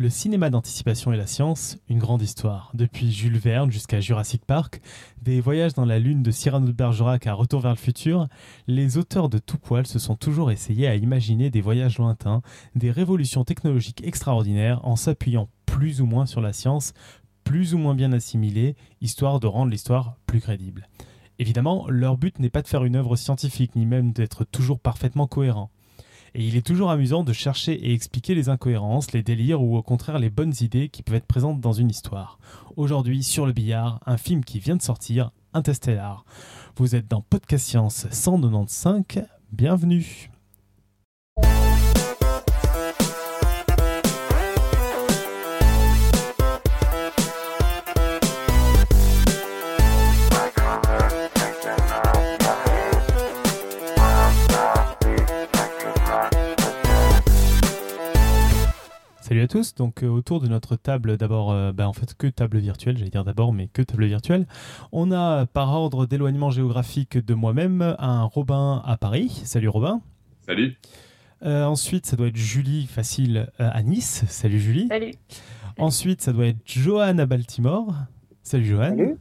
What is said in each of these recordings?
Le cinéma d'anticipation et la science, une grande histoire. Depuis Jules Verne jusqu'à Jurassic Park, des voyages dans la lune de Cyrano de Bergerac à Retour vers le futur, les auteurs de tout poil se sont toujours essayés à imaginer des voyages lointains, des révolutions technologiques extraordinaires en s'appuyant plus ou moins sur la science, plus ou moins bien assimilée, histoire de rendre l'histoire plus crédible. Évidemment, leur but n'est pas de faire une œuvre scientifique, ni même d'être toujours parfaitement cohérent. Et il est toujours amusant de chercher et expliquer les incohérences, les délires ou au contraire les bonnes idées qui peuvent être présentes dans une histoire. Aujourd'hui, sur le billard, un film qui vient de sortir, Interstellar. Vous êtes dans Podcast Science 195, bienvenue. Salut à tous, donc euh, autour de notre table, d'abord, euh, bah, en fait que table virtuelle, j'allais dire d'abord, mais que table virtuelle, on a par ordre d'éloignement géographique de moi-même un Robin à Paris. Salut Robin. Salut. Euh, ensuite, ça doit être Julie Facile à Nice. Salut Julie. Salut. Ensuite, ça doit être Johan à Baltimore. Salut Johan. Salut.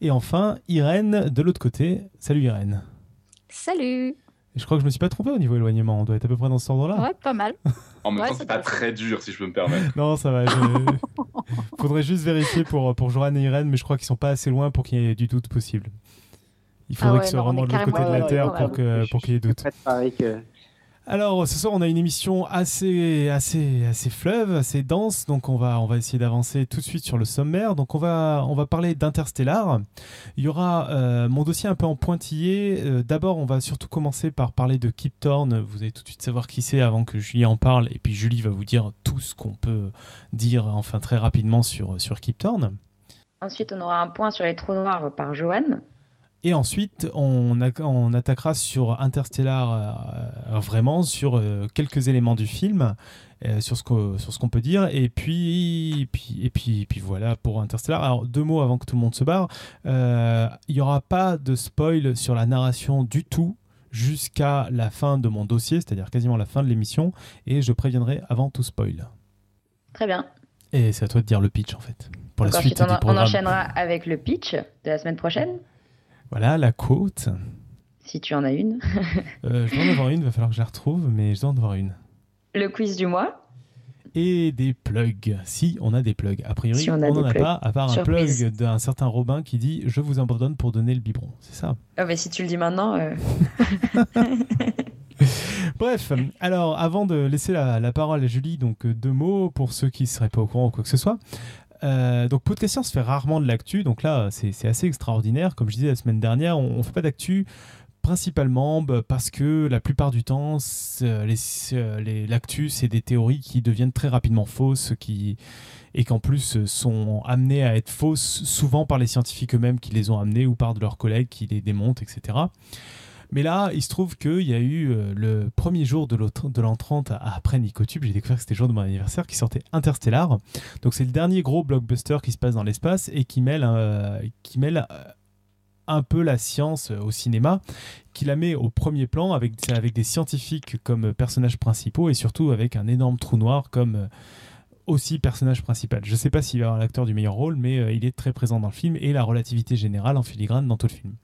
Et enfin, Irène de l'autre côté. Salut Irène. Salut. Je crois que je me suis pas trompé au niveau éloignement. On doit être à peu près dans ce ordre-là. Ouais, pas mal. En même Ouais, temps, c'est pas très dur, si je peux me permettre. Non, ça va. je- Faudrait juste vérifier pour, pour Johan et Irène, mais je crois qu'ils sont pas assez loin pour qu'il y ait du doute possible. Il faudrait Ah ouais, que ce soit non, on vraiment de l'autre côté de la Terre ouais, pour ouais. que- pour qu'il y ait doute. Peut-être pareil que. Alors, ce soir, on a une émission assez, assez, assez fleuve, assez dense, donc on va, on va essayer d'avancer tout de suite sur le sommaire. Donc, on va, on va parler d'Interstellar. Il y aura euh, mon dossier un peu en pointillé. Euh, D'abord, on va surtout commencer par parler de Kip Thorne. Vous allez tout de suite savoir qui c'est avant que Julie en parle, et puis Julie va vous dire tout ce qu'on peut dire, enfin très rapidement sur, sur Kip Thorne. Ensuite, on aura un point sur les trous noirs par Johan. Et ensuite, on, a- on attaquera sur Interstellar, euh, vraiment, sur euh, quelques éléments du film, euh, sur ce qu'on peut dire. Et puis, et puis, et puis, et puis voilà pour Interstellar. Alors, deux mots avant que tout le monde se barre. Euh, Il n'y aura pas de spoil sur la narration du tout jusqu'à la fin de mon dossier, c'est-à-dire quasiment la fin de l'émission. Et je préviendrai avant tout spoil. Très bien. Et c'est à toi de dire le pitch, en fait, pour la suite on, du enchaînera avec le pitch de la semaine prochaine, Voilà, la côte. si tu en as une. Euh, je dois en avoir une, il va falloir que je la retrouve, mais je dois en avoir une. Le quiz du mois. Et des plugs. Si on a des plugs. A priori, Si on a n'en a pas, à part un plug d'un certain Robin qui dit Je vous abandonne pour donner le biberon. C'est ça. Oh, mais si tu le dis maintenant, euh, Bref, alors avant de laisser la, la parole à Julie, donc euh, deux mots pour ceux qui ne seraient pas au courant ou quoi que ce soit. Euh, donc Podcast Science fait rarement de l'actu, donc là c'est assez extraordinaire. Comme je disais la semaine dernière, on ne fait pas d'actu principalement bah, parce que la plupart du temps, l'actu c'est des théories qui deviennent très rapidement fausses, qui et qu'en plus euh, sont amenées à être fausses souvent par les scientifiques eux-mêmes qui les ont amenées ou par de leurs collègues qui les démontent, etc. Mais là, il se trouve qu'il y a eu euh, le premier jour de 30 après Nicotube, j'ai découvert que c'était le jour de mon anniversaire, qui sortait Interstellar. Donc c'est le dernier gros blockbuster qui se passe dans l'espace et qui mêle, euh, qui mêle euh, un peu la science au cinéma, qui la met au premier plan avec, avec des scientifiques comme personnages principaux et surtout avec un énorme trou noir comme aussi personnage principal. Je ne sais pas s'il va avoir l'acteur du meilleur rôle, mais il est très présent dans le film et la relativité générale en filigrane dans tout le film.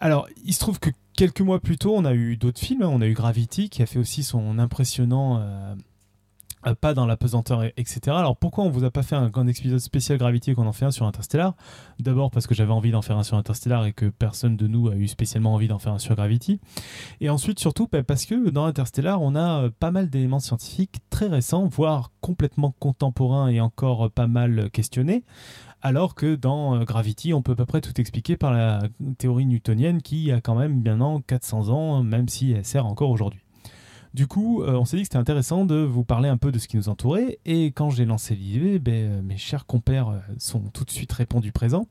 Alors, il se trouve que quelques mois plus tôt, on a eu d'autres films. hein. On a eu Gravity qui a fait aussi son impressionnant euh, euh, pas dans la pesanteur, et- etc. Alors, pourquoi on vous a pas fait un, un épisode spécial Gravity et qu'on en fait un sur Interstellar? D'abord parce que j'avais envie d'en faire un sur Interstellar et que personne de nous a eu spécialement envie d'en faire un sur Gravity. Et ensuite, surtout, bah, parce que dans Interstellar, on a euh, pas mal d'éléments scientifiques très récents, voire complètement contemporains et encore pas mal questionnés. Alors que dans euh, Gravity, on peut à peu près tout expliquer par la théorie newtonienne qui a quand même maintenant 400 ans, même si elle sert encore aujourd'hui. Du coup, euh, on s'est dit que c'était intéressant de vous parler un peu de ce qui nous entourait. Et quand j'ai lancé l'idée, ben, euh, mes chers compères sont tout de suite répondus présents.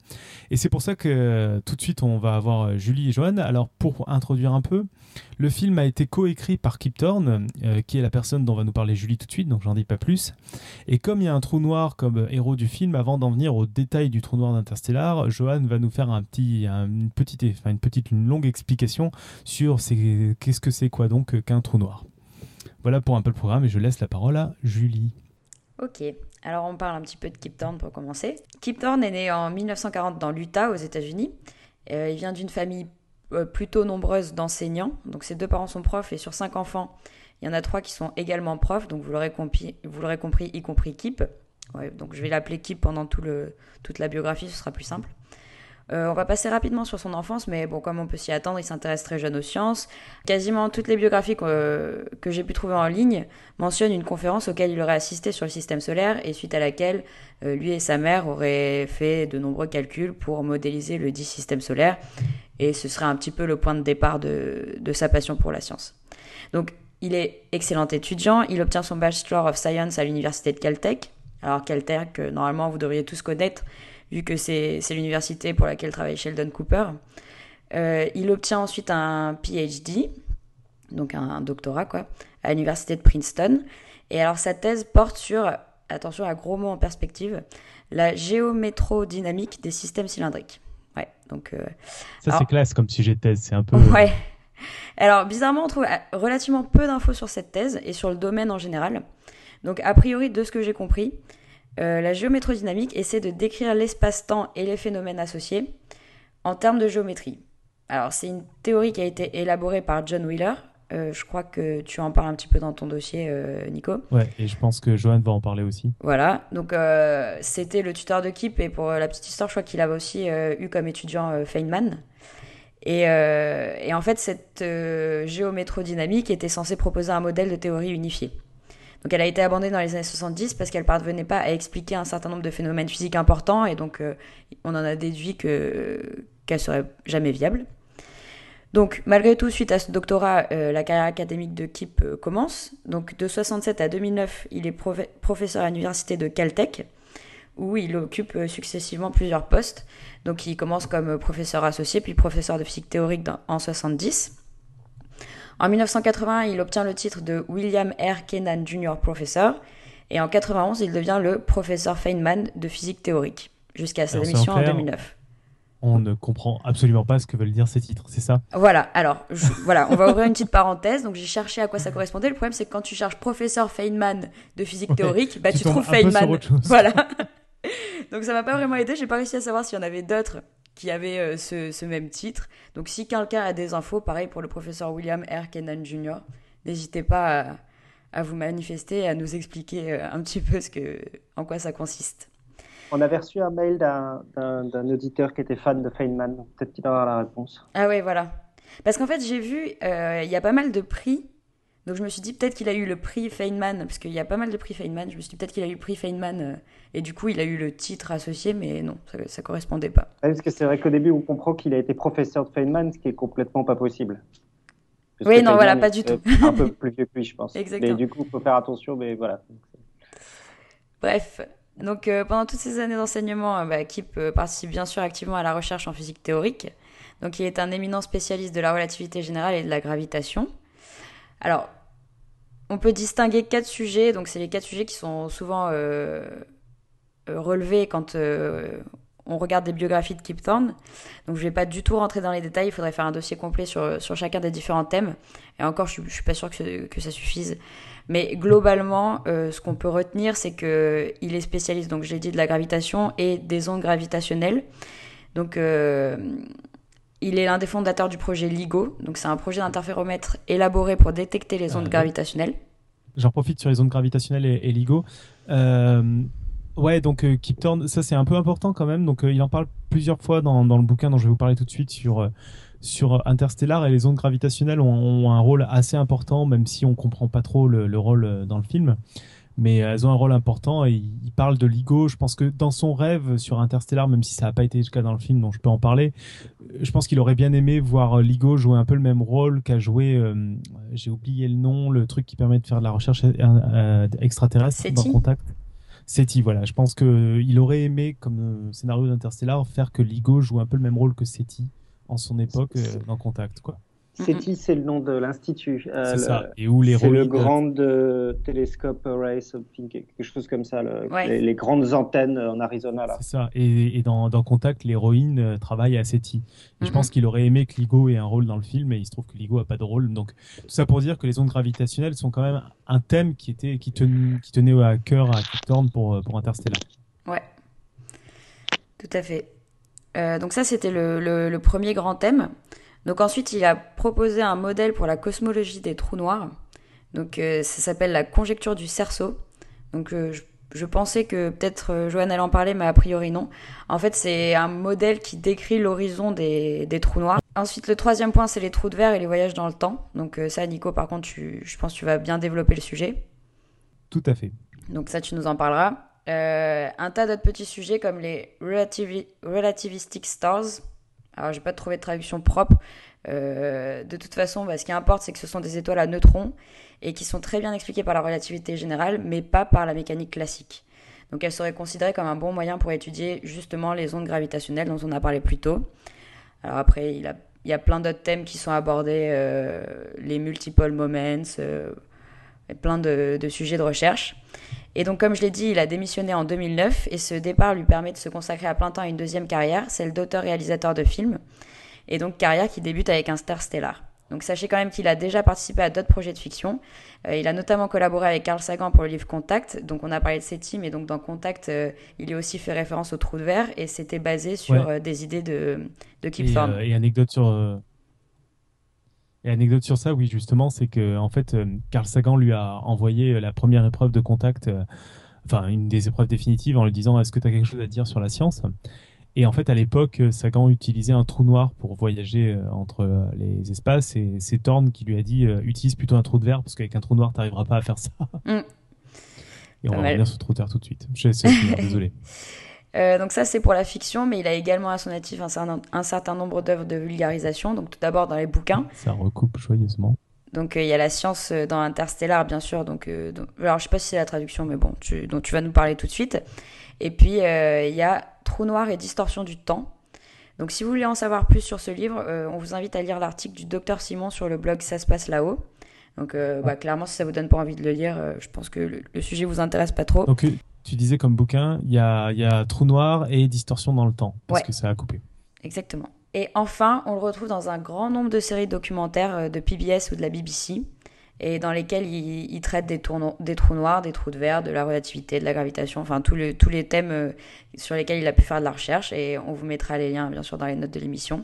Et c'est pour ça que tout de suite, on va avoir Julie et Joanne. Alors, pour introduire un peu, le film a été coécrit par Kip Thorne, euh, qui est la personne dont va nous parler Julie tout de suite, donc j'en dis pas plus. Et comme il y a un trou noir comme héros du film, avant d'en venir aux détails du trou noir d'Interstellar, Johan va nous faire une, longue explication sur qu'est-ce que c'est quoi donc qu'un trou noir. Voilà pour un peu le programme et je laisse la parole à Julie. Ok, alors on parle un petit peu de Kip Thorne pour commencer. Kip Thorne est né en 1940 dans l'Utah, aux États-Unis. Euh, il vient d'une famille plutôt nombreuse d'enseignants. Donc ses deux parents sont profs et sur cinq enfants, il y en a trois qui sont également profs. Donc vous l'aurez compris, vous l'aurez compris, y compris Kip. Donc je vais l'appeler Kip pendant tout toute la biographie, ce sera plus simple. Euh, on va passer rapidement sur son enfance, mais bon, comme on peut s'y attendre, il s'intéresse très jeune aux sciences. Quasiment toutes les biographies que, que j'ai pu trouver en ligne mentionnent une conférence auquel il aurait assisté sur le système solaire et suite à laquelle euh, lui et sa mère auraient fait de nombreux calculs pour modéliser le dit système solaire. Et ce serait un petit peu le point de départ de, de sa passion pour la science. Donc, il est excellent étudiant. Il obtient son Bachelor of Science à l'université de Caltech. Alors, Caltech, euh, normalement, vous devriez tous connaître vu que c'est l'université pour laquelle travaille Sheldon Cooper. Euh, il obtient ensuite un PhD, donc un, doctorat, quoi, à l'université de Princeton. Et alors sa thèse porte sur, attention à gros mots en perspective, la géométrodynamique des systèmes cylindriques. Ouais, donc. Euh, Ça c'est classe comme sujet de thèse, c'est un peu. Ouais. Alors bizarrement, on trouve relativement peu d'infos sur cette thèse et sur le domaine en général. Donc a priori, de ce que j'ai compris, euh, la géométrodynamique essaie de décrire l'espace-temps et les phénomènes associés en termes de géométrie. Alors, c'est une théorie qui a été élaborée par John Wheeler. Euh, je crois que tu en parles un petit peu dans ton dossier, euh, Nico. Ouais, et je pense que Johan va en parler aussi. Voilà, donc c'était le tuteur de Kip, et pour la petite histoire, je crois qu'il avait aussi eu comme étudiant Feynman. Et, et, en fait, cette géométrodynamique était censée proposer un modèle de théorie unifié. Donc elle a été abandonnée dans les années 70 parce qu'elle parvenait pas à expliquer un certain nombre de phénomènes physiques importants et donc euh, on en a déduit que qu'elle serait jamais viable. Donc malgré tout, suite à ce doctorat, euh, la carrière académique de Kip euh, commence. Donc de 67 à 2009, il est professeur à l'université de Caltech où il occupe successivement plusieurs postes. Donc il commence comme professeur associé puis professeur de physique théorique en 70. En 1980, il obtient le titre de William R. Kennan Jr. Professor. Et en 91, il devient le professeur Feynman de physique théorique, jusqu'à sa démission en 2009. On ne comprend absolument pas ce que veulent dire ces titres, c'est ça? Voilà, alors voilà, on va ouvrir une petite parenthèse. Donc j'ai cherché à quoi ça correspondait. Le problème, c'est que quand tu cherches professeur Feynman de physique théorique, bah, tu, trouves Feynman. Voilà. donc ça m'a pas vraiment aidé. J'ai pas réussi à savoir s'il y en avait d'autres qui avait euh, ce, même titre. Donc si quelqu'un a des infos, pareil pour le professeur William R. Kennan Jr., n'hésitez pas à, vous manifester et à nous expliquer euh, un petit peu ce que, en quoi ça consiste. On avait reçu un mail d'un auditeur qui était fan de Feynman, peut-être qu'il aura la réponse. Ah oui, voilà. Parce qu'en fait, j'ai vu, euh, il y a pas mal de prix donc je me suis dit peut-être qu'il a eu le prix Feynman, parce qu'il y a pas mal de prix Feynman. Je me suis dit peut-être qu'il a eu le prix Feynman, euh, et du coup il a eu le titre associé, mais non, ça, ne correspondait pas. parce que c'est vrai qu'au début on comprend qu'il a été professeur de Feynman, ce qui est complètement pas possible. oui, non, voilà, pas du tout. un peu plus vieux que lui, je pense. Exactement. Mais du coup, il faut faire attention, mais voilà. Bref, donc euh, pendant toutes ces années d'enseignement, euh, bah, Kip participe bien sûr activement à la recherche en physique théorique. Donc il est un éminent spécialiste de la relativité générale et de la gravitation. Alors, on peut distinguer quatre sujets. Donc, c'est les quatre sujets qui sont souvent euh, euh, relevés quand euh, on regarde des biographies de Kip Thorne. Donc, je ne vais pas du tout rentrer dans les détails. Il faudrait faire un dossier complet sur, chacun des différents thèmes. Et encore, je ne suis pas sûre que, que, ça suffise. Mais globalement, ce qu'on peut retenir, c'est qu'il est spécialiste, donc j'ai dit, de la gravitation et des ondes gravitationnelles. Donc, il est l'un des fondateurs du projet LIGO. Donc, c'est un projet d'interféromètre élaboré pour détecter les ondes gravitationnelles. J'en profite sur les ondes gravitationnelles et, LIGO. Euh, ouais, donc euh, Kip Thorne, ça c'est un peu important quand même. Donc, euh, il en parle plusieurs fois dans, le bouquin dont je vais vous parler tout de suite sur, sur Interstellar. Et les ondes gravitationnelles ont, un rôle assez important, même si on comprend pas trop le rôle dans le film mais elles ont un rôle important et il parle de LIGO. Je pense que dans son rêve sur Interstellar, même si ça n'a pas été le cas dans le film, dont je peux en parler, je pense qu'il aurait bien aimé voir LIGO jouer un peu le même rôle qu'a joué, euh, j'ai oublié le nom, le truc qui permet de faire de la recherche euh, euh, extraterrestre dans Contact. SETI, voilà. Je pense qu'il aurait aimé, comme scénario d'Interstellar, faire que LIGO joue un peu le même rôle que SETI en son époque dans Contact, quoi. SETI, c'est le nom de l'institut. Euh, c'est ça. Et où les C'est le grand euh, télescope array, quelque chose comme ça, les, grandes antennes en Arizona. Là. C'est ça. Et, dans, Contact, l'héroïne euh, travaille à SETI. Et je pense qu'il aurait aimé que LIGO ait un rôle dans le film, mais il se trouve que LIGO a pas de rôle. Donc tout ça pour dire que les ondes gravitationnelles sont quand même un thème qui était qui tenait, qui tenait à cœur à Kip pour pour Interstellar. Ouais. Tout à fait. donc ça, c'était le, le premier grand thème. Donc ensuite, il a proposé un modèle pour la cosmologie des trous noirs. Donc euh, ça s'appelle la conjecture du cerceau. Donc euh, je, pensais que peut-être euh, Joanne allait en parler, mais a priori non. En fait, c'est un modèle qui décrit l'horizon des, trous noirs. Ensuite, le troisième point, c'est les trous de verre et les voyages dans le temps. Donc ça, Nico, par contre, je pense que tu vas bien développer le sujet. Tout à fait. Donc ça, tu nous en parleras. un tas d'autres petits sujets comme les relativistic stars, alors, j'ai pas trouvé de traduction propre. Euh, de toute façon, bah, ce qui importe, c'est que ce sont des étoiles à neutrons et qui sont très bien expliquées par la relativité générale, mais pas par la mécanique classique. Donc, elles seraient considérées comme un bon moyen pour étudier justement les ondes gravitationnelles dont on a parlé plus tôt. Alors après, il, y a plein d'autres thèmes qui sont abordés, euh, les multiple moments, euh, plein de, sujets de recherche. Et donc, comme je l'ai dit, il a démissionné en 2009 et ce départ lui permet de se consacrer à plein temps à une deuxième carrière, celle d'auteur-réalisateur de films. Et donc, carrière qui débute avec un star stellar. Donc, sachez quand même qu'il a déjà participé à d'autres projets de fiction. Euh, il a notamment collaboré avec Carl Sagan pour le livre Contact. Donc, on a parlé de SETI, mais donc dans Contact, euh, il a aussi fait référence au trou de verre et c'était basé sur euh, des idées de, de Kip et, Thorne. et anecdote sur. Et anecdote sur ça, oui, justement, c'est que en fait, Carl Sagan lui a envoyé la première épreuve de contact enfin une des épreuves définitives en lui disant est-ce que tu as quelque chose à dire sur la science? Et en fait, à l'époque, Sagan utilisait un trou noir pour voyager euh, entre euh, les espaces et c'est Thorne qui lui a dit euh, utilise plutôt un trou de verre parce qu'avec un trou noir, tu n'arriveras pas à faire ça. Mm. Et on va revenir sur le trou de verre tout de suite. Je sais, désolé. Donc ça, c'est pour la fiction, mais il a également à son actif un certain, un certain nombre d'œuvres de vulgarisation. Donc tout d'abord dans les bouquins. Ça recoupe joyeusement. Donc il y a la science dans Interstellar, bien sûr. Donc, alors je sais pas si c'est la traduction, mais bon, tu, dont tu vas nous parler tout de suite. Et puis il y a Trou noir et distorsion du temps. Donc si vous voulez en savoir plus sur ce livre, euh, on vous invite à lire l'article du docteur Simon sur le blog Ça se passe là-haut. Donc euh, bah, clairement, si ça vous donne pas envie de le lire, euh, je pense que le, sujet vous intéresse pas trop. Donc tu disais comme bouquin, il y a, y a, Trou noir et distorsion dans le temps, parce que ça a coupé. Exactement. Et enfin, on le retrouve dans un grand nombre de séries documentaires de PBS ou de la BBC et dans lesquels il, traite des, des, trous noirs, des trous de verre, de la relativité, de la gravitation, enfin tous les thèmes euh, sur lesquels il a pu faire de la recherche. Et on vous mettra les liens, bien sûr, dans les notes de l'émission.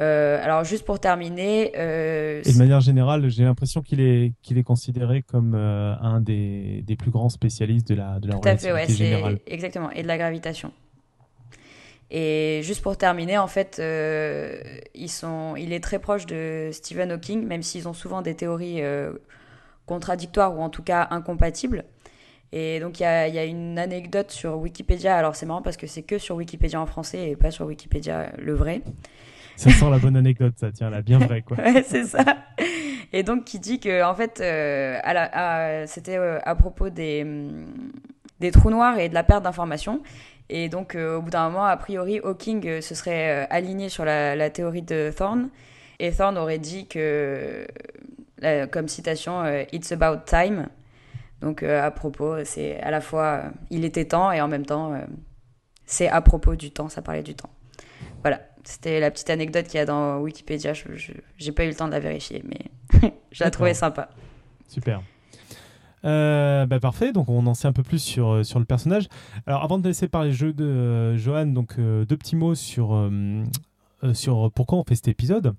Euh, alors juste pour terminer... Euh, et de manière générale, j'ai l'impression qu'il est, qu'il est considéré comme un des, des, plus grands spécialistes de la, de la relativité fait, ouais, générale. Exactement, et de la gravitation. Et juste pour terminer, en fait, euh, ils sont, il est très proche de Stephen Hawking, même s'ils ont souvent des théories euh, contradictoires ou en tout cas incompatibles. Et donc il y y a, une anecdote sur Wikipédia. Alors c'est marrant parce que c'est que sur Wikipédia en français et pas sur Wikipédia le vrai. Ça sent la bonne anecdote, ça tient la bien vraie quoi. ouais, c'est ça. Et donc qui dit que en fait, euh, c'était à propos des, des trous noirs et de la perte d'informations. Et donc, euh, au bout d'un moment, a priori, Hawking euh, se serait euh, aligné sur la, théorie de Thorne. Et Thorne aurait dit que, comme citation, It's about time. Donc, à propos, c'est à la fois il était temps et en même temps, c'est à propos du temps, ça parlait du temps. Voilà, c'était la petite anecdote qu'il y a dans Wikipédia. Je n'ai pas eu le temps de la vérifier, mais je la trouvais sympa. Super. Euh, bah parfait, donc on en sait un peu plus sur, euh, sur le personnage. Alors avant de laisser parler le jeu de euh, Johan, donc deux petits mots sur, sur pourquoi on fait cet épisode.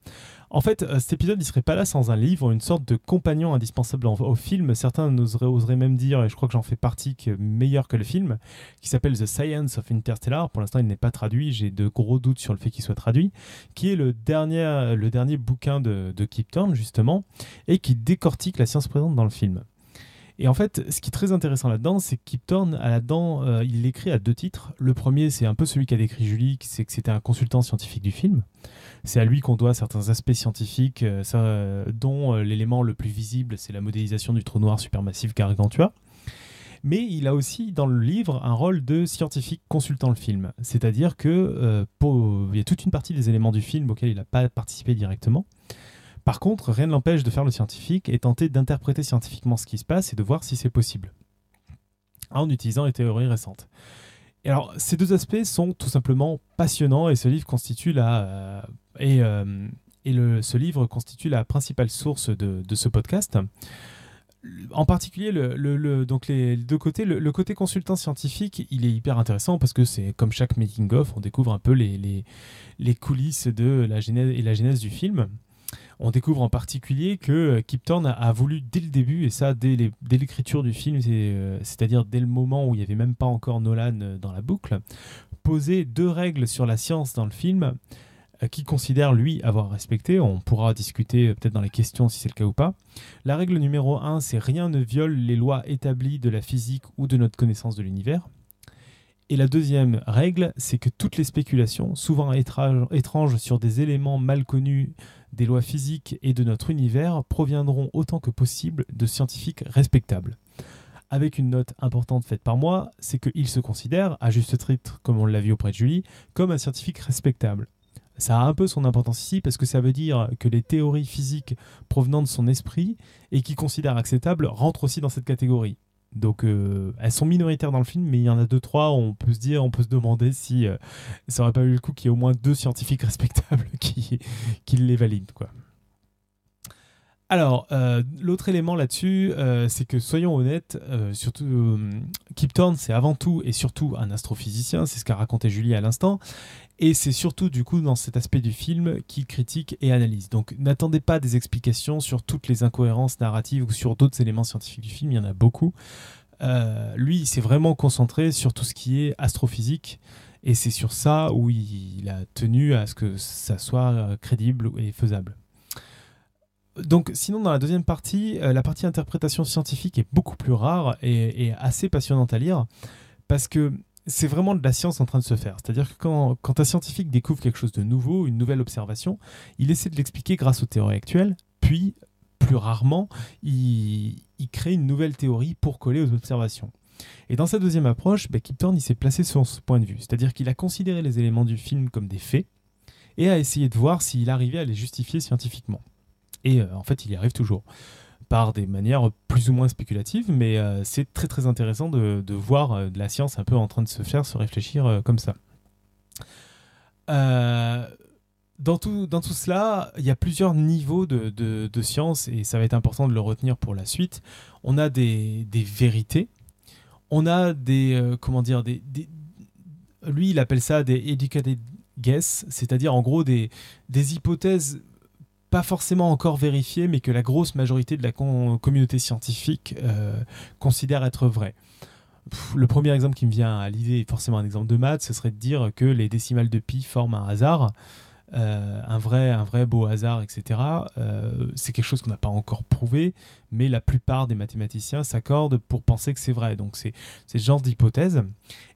En fait, cet épisode, il serait pas là sans un livre, une sorte de compagnon indispensable au film. Certains oseraient, même dire, et je crois que j'en fais partie, que meilleur que le film, qui s'appelle The Science of Interstellar. Pour l'instant, il n'est pas traduit. J'ai de gros doutes sur le fait qu'il soit traduit, qui est le dernier, le dernier bouquin de, de Kip justement, et qui décortique la science présente dans le film. Et en fait, ce qui est très intéressant là-dedans, c'est que Kip Thorne, là-dedans, euh, il l'écrit à deux titres. Le premier, c'est un peu celui qu'a décrit Julie, c'est que c'était un consultant scientifique du film. C'est à lui qu'on doit certains aspects scientifiques, euh, euh, dont l'élément le plus visible, c'est la modélisation du trou noir supermassif Gargantua. Mais il a aussi dans le livre un rôle de scientifique consultant le film. C'est-à-dire que il y a toute une partie des éléments du film auxquels il n'a pas participé directement Par contre, rien ne l'empêche de faire le scientifique et tenter d'interpréter scientifiquement ce qui se passe et de voir si c'est possible, en utilisant les théories récentes. Et alors, ces deux aspects sont tout simplement passionnants et ce livre constitue la, euh, et, euh, et le, ce livre constitue la principale source de, de ce podcast en particulier, le, donc les deux côtés, le, côté consultant scientifique, il est hyper intéressant parce que c'est comme chaque making of, on découvre un peu les, les, coulisses de la genèse et la genèse du film. On découvre en particulier que Kip Thorne a, voulu dès le début, et ça dès l'écriture du film, euh, c'est-à-dire dès le moment où il n'y avait même pas encore Nolan euh, dans la boucle, poser deux règles sur la science dans le film euh, qui considère lui avoir respecté. On pourra discuter euh, peut-être dans les questions si c'est le cas ou pas. La règle numéro 1, c'est rien ne viole les lois établies de la physique ou de notre connaissance de l'univers. Et la deuxième règle, c'est que toutes les spéculations, souvent étranges sur des éléments mal connus des lois physiques et de notre univers, proviendront autant que possible de scientifiques respectables. Avec une note importante faite par moi, c'est qu'il se considère, à juste titre, comme on l'a vu auprès de Julie, comme un scientifique respectable ça a un peu son importance ici parce que ça veut dire que les théories physiques provenant de son esprit et qu'il considère acceptables rentrent aussi dans cette catégorie. Donc euh, elles sont minoritaires dans le film, mais il y en a deux trois. On peut se dire, on peut se demander si euh, ça aurait pas eu le coup qu'il y ait au moins deux scientifiques respectables qui, qui les valident, quoi. Alors, euh, l'autre élément là-dessus, c'est que soyons honnêtes, surtout Kip Thorne, c'est avant tout et surtout un astrophysicien, c'est ce qu'a raconté Julie à l'instant, et c'est surtout du coup dans cet aspect du film qu'il critique et analyse. Donc n'attendez pas des explications sur toutes les incohérences narratives ou sur d'autres éléments scientifiques du film, il y en a beaucoup. Euh, lui, il s'est vraiment concentré sur tout ce qui est astrophysique. Et c'est sur ça où il a tenu à ce que ça soit euh, crédible et faisable. Donc, sinon, dans la deuxième partie, euh, la partie interprétation scientifique est beaucoup plus rare et, et assez passionnante à lire parce que c'est vraiment de la science en train de se faire. C'est-à-dire que quand, un scientifique découvre quelque chose de nouveau, une nouvelle observation, il essaie de l'expliquer grâce aux théories actuelles, puis, plus rarement, il, crée une nouvelle théorie pour coller aux observations. Et dans sa deuxième approche, bah, Kip s'est placé sur ce point de vue. C'est-à-dire qu'il a considéré les éléments du film comme des faits et a essayé de voir s'il arrivait à les justifier scientifiquement. Et euh, en fait, il y arrive toujours par des manières plus ou moins spéculatives, mais euh, c'est très très intéressant de, voir euh, de la science un peu en train de se faire, se réfléchir euh, comme ça. dans, tout, dans tout cela, il y a plusieurs niveaux de, de, science et ça va être important de le retenir pour la suite. On a des, des vérités, on a des, comment dire, des, lui il appelle ça des educated guess, c'est-à-dire en gros des, des hypothèses pas forcément encore vérifié, mais que la grosse majorité de la communauté scientifique euh, considère être vrai. le premier exemple qui me vient à l'idée, forcément un exemple de maths, ce serait de dire que les décimales de pi forment un hasard. Euh, un, vrai, un vrai beau hasard, etc. Euh, c'est quelque chose qu'on n'a pas encore prouvé, mais la plupart des mathématiciens s'accordent pour penser que c'est vrai. Donc c'est ce genre d'hypothèse.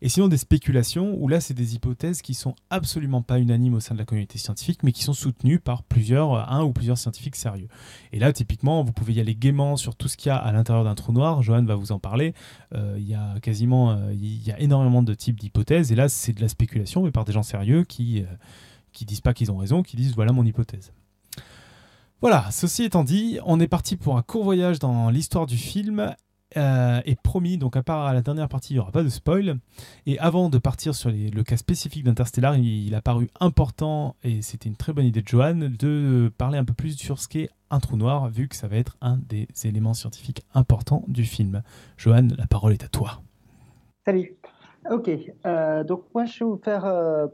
Et sinon des spéculations, où là c'est des hypothèses qui sont absolument pas unanimes au sein de la communauté scientifique, mais qui sont soutenues par plusieurs, un ou plusieurs scientifiques sérieux. Et là typiquement, vous pouvez y aller gaiement sur tout ce qu'il y a à l'intérieur d'un trou noir. Johan va vous en parler. Euh, il y a quasiment, il y a énormément de types d'hypothèses. Et là c'est de la spéculation, mais par des gens sérieux qui qui disent pas qu'ils ont raison, qui disent voilà mon hypothèse. Voilà, ceci étant dit, on est parti pour un court voyage dans l'histoire du film. Euh, et promis, donc à part la dernière partie, il n'y aura pas de spoil. Et avant de partir sur le cas spécifique d'Interstellar, il, a paru important, et c'était une très bonne idée de Johan, de parler un peu plus sur ce qu'est un trou noir, vu que ça va être un des éléments scientifiques importants du film. Johan, la parole est à toi. Salut. Ok, euh, donc moi je vais vous faire euh,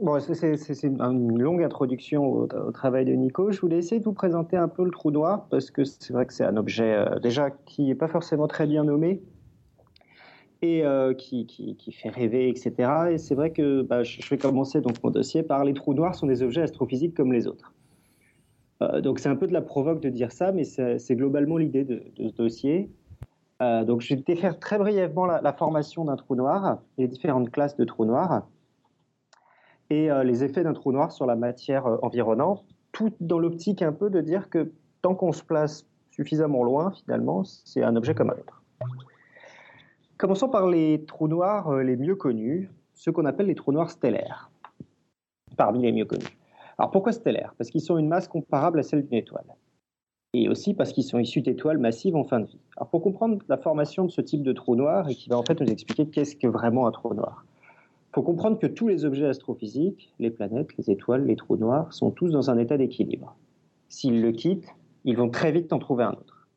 Bon, c'est une longue introduction au, travail de Nico. Je voulais essayer de vous présenter un peu le trou noir parce que c'est vrai que c'est un objet euh, déjà qui n'est pas forcément très bien nommé et euh, qui, fait rêver, etc. Et c'est vrai que bah, je, vais commencer donc mon dossier par les trous noirs sont des objets astrophysiques comme les autres. Euh, donc c'est un peu de la provoque de dire ça, mais c'est globalement l'idée de, ce dossier. donc je vais défaire très brièvement la, formation d'un trou noir les différentes classes de trous noirs et euh, les effets d'un trou noir sur la matière euh, environnante, tout dans l'optique un peu de dire que tant qu'on se place suffisamment loin, finalement, c'est un objet comme un autre. Commençons par les trous noirs euh, les mieux connus, ceux qu'on appelle les trous noirs stellaires, parmi les mieux connus. Alors pourquoi stellaires? Parce qu'ils ont une masse comparable à celle d'une étoile. Et aussi parce qu'ils sont issus d'étoiles massives en fin de vie. Alors pour comprendre la formation de ce type de trou noir, et qui va en fait nous expliquer qu'est-ce que vraiment un trou noir, faut comprendre que tous les objets astrophysiques, les planètes, les étoiles, les trous noirs, sont tous dans un état d'équilibre. S'ils le quittent, ils vont très vite en trouver un autre.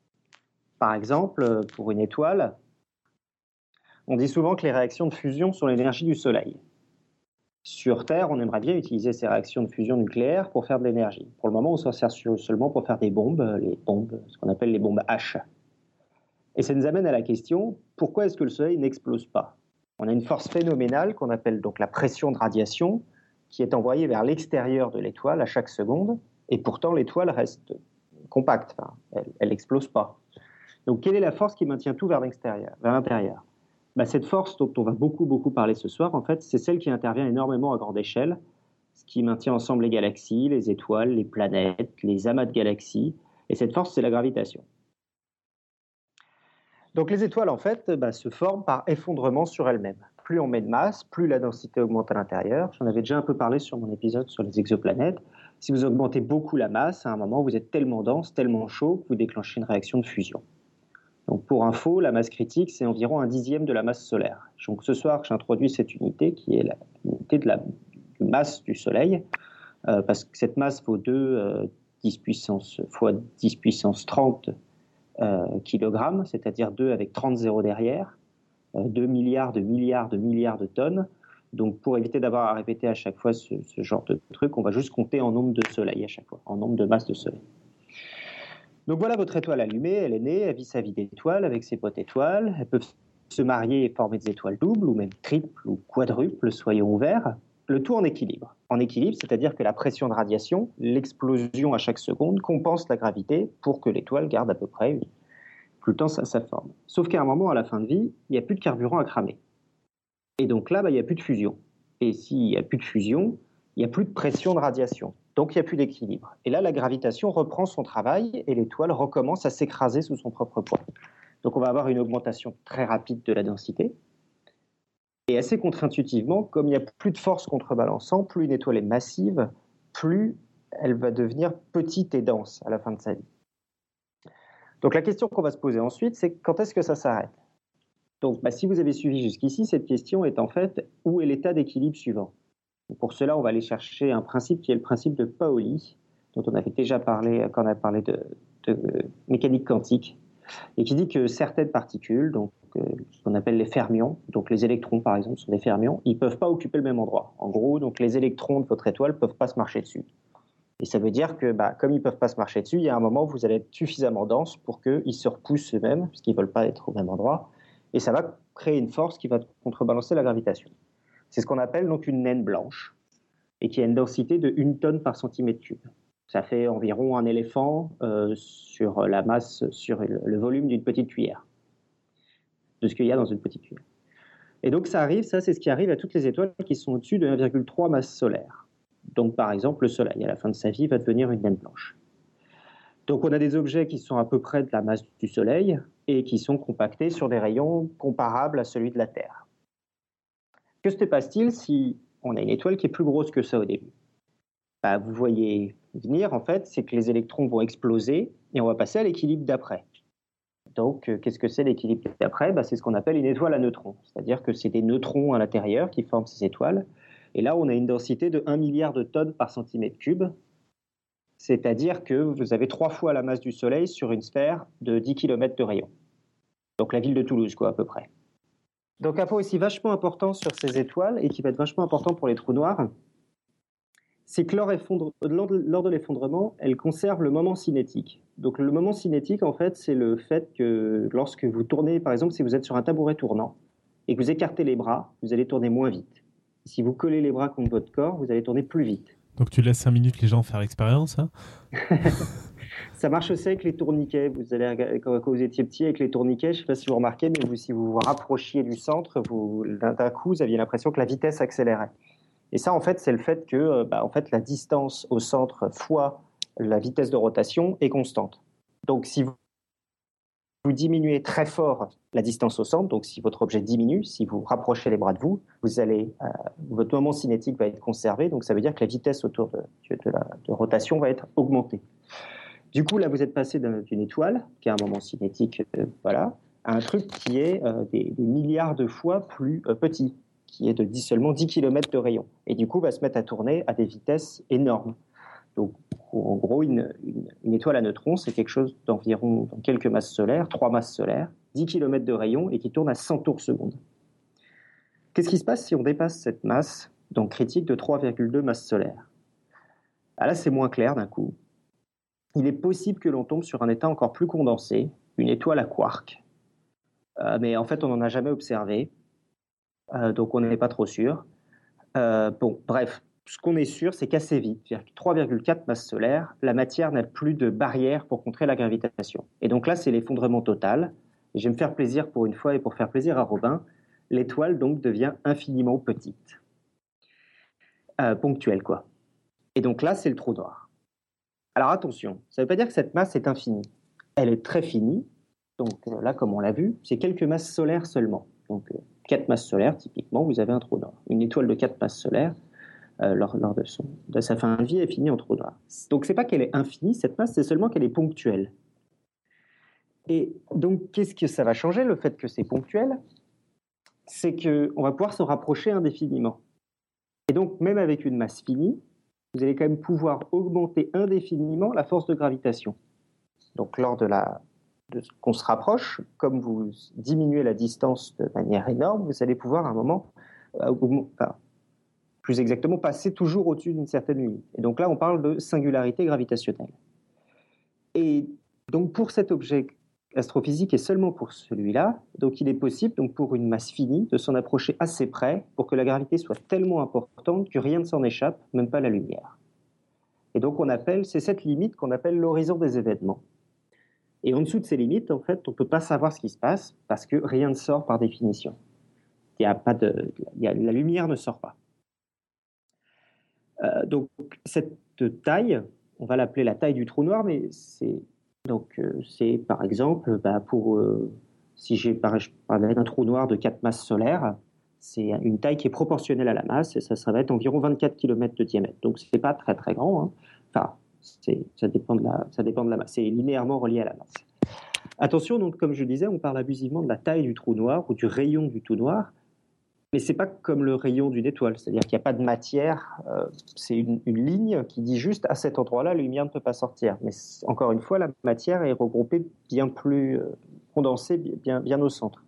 Par exemple, pour une étoile, on dit souvent que les réactions de fusion sont l'énergie du Soleil. Sur Terre, on aimerait bien utiliser ces réactions de fusion nucléaire pour faire de l'énergie. Pour le moment, on s'en sert seulement pour faire des bombes, les bombes, ce qu'on appelle les bombes H. Et ça nous amène à la question pourquoi est-ce que le Soleil n'explose pas? On a une force phénoménale qu'on appelle donc la pression de radiation qui est envoyée vers l'extérieur de l'étoile à chaque seconde, et pourtant l'étoile reste compacte, elle n'explose pas. Donc quelle est la force qui maintient tout vers l'extérieur, vers l'intérieur? Bah, Cette force dont on va beaucoup beaucoup parler ce soir, en fait, c'est celle qui intervient énormément à grande échelle, ce qui maintient ensemble les galaxies, les étoiles, les planètes, les amas de galaxies, et cette force, c'est la gravitation. Donc les étoiles, en fait, bah, se forment par effondrement sur elles-mêmes. Plus on met de masse, plus la densité augmente à l'intérieur. J'en avais déjà un peu parlé sur mon épisode sur les exoplanètes. Si vous augmentez beaucoup la masse, à un moment, vous êtes tellement dense, tellement chaud, que vous déclenchez une réaction de fusion. Donc pour info, la masse critique, c'est environ un dixième de la masse solaire. Donc ce soir, j'introduis cette unité qui est l'unité de la masse du Soleil, euh, parce que cette masse vaut 2 10 euh, puissance fois 10 puissance 30 euh, kilogrammes, c'est-à-dire 2 avec 30 zéros derrière, 2 euh, milliards de milliards de milliards de tonnes. Donc pour éviter d'avoir à répéter à chaque fois ce, genre de truc, on va juste compter en nombre de soleils à chaque fois, en nombre de masses de soleil. Donc voilà votre étoile allumée, elle est née, elle vit sa vie d'étoile avec ses potes étoiles, elles peuvent se marier et former des étoiles doubles ou même triples ou quadruples, soyons ouverts le tout en équilibre. En équilibre, c'est-à-dire que la pression de radiation, l'explosion à chaque seconde, compense la gravité pour que l'étoile garde à peu près tout le temps sa, forme. Sauf qu'à un moment, à la fin de vie, il n'y a plus de carburant à cramer. Et donc là, bah, il n'y a plus de fusion. Et s'il n'y a plus de fusion, il n'y a plus de pression de radiation. Donc il n'y a plus d'équilibre. Et là, la gravitation reprend son travail et l'étoile recommence à s'écraser sous son propre poids. Donc on va avoir une augmentation très rapide de la densité, et assez contre-intuitivement, comme il n'y a plus de force contrebalançant, plus une étoile est massive, plus elle va devenir petite et dense à la fin de sa vie. Donc la question qu'on va se poser ensuite, c'est quand est-ce que ça s'arrête? Donc bah, si vous avez suivi jusqu'ici, cette question est en fait où est l'état d'équilibre suivant? Pour cela, on va aller chercher un principe qui est le principe de Pauli, dont on avait déjà parlé quand on a parlé de, de mécanique quantique, et qui dit que certaines particules, donc ce qu'on appelle les fermions, donc les électrons par exemple sont des fermions, ils ne peuvent pas occuper le même endroit. En gros, donc les électrons de votre étoile ne peuvent pas se marcher dessus. Et ça veut dire que bah, comme ils ne peuvent pas se marcher dessus, il y a un moment où vous allez être suffisamment dense pour qu'ils se repoussent eux-mêmes, parce qu'ils ne veulent pas être au même endroit, et ça va créer une force qui va contrebalancer la gravitation. C'est ce qu'on appelle donc une naine blanche, et qui a une densité de 1 tonne par centimètre cube. Ça fait environ un éléphant euh, sur la masse, sur le volume d'une petite cuillère de ce qu'il y a dans une petite cuillère. Et donc ça arrive, ça c'est ce qui arrive à toutes les étoiles qui sont au-dessus de 1,3 masse solaire. Donc par exemple le Soleil, à la fin de sa vie, va devenir une naine blanche. Donc on a des objets qui sont à peu près de la masse du Soleil et qui sont compactés sur des rayons comparables à celui de la Terre. Que se passe-t-il si on a une étoile qui est plus grosse que ça au début? Bah, Vous voyez venir, en fait, c'est que les électrons vont exploser et on va passer à l'équilibre d'après. Donc, euh, qu'est-ce que c'est l'équilibre d'après? Bah, C'est ce qu'on appelle une étoile à neutrons. C'est-à-dire que c'est des neutrons à l'intérieur qui forment ces étoiles. Et là, on a une densité de 1 milliard de tonnes par centimètre cube. C'est-à-dire que vous avez trois fois la masse du Soleil sur une sphère de 10 km de rayon. Donc la ville de Toulouse, quoi, à peu près. Donc un point aussi vachement important sur ces étoiles et qui va être vachement important pour les trous noirs, c'est que lors, de l'effondrement, elles conservent le moment cinétique. Donc le moment cinétique, en fait, c'est le fait que lorsque vous tournez, par exemple, si vous êtes sur un tabouret tournant et que vous écartez les bras, vous allez tourner moins vite. Si vous collez les bras contre votre corps, vous allez tourner plus vite. Donc tu laisses 5 minutes les gens faire l'expérience hein? Ça marche aussi avec les tourniquets. Vous allez, quand vous étiez petit avec les tourniquets, je ne sais pas si vous remarquez, mais vous, si vous vous rapprochiez du centre, d'un coup, vous aviez l'impression que la vitesse accélérait. Et ça, en fait, c'est le fait que euh, bah, en fait, la distance au centre fois la vitesse de rotation est constante. Donc, si vous diminuez très fort la distance au centre, donc si votre objet diminue, si vous rapprochez les bras de vous, vous allez, euh, votre moment cinétique va être conservé, donc ça veut dire que la vitesse autour de, la rotation va être augmentée. Du coup, là, vous êtes passé d'une étoile, qui a un moment cinétique, euh, voilà, à un truc qui est des, milliards de fois plus petit, qui est de 10, seulement 10 km de rayon. Et du coup, va se mettre à tourner à des vitesses énormes. Donc, en gros, une, étoile à neutrons, c'est quelque chose d'environ quelques masses solaires, trois masses solaires, 10 km de rayon et qui tourne à 100 tours seconde. Qu'est-ce qui se passe si on dépasse cette masse, donc critique de 3,2 masses solaires? Ah Là, c'est moins clair d'un coup. Il est possible que l'on tombe sur un état encore plus condensé, une étoile à quark. Euh, mais en fait, on n'en a jamais observé, donc on n'est pas trop sûr. Euh, bon, bref, ce qu'on est sûr, c'est qu'assez vite, 3,4 masses solaires, la matière n'a plus de barrière pour contrer la gravitation. Et donc là, c'est l'effondrement total. je vais me faire plaisir pour une fois et pour faire plaisir à Robin, l'étoile donc devient infiniment petite. Euh, ponctuelle, quoi. Et donc là, c'est le trou noir. Alors attention, ça ne veut pas dire que cette masse est infinie. Elle est très finie. Donc euh, là, comme on l'a vu, c'est quelques masses solaires seulement. Donc 4 euh, masses solaires, typiquement, vous avez un trou noir. Une étoile de 4 masses solaires, euh, lors, de, son, de sa fin de vie est finie en trou noir. Donc c'est pas qu'elle est infinie, cette masse, c'est seulement qu'elle est ponctuelle. Et donc qu'est-ce que ça va changer, le fait que c'est ponctuel? C'est qu'on va pouvoir se rapprocher indéfiniment. Et donc même avec une masse finie, vous allez quand même pouvoir augmenter indéfiniment la force de gravitation. Donc lors de la qu'on se rapproche, comme vous diminuez la distance de manière énorme, vous allez pouvoir à un moment euh, plus exactement passer toujours au-dessus d'une certaine limite. Et donc là, on parle de singularité gravitationnelle. Et donc pour cet objet astrophysique et seulement pour celui-là, donc il est possible, donc pour une masse finie, de s'en approcher assez près pour que la gravité soit tellement importante que rien ne s'en échappe, même pas la lumière. Et donc on appelle, c'est cette limite qu'on appelle l'horizon des événements. Et en dessous de ces limites, en fait, on ne peut pas savoir ce qui se passe parce que rien ne sort par définition. Il y a pas de, la lumière ne sort pas. Euh, donc cette taille, on va l'appeler la taille du trou noir, mais c'est donc euh, c'est par exemple bah, pour euh, si j'ai parlé d'un trou noir de 4 masses solaires, c'est une taille qui est proportionnelle à la masse et ça, ça va être environ 24 km de diamètre. Donc c'est pas très très grand. Hein. Enfin, ça dépend de la ça dépend de la masse. C'est linéairement relié à la masse. Attention, donc comme je disais, on parle abusivement de la taille du trou noir ou du rayon du trou noir. Mais c'est pas comme le rayon d'une étoile, c'est-à-dire qu'il n'y a pas de matière. Euh, c'est une, ligne qui dit juste à cet endroit-là, la lumière ne peut pas sortir. Mais encore une fois, la matière est regroupée bien plus euh, condensée, bien, bien au centre.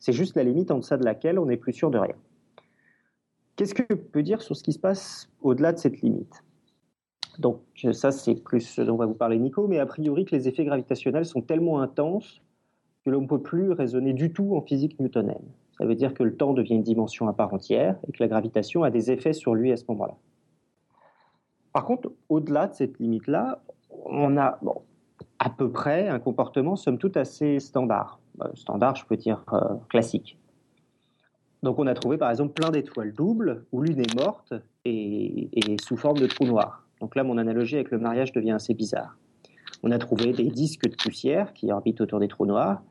C'est juste la limite en deçà de laquelle on n'est plus sûr de rien. Qu'est-ce que je peux dire sur ce qui se passe au-delà de cette limite? Donc ça, c'est plus ce dont va vous parler Nico, mais a priori que les effets gravitationnels sont tellement intenses que l'on ne peut plus raisonner du tout en physique newtonienne. Ça veut dire que le temps devient une dimension à part entière et que la gravitation a des effets sur lui à ce moment-là. Par contre, au-delà de cette limite-là, on a à peu près un comportement, somme toute, assez standard. Euh, standard, je peux dire euh, classique. Donc on a trouvé par exemple plein d'étoiles doubles où l'une est morte et, et, sous forme de trou noir. Donc là, mon analogie avec le mariage devient assez bizarre. On a trouvé des disques de poussière qui orbitent autour des trous noirs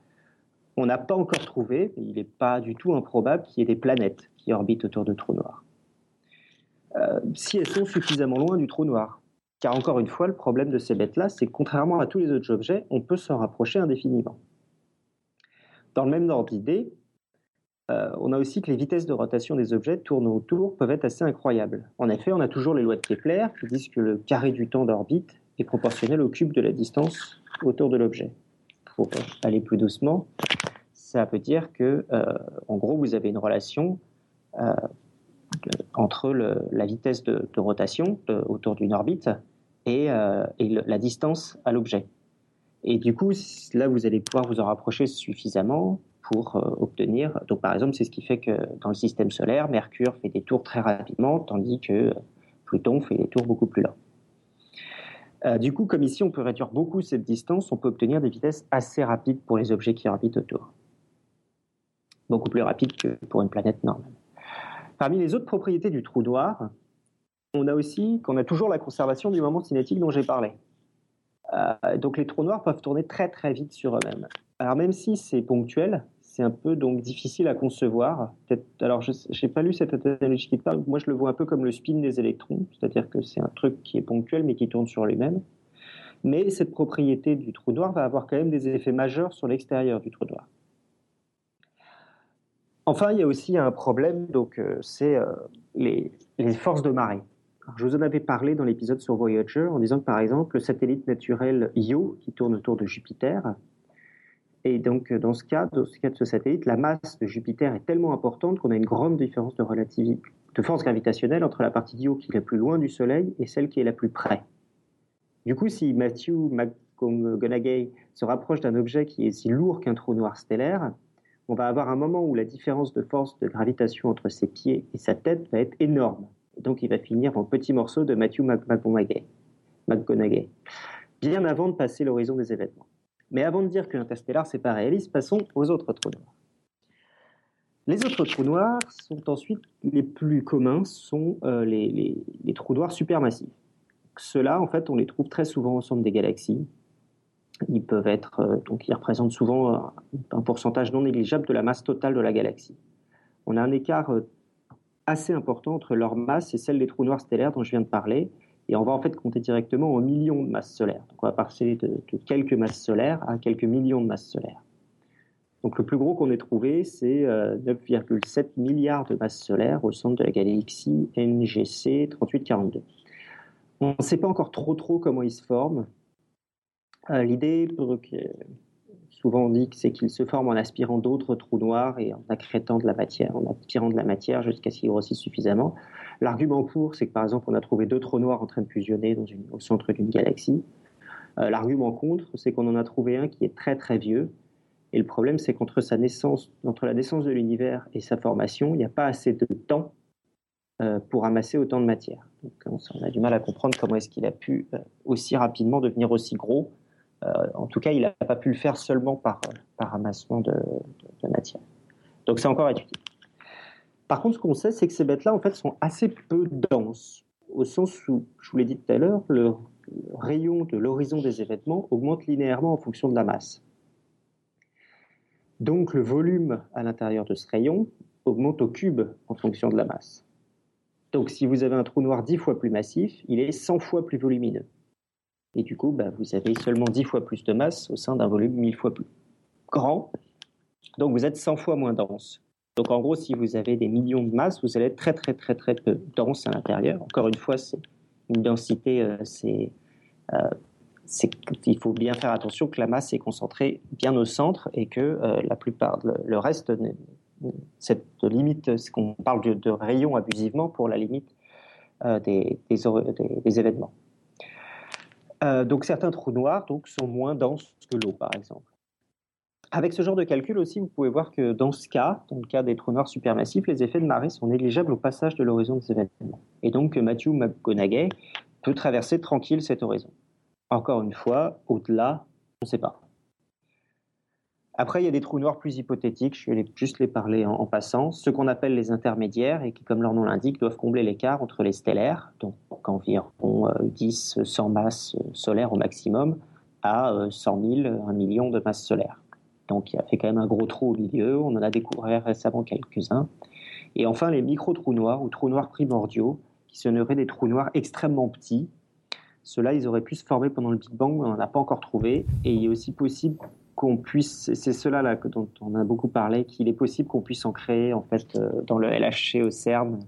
on n'a pas encore trouvé, mais il n'est pas du tout improbable qu'il y ait des planètes qui orbitent autour de trous noirs. Euh, si elles sont suffisamment loin du trou noir. Car encore une fois, le problème de ces bêtes-là, c'est que contrairement à tous les autres objets, on peut s'en rapprocher indéfiniment. Dans le même ordre d'idée, euh, on a aussi que les vitesses de rotation des objets tournant autour peuvent être assez incroyables. En effet, on a toujours les lois de Kepler qui disent que le carré du temps d'orbite est proportionnel au cube de la distance autour de l'objet. Pour aller plus doucement, ça veut dire que, euh, en gros, vous avez une relation euh, entre la vitesse de, rotation autour d'une orbite et, la distance à l'objet. Et du coup, là, vous allez pouvoir vous en rapprocher suffisamment pour obtenir. Donc, par exemple, c'est ce qui fait que dans le système solaire, Mercure fait des tours très rapidement, tandis que Pluton fait des tours beaucoup plus lents. du coup, comme ici, on peut réduire beaucoup cette distance, on peut obtenir des vitesses assez rapides pour les objets qui orbitent autour beaucoup plus rapide que pour une planète normale. Parmi les autres propriétés du trou noir, on a aussi qu'on a toujours la conservation du moment cinétique dont j'ai parlé. Euh, donc les trous noirs peuvent tourner très très vite sur eux-mêmes. Alors même si c'est ponctuel, c'est un peu donc difficile à concevoir. Alors je n'ai pas lu cette analogie qui parle, moi je le vois un peu comme le spin des électrons, c'est-à-dire que c'est un truc qui est ponctuel mais qui tourne sur lui-même. Mais cette propriété du trou noir va avoir quand même des effets majeurs sur l'extérieur du trou noir. Enfin, il y a aussi un problème, donc euh, c'est euh, les, forces de marée. je vous en avais parlé dans l'épisode sur Voyager en disant que par exemple le satellite naturel Io, qui tourne autour de Jupiter, et donc dans ce cas, dans ce cas de ce satellite, la masse de Jupiter est tellement importante qu'on a une grande différence de relativité, de force gravitationnelle entre la partie d'Io qui est la plus loin du Soleil et celle qui est la plus près. Du coup, si Matthew McConaughey se rapproche d'un objet qui est si lourd qu'un trou noir stellaire, on va avoir un moment où la différence de force de gravitation entre ses pieds et sa tête va être énorme. donc il va finir en petits morceaux de Matthew McConaughey, bien avant de passer l'horizon des événements. Mais avant de dire que l'interstellar, c'est pas réaliste, passons aux autres trous noirs. Les autres trous noirs sont ensuite les plus communs, sont euh, les, trous noirs supermassifs. Ceux-là, en fait, on les trouve très souvent au centre des galaxies. Ils peuvent être, euh, donc ils représentent souvent un, un, pourcentage non négligeable de la masse totale de la galaxie. On a un écart euh, assez important entre leur masse et celle des trous noirs stellaires dont je viens de parler. Et on va en fait compter directement en millions de masses solaires. Donc on va passer de, quelques masses solaires à quelques millions de masses solaires. Donc le plus gros qu'on ait trouvé, c'est 9,7 euh, milliards de masses solaires au centre de la galaxie NGC 3842. On ne sait pas encore trop trop comment ils se forment. Euh, l'idée, souvent on dit, c'est qu'ils se forment en aspirant d'autres trous noirs et en accrétant de la matière, en aspirant de la matière jusqu'à ce qu'ils grossissent suffisamment. L'argument pour, c'est que par exemple, on a trouvé deux trous noirs en train de fusionner au centre d'une galaxie. Euh, l'argument contre, c'est qu'on en a trouvé un qui est très très vieux. Et le problème, c'est qu'entre sa naissance, entre la naissance de l'univers et sa formation, il n'y a pas assez de temps euh, pour amasser autant de matière. Donc, on a du mal à comprendre comment est-ce qu'il a pu euh, aussi rapidement devenir aussi gros. En tout cas, il n'a pas pu le faire seulement par, par amassement de matière. Donc c'est encore étudié. Par contre, ce qu'on sait, c'est que ces bêtes-là, en fait, sont assez peu denses, au sens où, je vous l'ai dit tout à l'heure, le rayon de l'horizon des événements augmente linéairement en fonction de la masse. Donc, le volume à l'intérieur de ce rayon augmente au cube en fonction de la masse. Donc, si vous avez un trou noir 10 fois plus massif, il est 100 fois plus volumineux. Et du coup, bah, vous avez seulement 10 fois plus de masse au sein d'un volume 1000 fois plus grand. Donc, vous êtes 100 fois moins dense. Donc en gros, si vous avez des millions de masses, vous allez être très très très très peu dense à l'intérieur. Encore une fois, c'est une densité, euh, euh, il faut bien faire attention que la masse est concentrée bien au centre et que euh, la plupart, le, reste, cette limite, ce qu'on parle de, rayon abusivement pour la limite des, événements. Donc certains trous noirs sont moins denses que l'eau, par exemple. Avec ce genre de calcul aussi, vous pouvez voir que dans ce cas, dans le cas des trous noirs supermassifs, les effets de marée sont négligeables au passage de l'horizon des événements. Et donc Matthew McConaughey peut traverser tranquille cet horizon. Encore une fois, au-delà, on ne sait pas. Après, il y a des trous noirs plus hypothétiques, je vais juste les parler en, passant, ceux qu'on appelle les intermédiaires et qui, comme leur nom l'indique, doivent combler l'écart entre les stellaires, donc environ 10, 100 masses solaires au maximum, à 100 000, 1 million de masses solaires. Donc il a fait quand même un gros trou au milieu. On en a découvert récemment quelques-uns. Et enfin, les micro-trous noirs ou trous noirs primordiaux, qui seraient des trous noirs extrêmement petits. Ceux-là, ils auraient pu se former pendant le Big Bang, on n'en a pas encore trouvé. Et il est aussi possible qu'on puisse, c'est cela là dont on a beaucoup parlé, qu'il est possible qu'on puisse en créer en fait euh, dans le LHC au CERN,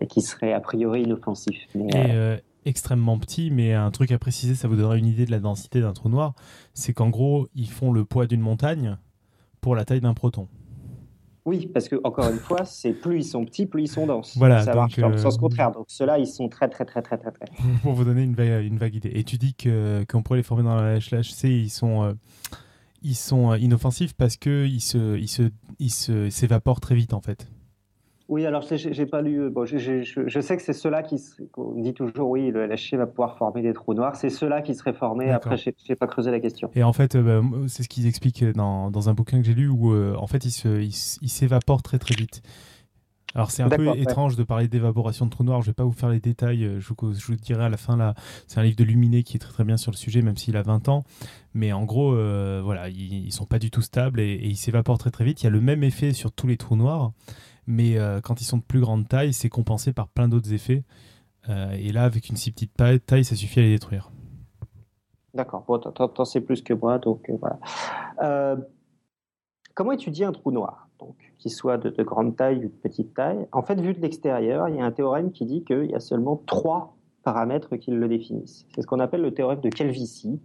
et qui serait a priori inoffensif. Mais, euh, extrêmement petit, mais un truc à préciser, ça vous donnera une idée de la densité d'un trou noir, c'est qu'en gros, ils font le poids d'une montagne pour la taille d'un proton. Oui, parce que encore une fois, c'est plus ils sont petits, plus ils sont denses. Voilà, ça marche dans le sens euh, contraire. Donc ceux-là, ils sont très, très, très, très, très, très. Pour vous donner une vague, une vague idée. Et tu dis que qu'on pourrait les former dans la HLHC, ils sont, euh, ils sont euh, inoffensifs parce que ils se, ils se, ils se, s'évaporent très vite en fait. Oui, alors j'ai pas lu. Bon, je sais que c'est ceux-là qui. On dit toujours, oui, le LHC va pouvoir former des trous noirs. C'est ceux-là qui seraient formés. Après, je n'ai pas creusé la question. Et en fait, euh, bah, c'est ce qu'ils expliquent dans, dans, un bouquin que j'ai lu où, euh, en fait, ils s'évaporent très très vite. Alors c'est un peu étrange de parler d'évaporation de trous noirs, je vais pas vous faire les détails, euh, je vous, je vous dirai à la fin là, c'est un livre de Luminé qui est très très bien sur le sujet même s'il a 20 ans, mais en gros euh, voilà, ils, sont pas du tout stables et, ils s'évaporent très très vite, il y a le même effet sur tous les trous noirs, mais euh, quand ils sont de plus grande taille, c'est compensé par plein d'autres effets, et là avec une si petite taille, ça suffit à les détruire. D'accord, bon, t'en sais plus que moi, donc voilà. comment étudier un trou noir? Donc qu'il soit de, grande taille ou de petite taille. En fait, vu de l'extérieur, il y a un théorème qui dit qu'il y a seulement trois paramètres qui le définissent. C'est ce qu'on appelle le théorème de Calvici.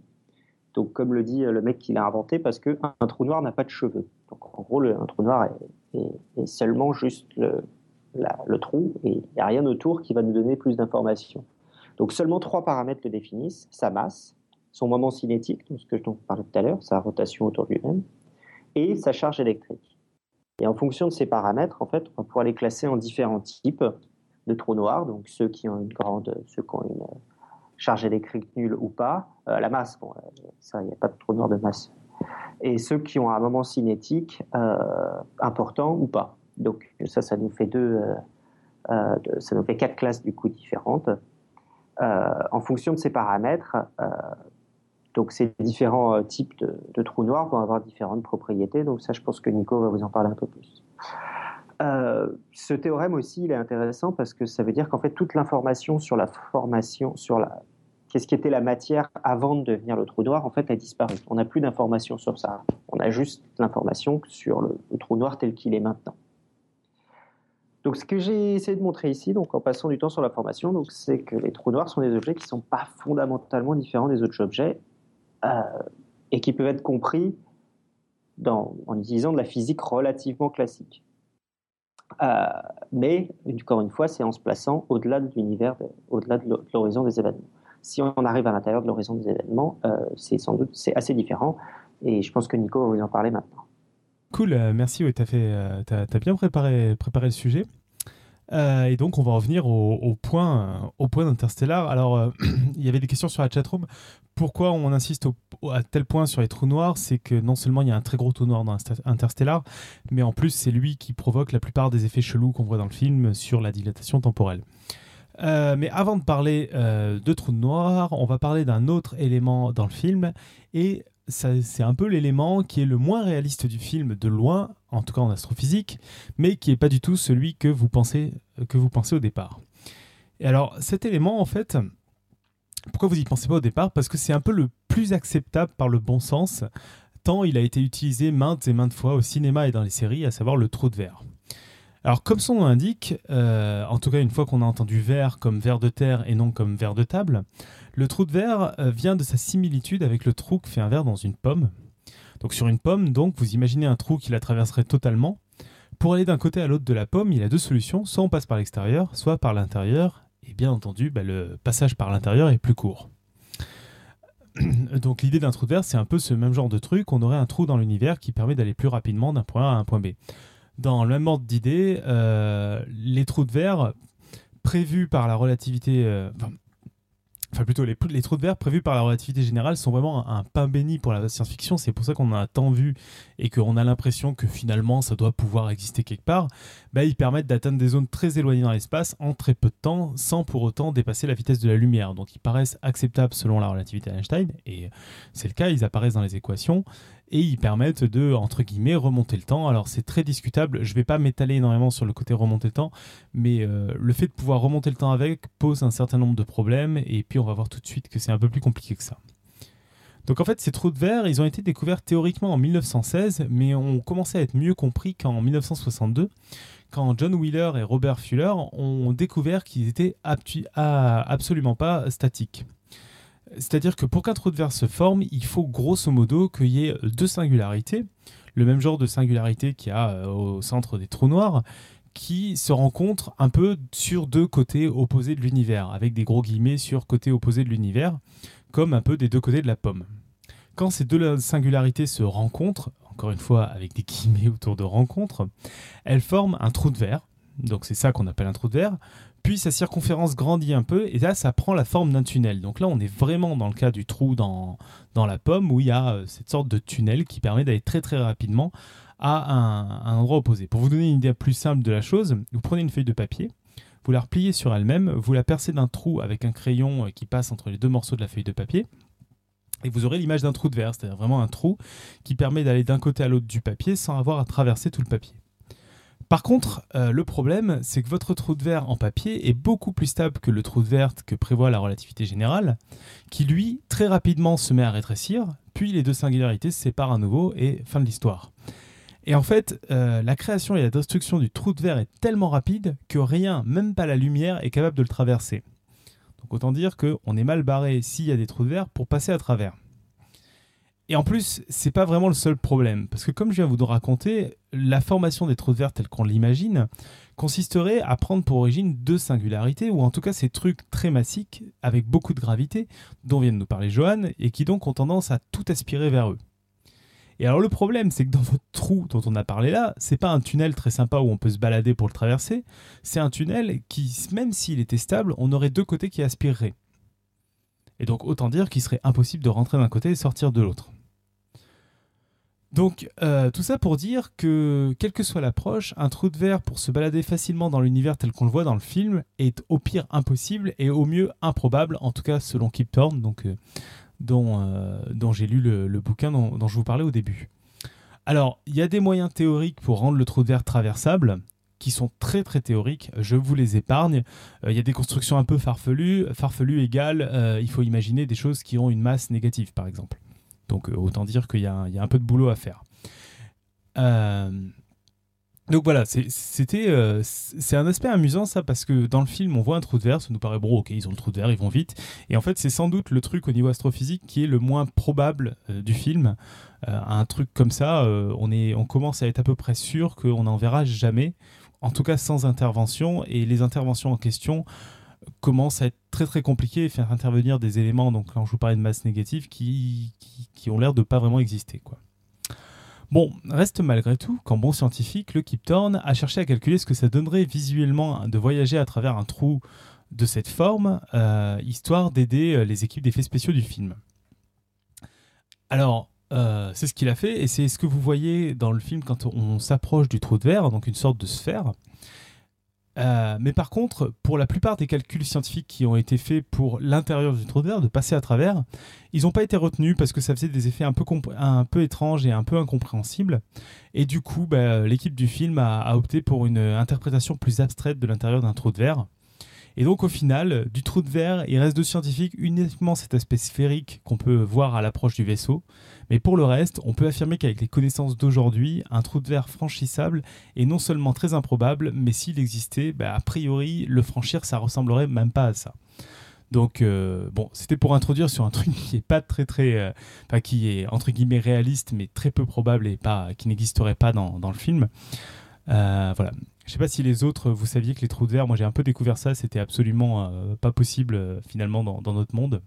Donc, comme le dit le mec qui l'a inventé, parce qu'un un trou noir n'a pas de cheveux. Donc, en gros, un trou noir est, seulement juste le, trou et il n'y a rien autour qui va nous donner plus d'informations. Donc, seulement trois paramètres le définissent sa masse, son moment cinétique, donc ce que je parlais tout à l'heure, sa rotation autour de lui-même, et sa charge électrique. Et en fonction de ces paramètres, en fait, on va pouvoir les classer en différents types de trous noirs, donc ceux qui ont une grande, ceux qui ont une charge électrique nulle ou pas, euh, la masse, bon, euh, ça, il n'y a pas de trou noir de masse, et ceux qui ont un moment cinétique euh, important ou pas. Donc ça, ça nous fait deux, ça nous fait quatre classes du coup différentes. en fonction de ces paramètres, donc ces différents euh, types de, trous noirs vont avoir différentes propriétés. Donc ça, je pense que Nico va vous en parler un peu plus. Euh, ce théorème aussi, il est intéressant parce que ça veut dire qu'en fait toute l'information sur la formation, sur la qu'est-ce qui était la matière avant de devenir le trou noir, en fait, a disparu. On n'a plus d'informations sur ça. On a juste l'information sur le, trou noir tel qu'il est maintenant. Donc, ce que j'ai essayé de montrer ici, donc en passant du temps sur la formation, c'est que les trous noirs sont des objets qui ne sont pas fondamentalement différents des autres objets et qui peuvent être compris en utilisant de la physique relativement classique. Euh, mais, encore une fois, c'est en se plaçant au-delà de l'univers, au-delà de l'horizon des événements. Si on arrive à l'intérieur de l'horizon des événements, euh, c'est sans doute c'est assez différent. Et je pense que Nico va vous en parler maintenant. Cool, merci. Oui, tu as, bien préparé le sujet. Euh, et donc, on va revenir au, point, au point d'Interstellar. Alors, euh, il y avait des questions sur la chatroom. Pourquoi on insiste à tel point sur les trous noirs? C'est que non seulement il y a un très gros trou noir dans Interstellar, mais en plus, c'est lui qui provoque la plupart des effets chelous qu'on voit dans le film sur la dilatation temporelle. Euh, mais avant de parler de trous noirs, on va parler d'un autre élément dans le film. Et c'est un peu l'élément qui est le moins réaliste du film de loin, en tout cas en astrophysique, mais qui n'est pas du tout celui que vous pensez, que vous pensez au départ. Et alors cet élément, en fait, pourquoi vous y pensez pas au départ? Parce que c'est un peu le plus acceptable par le bon sens, tant il a été utilisé maintes et maintes fois au cinéma et dans les séries, à savoir le trou de verre. Alors comme son nom l'indique, euh, en tout cas une fois qu'on a entendu verre comme verre de terre et non comme verre de table, le trou de verre euh, vient de sa similitude avec le trou que fait un verre dans une pomme. Donc sur une pomme, donc vous imaginez un trou qui la traverserait totalement. Pour aller d'un côté à l'autre de la pomme, il y a deux solutions, soit on passe par l'extérieur, soit par l'intérieur, et bien entendu, bah, le passage par l'intérieur est plus court. Donc l'idée d'un trou de verre, c'est un peu ce même genre de truc, on aurait un trou dans l'univers qui permet d'aller plus rapidement d'un point A à un point B. Dans le même ordre d'idée, euh, les trous de verre prévus par la relativité, euh, enfin plutôt les, trous de verre prévus par la relativité générale sont vraiment un, pain béni pour la science-fiction. C'est pour ça qu'on a tant vu et qu'on a l'impression que finalement ça doit pouvoir exister quelque part. Bah, ils permettent d'atteindre des zones très éloignées dans l'espace en très peu de temps sans pour autant dépasser la vitesse de la lumière. Donc ils paraissent acceptables selon la relativité d'Einstein et c'est le cas, ils apparaissent dans les équations et ils permettent de, entre guillemets, remonter le temps. Alors c'est très discutable, je ne vais pas m'étaler énormément sur le côté remonter le temps, mais euh, le fait de pouvoir remonter le temps avec pose un certain nombre de problèmes, et puis on va voir tout de suite que c'est un peu plus compliqué que ça. Donc en fait, ces trous de verre, ils ont été découverts théoriquement en 1916, mais ont commencé à être mieux compris qu'en 1962, quand John Wheeler et Robert Fuller ont découvert qu'ils étaient absolument pas statiques. C'est-à-dire que pour qu'un trou de verre se forme, il faut grosso modo qu'il y ait deux singularités, le même genre de singularité qu'il y a euh, au centre des trous noirs, qui se rencontrent un peu sur deux côtés opposés de l'univers, avec des gros guillemets sur côté opposé de l'univers, comme un peu des deux côtés de la pomme. Quand ces deux singularités se rencontrent, encore une fois avec des guillemets autour de rencontre, elles forment un trou de verre, donc c'est ça qu'on appelle un trou de verre, puis sa circonférence grandit un peu et là ça prend la forme d'un tunnel. Donc là on est vraiment dans le cas du trou dans, dans la pomme où il y a euh, cette sorte de tunnel qui permet d'aller très très rapidement à un, endroit opposé. Pour vous donner une idée plus simple de la chose, vous prenez une feuille de papier, vous la repliez sur elle-même, vous la percez d'un trou avec un crayon qui passe entre les deux morceaux de la feuille de papier, et vous aurez l'image d'un trou de verre, c'est-à-dire vraiment un trou qui permet d'aller d'un côté à l'autre du papier sans avoir à traverser tout le papier. Par contre, euh, le problème, c'est que votre trou de verre en papier est beaucoup plus stable que le trou de verre que prévoit la relativité générale, qui lui, très rapidement, se met à rétrécir, puis les deux singularités se séparent à nouveau et fin de l'histoire. Et en fait, euh, la création et la destruction du trou de verre est tellement rapide que rien, même pas la lumière, est capable de le traverser. Donc autant dire qu'on est mal barré s'il y a des trous de verre pour passer à travers. Et en plus, c'est pas vraiment le seul problème, parce que comme je viens de vous raconter, la formation des trous de verre telle qu'on l'imagine consisterait à prendre pour origine deux singularités, ou en tout cas ces trucs très massiques, avec beaucoup de gravité, dont vient de nous parler Johan, et qui donc ont tendance à tout aspirer vers eux. Et alors le problème, c'est que dans votre trou dont on a parlé là, c'est pas un tunnel très sympa où on peut se balader pour le traverser, c'est un tunnel qui, même s'il était stable, on aurait deux côtés qui aspireraient. Et donc autant dire qu'il serait impossible de rentrer d'un côté et sortir de l'autre. Donc euh, tout ça pour dire que quelle que soit l'approche, un trou de verre pour se balader facilement dans l'univers tel qu'on le voit dans le film est au pire impossible et au mieux improbable, en tout cas selon Kip Thorne, donc euh, euh, dont, j'ai lu le, bouquin dont, je vous parlais au début. Alors, il y a des moyens théoriques pour rendre le trou de verre traversable, qui sont très très théoriques, je vous les épargne. Euh, il y a des constructions un peu farfelues. Farfelu égale, euh, il faut imaginer des choses qui ont une masse négative, par exemple. Donc autant dire qu'il y, a un peu de boulot à faire. Donc voilà, c'était euh, c'est un aspect amusant ça parce que dans le film on voit un trou de verre, ça nous paraît bon, ok ils ont le trou de verre, ils vont vite. Et en fait c'est sans doute le truc au niveau astrophysique qui est le moins probable euh, du film. Euh, un truc comme ça, on, est, on commence à être à peu près sûr qu'on n'en verra jamais, en tout cas sans intervention. Et les interventions en question commencent à être très très compliquées et faire intervenir des éléments, donc quand je vous parlais de masse négative, qui, qui, qui ont l'air de pas vraiment exister quoi. Bon, reste malgré tout qu'en bon scientifique, le Kip Thorne a cherché à calculer ce que ça donnerait visuellement de voyager à travers un trou de cette forme, euh, histoire d'aider euh, les équipes d'effets spéciaux du film. Alors, euh, c'est ce qu'il a fait, et c'est ce que vous voyez dans le film quand on s'approche du trou de verre, donc une sorte de sphère. Euh, mais par contre, pour la plupart des calculs scientifiques qui ont été faits pour l'intérieur du trou de verre, de passer à travers, ils n'ont pas été retenus parce que ça faisait des effets un peu, étranges et un peu incompréhensibles. Et du coup, bah, l'équipe du film a, opté pour une interprétation plus abstraite de l'intérieur d'un trou de verre. Et donc au final, du trou de verre, il reste de scientifique uniquement cet aspect sphérique qu'on peut voir à l'approche du vaisseau. Mais pour le reste, on peut affirmer qu'avec les connaissances d'aujourd'hui, un trou de verre franchissable est non seulement très improbable, mais s'il existait, bah, a priori, le franchir, ça ressemblerait même pas à ça. Donc euh, bon, c'était pour introduire sur un truc qui est pas très très, euh, qui est entre guillemets réaliste, mais très peu probable et pas qui n'existerait pas dans, le film. Euh, voilà. Je sais pas si les autres, vous saviez que les trous de verre, moi j'ai un peu découvert ça, c'était absolument pas possible finalement dans, notre monde.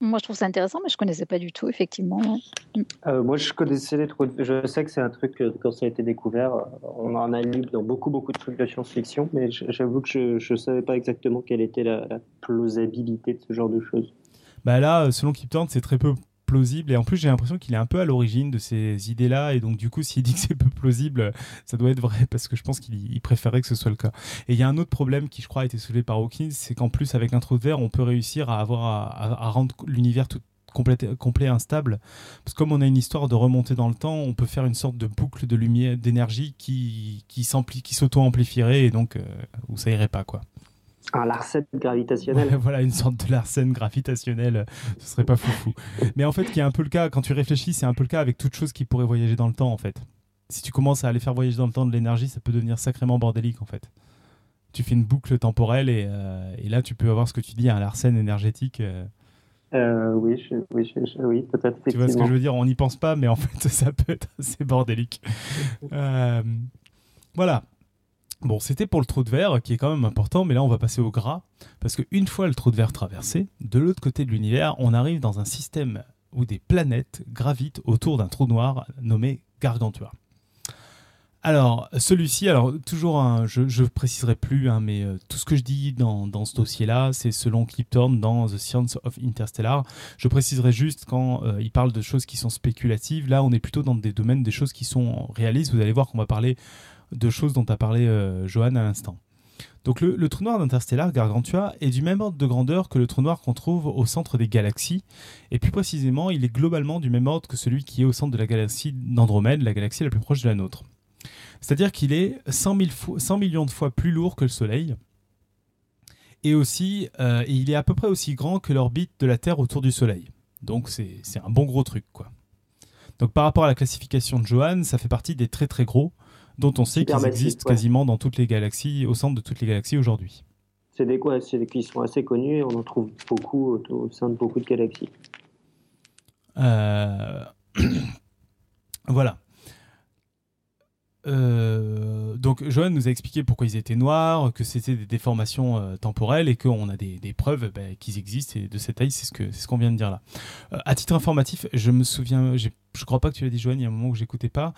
Moi, je trouve ça intéressant, mais je connaissais pas du tout, effectivement. Euh, moi, je connaissais les trous. Je sais que c'est un truc quand ça a été découvert, euh, on en a lu dans beaucoup, beaucoup de trucs de science-fiction, mais j'avoue que je ne savais pas exactement quelle était la, la, plausibilité de ce genre de choses. Bah là, selon Kip Thorne, c'est très peu plausible. Et en plus, j'ai l'impression qu'il est un peu à l'origine de ces idées-là. Et donc, du coup, s'il dit que c'est peu plausible, ça doit être vrai parce que je pense qu'il préférait que ce soit le cas. Et il y a un autre problème qui, je crois, a été soulevé par Hawkins c'est qu'en plus, avec un trou de verre, on peut réussir à, avoir, à, rendre l'univers tout complet, instable. Parce que comme on a une histoire de remontée dans le temps, on peut faire une sorte de boucle de lumière, d'énergie qui, qui s'auto-amplifierait et donc euh, où ça irait pas, quoi. Un Larsen gravitationnel. voilà, une sorte de Larsen gravitationnel, ce serait pas fou Mais en fait, qui est un peu le cas, quand tu réfléchis, c'est un peu le cas avec toute chose qui pourrait voyager dans le temps, en fait. Si tu commences à aller faire voyager dans le temps de l'énergie, ça peut devenir sacrément bordélique, en fait. Tu fais une boucle temporelle et, euh, et là, tu peux avoir ce que tu dis, un Larsen énergétique. Euh. Euh, oui, oui, oui peut-être. Tu vois ce que je veux dire? On n'y pense pas, mais en fait, ça peut être assez bordélique. voilà. Bon, c'était pour le trou de verre qui est quand même important, mais là on va passer au gras, parce qu'une fois le trou de verre traversé, de l'autre côté de l'univers, on arrive dans un système où des planètes gravitent autour d'un trou noir nommé Gargantua. Alors, celui-ci, alors toujours, je ne préciserai plus, hein, mais euh, tout ce que je dis dans, ce dossier-là, c'est selon Thorne dans The Science of Interstellar. Je préciserai juste quand euh, il parle de choses qui sont spéculatives. Là, on est plutôt dans des domaines des choses qui sont réalistes. Vous allez voir qu'on va parler de choses dont a parlé euh, Johan à l'instant. Donc le, trou noir d'Interstellar, Gargantua, est du même ordre de grandeur que le trou noir qu'on trouve au centre des galaxies, et plus précisément, il est globalement du même ordre que celui qui est au centre de la galaxie d'Andromède, la galaxie la plus proche de la nôtre. C'est-à-dire qu'il est 100, millions de fois plus lourd que le Soleil, et aussi, euh, il est à peu près aussi grand que l'orbite de la Terre autour du Soleil. Donc c'est un bon gros truc, quoi. Donc par rapport à la classification de Johan, ça fait partie des très très gros dont on sait qu'ils existent quasiment dans toutes les galaxies, au centre de toutes les galaxies aujourd'hui. C'est des quoi C'est des qui sont assez connus et on en trouve beaucoup au, sein de beaucoup de galaxies. Euh, voilà. Euh, donc Johan nous a expliqué pourquoi ils étaient noirs, que c'était des déformations euh, temporelles et qu'on a des, preuves bah, qu'ils existent et de cette taille, c'est ce qu'on ce qu'on vient de dire là. à titre informatif, je me souviens, je crois pas que tu l'as dit Johan, il y a un moment où j'écoutais pas,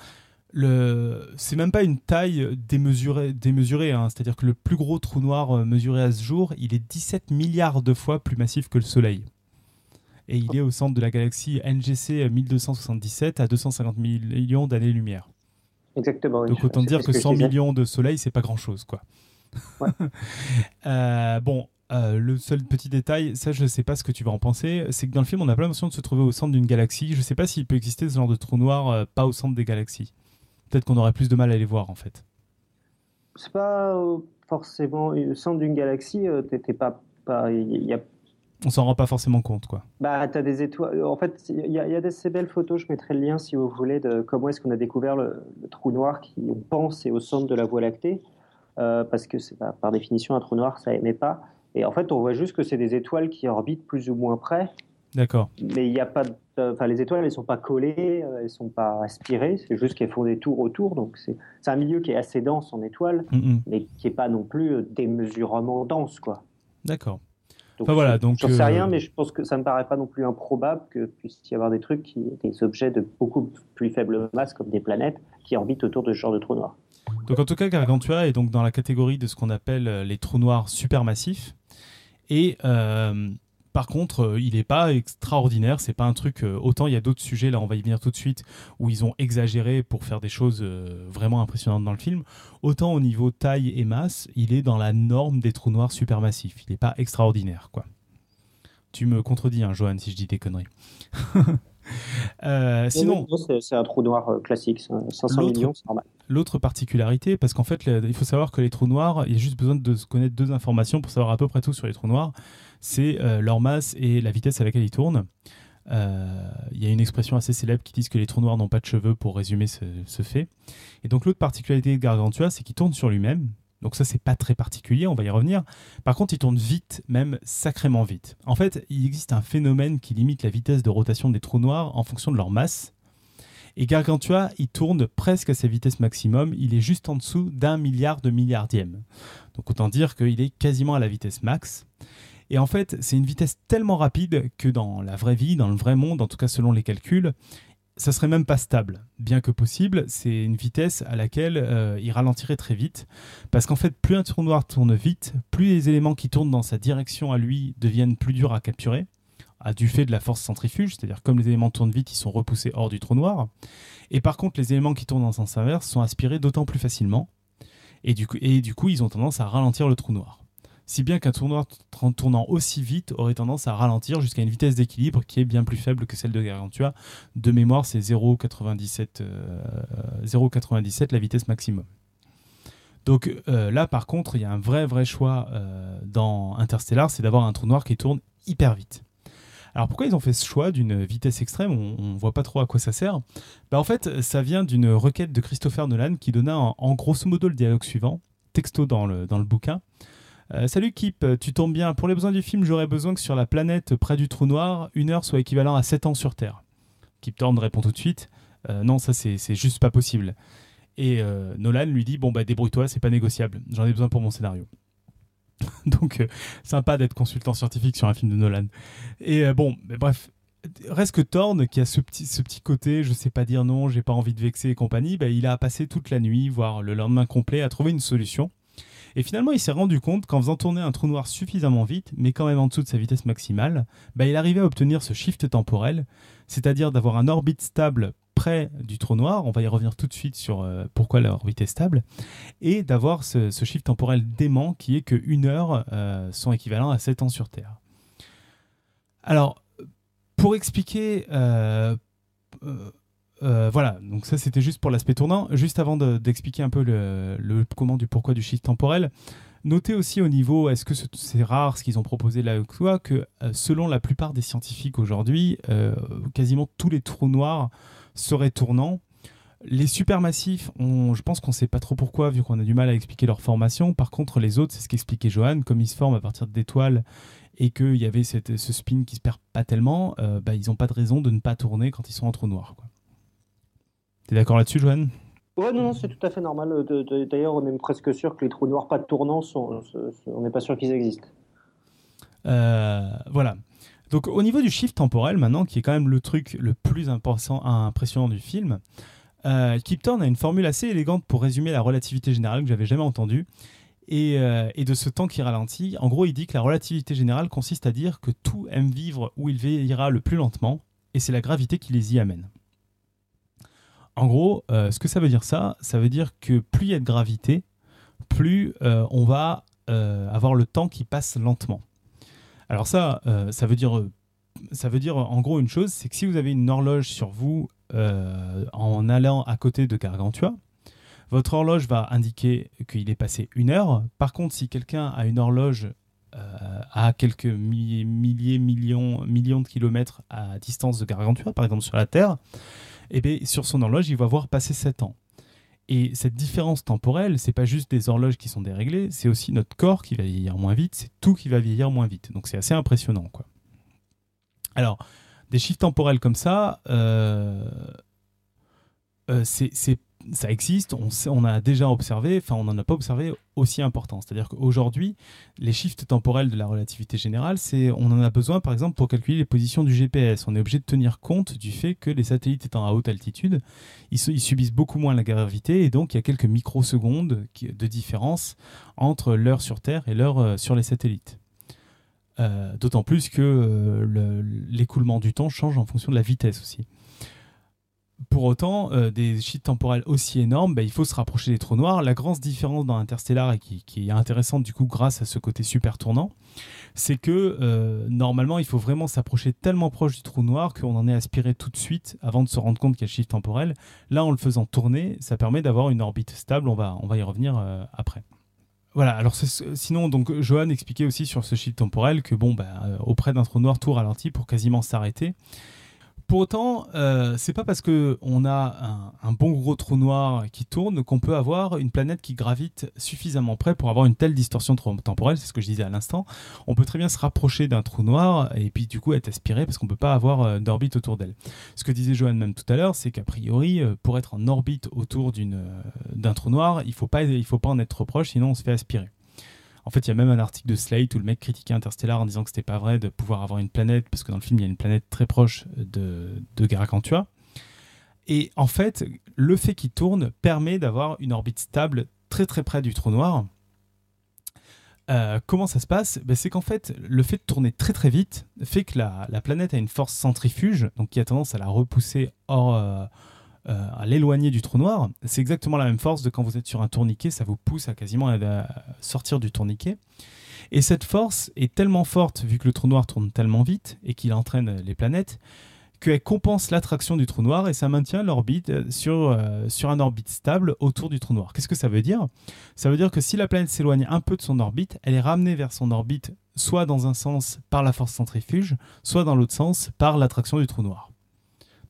le... c'est même pas une taille démesurée, démesurée hein. c'est-à-dire que le plus gros trou noir euh, mesuré à ce jour, il est 17 milliards de fois plus massif que le Soleil. Et il est au centre de la galaxie NGC 1277 à 250 millions d'années-lumière. Exactement. Donc autant dire que, 100 millions de soleils, c'est pas grand-chose, quoi. Euh, bon, euh, le seul petit détail, ça je ne sais pas ce que tu vas en penser, c'est que dans le film on a pas l'impression de se trouver au centre d'une galaxie. Je ne sais pas s'il peut exister ce genre de trou noir pas au centre des galaxies peut-être qu'on aurait plus de mal à les voir en fait. C'est pas euh, forcément le centre d'une galaxie, euh, t'étais pas, pas y a... On s'en rend pas forcément compte quoi. Bah t'as des étoiles. En fait, il y, a, ces belles photos. Je mettrai le lien si vous voulez de comment est-ce qu'on a découvert le, trou noir qui on pense est au centre de la Voie lactée, euh, parce que c'est par définition un trou noir ça émet pas. Et en fait, on voit juste que c'est des étoiles qui orbitent plus ou moins près. D'accord. Mais il n'y a pas, enfin les étoiles, elles sont pas collées, euh, elles sont pas aspirées. C'est juste qu'elles font des tours autour. Donc c'est un milieu qui est assez dense en étoiles, mais qui est pas non plus euh, démesurément dense, quoi. D'accord. Enfin, voilà, donc. J'en sais rien, euh, mais je pense que ça me paraît pas non plus improbable que puisse y avoir des trucs qui, des objets de beaucoup plus faible masse, comme des planètes, qui orbitent autour de ce genre de trou noir. Donc en tout cas, Gargantua est donc dans la catégorie de ce qu'on appelle les trous noirs supermassifs. Et par contre, euh, il n'est pas extraordinaire. C'est pas un truc. Euh, autant il y a d'autres sujets, là on va y venir tout de suite, où ils ont exagéré pour faire des choses euh, vraiment impressionnantes dans le film. Autant au niveau taille et masse, il est dans la norme des trous noirs supermassifs. Il n'est pas extraordinaire, quoi. Tu me contredis, hein, Johan, si je dis des conneries. sinon, c'est un trou noir classique, 500 millions, c'est normal. L'autre particularité, parce qu'en fait, il faut savoir que les trous noirs, il y a juste besoin de connaître deux informations pour savoir à peu près tout sur les trous noirs c'est euh, leur masse et la vitesse à laquelle ils tournent. Euh, il y a une expression assez célèbre qui dit que les trous noirs n'ont pas de cheveux pour résumer ce, fait. Et donc l'autre particularité de Gargantua, c'est qu'il tourne sur lui-même. Donc ça, c'est pas très particulier, on va y revenir. Par contre, il tourne vite, même sacrément vite. En fait, il existe un phénomène qui limite la vitesse de rotation des trous noirs en fonction de leur masse. Et Gargantua, il tourne presque à sa vitesse maximum, il est juste en dessous d'un milliard de milliardième. Donc autant dire qu'il est quasiment à la vitesse max. Et en fait, c'est une vitesse tellement rapide que dans la vraie vie, dans le vrai monde, en tout cas selon les calculs, ça serait même pas stable. Bien que possible, c'est une vitesse à laquelle euh, il ralentirait très vite. Parce qu'en fait, plus un trou noir tourne vite, plus les éléments qui tournent dans sa direction à lui deviennent plus durs à capturer, à du fait de la force centrifuge, c'est-à-dire comme les éléments tournent vite, ils sont repoussés hors du trou noir. Et par contre, les éléments qui tournent en sens inverse sont aspirés d'autant plus facilement. Et du coup, ils ont tendance à ralentir le trou noir si bien qu'un tournoi tournant aussi vite aurait tendance à ralentir jusqu'à une vitesse d'équilibre qui est bien plus faible que celle de Gargantua. De mémoire, c'est 0,97 euh, la vitesse maximum. Donc euh, là, par contre, il y a un vrai, vrai choix euh, dans Interstellar, c'est d'avoir un trou noir qui tourne hyper vite. Alors pourquoi ils ont fait ce choix d'une vitesse extrême? On ne voit pas trop à quoi ça sert. Bah, en fait, ça vient d'une requête de Christopher Nolan qui donna en, grosso modo le dialogue suivant, texto dans le bouquin. Euh, salut Kip, tu tombes bien. Pour les besoins du film, j'aurais besoin que sur la planète près du trou noir, une heure soit équivalent à 7 ans sur Terre. Kip Thorne répond tout de suite euh, Non, ça c'est juste pas possible. Et euh, Nolan lui dit Bon, bah débrouille-toi, c'est pas négociable. J'en ai besoin pour mon scénario. Donc, sympa d'être consultant scientifique sur un film de Nolan. Et bon, bref, reste que Thorne, qui a ce petit, ce petit côté, je sais pas dire non, j'ai pas envie de vexer et compagnie, bah, il a passé toute la nuit, voire le lendemain complet, à trouver une solution. Et finalement, il s'est rendu compte qu'en faisant tourner un trou noir suffisamment vite, mais quand même en dessous de sa vitesse maximale, bah, il arrivait à obtenir ce shift temporel, c'est-à-dire d'avoir un orbite stable près du trou noir, on va y revenir tout de suite sur euh, pourquoi l'orbite est stable, et d'avoir ce, ce, shift temporel dément qui est que une heure euh, sont équivalents à 7 ans sur Terre. Alors, pour expliquer euh, euh, voilà, donc ça c'était juste pour l'aspect tournant. Juste avant d'expliquer un peu le, comment du pourquoi du shift temporel, notez aussi au niveau, est-ce que c'est rare ce qu'ils ont proposé là ou quoi, que euh, selon la plupart des scientifiques aujourd'hui, euh, quasiment tous les trous noirs seraient tournants. Les supermassifs, je pense qu'on ne sait pas trop pourquoi, vu qu'on a du mal à expliquer leur formation. Par contre, les autres, c'est ce qu'expliquait Johan, comme ils se forment à partir d'étoiles et qu'il y avait ce spin qui se perd pas tellement, bah, ils n'ont pas de raison de ne pas tourner quand ils sont en trou noir. T'es d'accord là-dessus, Joanne Ouais, non, non c'est tout à fait normal. D'ailleurs, on est presque sûr que les trous noirs pas de tournant, sont, on n'est pas sûr qu'ils existent. Euh, voilà. Donc, au niveau du shift temporel, maintenant, qui est quand même le truc le plus important, impressionnant du film, euh, Kip Thorne a une formule assez élégante pour résumer la relativité générale que j'avais jamais entendue. Et, euh, et, de ce temps qui ralentit, en gros, il dit que la relativité générale consiste à dire que tout aime vivre où il vieillira le plus lentement, et c'est la gravité qui les y amène. En gros, euh, ce que ça veut dire ça, ça veut dire que plus il y a de gravité, plus euh, on va euh, avoir le temps qui passe lentement. Alors ça, ça veut dire, ça veut dire en gros une chose, c'est que si vous avez une horloge sur vous en allant à côté de Gargantua, votre horloge va indiquer qu'il est passé une heure. Par contre, si quelqu'un a une horloge à quelques milliers, milliers, millions, millions de kilomètres à distance de Gargantua, par exemple sur la Terre, eh bien, sur son horloge, il va voir passer 7 ans. Et cette différence temporelle, c'est pas juste des horloges qui sont déréglées, c'est aussi notre corps qui va vieillir moins vite, c'est tout qui va vieillir moins vite. Donc c'est assez impressionnant, quoi. Alors, des chiffres temporels comme ça, euh, euh, c'est ça existe, on, a déjà observé, enfin on n'en a pas observé aussi important. C'est-à-dire qu'aujourd'hui, les shifts temporels de la relativité générale, c'est on en a besoin par exemple pour calculer les positions du GPS. On est obligé de tenir compte du fait que les satellites étant à haute altitude, ils, ils subissent beaucoup moins la gravité et donc il y a quelques microsecondes de différence entre l'heure sur Terre et l'heure euh, sur les satellites. Euh, d'autant plus que euh, l'écoulement du temps change en fonction de la vitesse aussi pour autant, euh, des shifts temporels aussi énormes, bah, il faut se rapprocher des trous noirs. La grande différence dans Interstellar, et qui, est intéressante du coup grâce à ce côté super tournant, c'est que euh, normalement, il faut vraiment s'approcher tellement proche du trou noir qu'on en est aspiré tout de suite avant de se rendre compte qu'il y a shift temporel. Là, en le faisant tourner, ça permet d'avoir une orbite stable. On va, on va y revenir euh, après. Voilà, alors sinon, donc Johan expliquait aussi sur ce shift temporel que bon, bah, auprès d'un trou noir, tout ralentit pour quasiment s'arrêter. Pour autant, euh, c'est pas parce qu'on a un, bon gros trou noir qui tourne qu'on peut avoir une planète qui gravite suffisamment près pour avoir une telle distorsion temporelle. C'est ce que je disais à l'instant. On peut très bien se rapprocher d'un trou noir et puis du coup être aspiré parce qu'on peut pas avoir euh, d'orbite autour d'elle. Ce que disait Johan même tout à l'heure, c'est qu'a priori, euh, pour être en orbite autour d'un trou noir, il faut pas il faut pas en être trop proche, sinon on se fait aspirer. En fait, il y a même un article de Slate où le mec critiquait Interstellar en disant que c'était pas vrai de pouvoir avoir une planète, parce que dans le film, il y a une planète très proche de, de. Et en fait, le fait qu'il tourne permet d'avoir une orbite stable très très près du trou noir. Euh, comment ça se passe? Ben, C'est qu'en fait, le fait de tourner très très vite fait que la, la, planète a une force centrifuge, donc qui a tendance à la repousser hors, euh, euh, à l'éloigner du trou noir, c'est exactement la même force de quand vous êtes sur un tourniquet, ça vous pousse à quasiment à, sortir du tourniquet. Et cette force est tellement forte, vu que le trou noir tourne tellement vite et qu'il entraîne les planètes, qu'elle compense l'attraction du trou noir et ça maintient l'orbite sur, euh, sur un orbite stable autour du trou noir. Qu'est-ce que ça veut dire? Ça veut dire que si la planète s'éloigne un peu de son orbite, elle est ramenée vers son orbite soit dans un sens par la force centrifuge, soit dans l'autre sens par l'attraction du trou noir.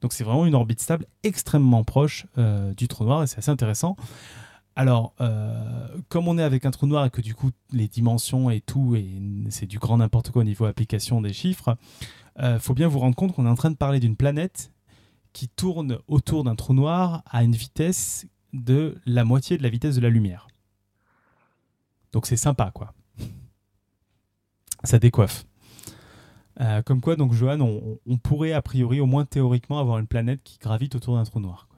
Donc c'est vraiment une orbite stable extrêmement proche euh, du trou noir et c'est assez intéressant. Alors, euh, comme on est avec un trou noir et que du coup les dimensions et tout, et c'est du grand n'importe quoi au niveau application des chiffres, euh, faut bien vous rendre compte qu'on est en train de parler d'une planète qui tourne autour d'un trou noir à une vitesse de la moitié de la vitesse de la lumière. Donc c'est sympa, quoi. Ça décoiffe. Euh, comme quoi, donc, Johan, on, pourrait a priori, au moins théoriquement, avoir une planète qui gravite autour d'un trou noir.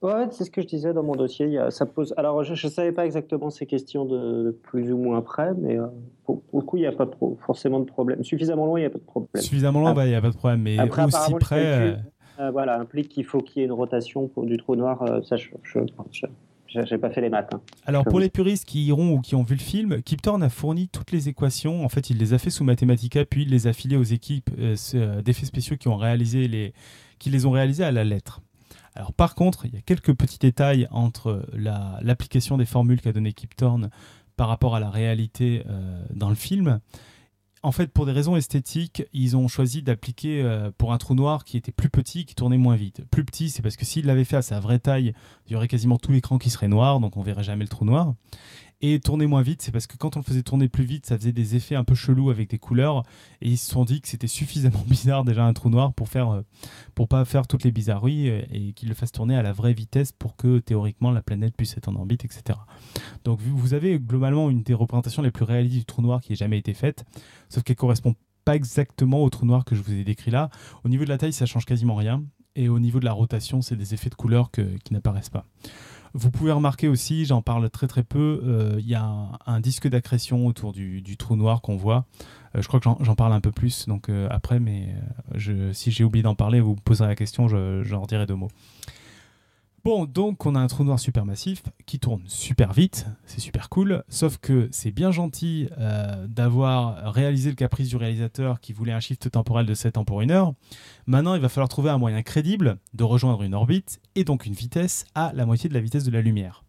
Ouais, c'est ce que je disais dans mon dossier. ça pose... Alors, je ne savais pas exactement ces questions de, plus ou moins près, mais euh, pour, le coup, il n'y a pas forcément de problème. Suffisamment loin, il n'y a pas de problème. Suffisamment loin, il n'y a pas de problème. Mais aussi près. Euh, voilà, implique qu'il faut qu'il y ait une rotation pour du trou noir. ça, je, j'ai pas fait les maths. Hein. Alors pour les puristes qui iront ou qui ont vu le film, Kip Thorne a fourni toutes les équations. En fait, il les a fait sous Mathematica, puis il les a filées aux équipes euh, d'effets spéciaux qui ont réalisé les, qui les ont réalisés à la lettre. Alors par contre, il y a quelques petits détails entre l'application des formules qu'a donné Kip Thorne par rapport à la réalité euh, dans le film en fait, pour des raisons esthétiques, ils ont choisi d'appliquer euh, pour un trou noir qui était plus petit, qui tournait moins vite. Plus petit, c'est parce que s'il l'avait fait à sa vraie taille, il y aurait quasiment tout l'écran qui serait noir, donc on verrait jamais le trou noir. Et tourner moins vite, c'est parce que quand on le faisait tourner plus vite, ça faisait des effets un peu chelous avec des couleurs. Et ils se sont dit que c'était suffisamment bizarre déjà un trou noir pour faire, euh, pour pas faire toutes les bizarreries euh, et qu'il le fasse tourner à la vraie vitesse pour que théoriquement la planète puisse être en orbite, etc. Donc vous avez globalement une des représentations les plus réalistes du trou noir qui ait jamais été faite, sauf qu'elle correspond pas exactement au trou noir que je vous ai décrit là. Au niveau de la taille, ça change quasiment rien. Et au niveau de la rotation, c'est des effets de couleurs qui n'apparaissent pas. Vous pouvez remarquer aussi, j'en parle très très peu, euh, il y a un, disque d'accrétion autour du, trou noir qu'on voit. Euh, je crois que j'en parle un peu plus donc euh, après, mais si j'ai oublié d'en parler, vous me poserez la question, j'en dirai deux mots. Bon, donc on a un trou noir supermassif qui tourne super vite, c'est super cool, sauf que c'est bien gentil euh, d'avoir réalisé le caprice du réalisateur qui voulait un shift temporel de 7 ans pour une heure. Maintenant, il va falloir trouver un moyen crédible de rejoindre une orbite et donc une vitesse à la moitié de la vitesse de la lumière.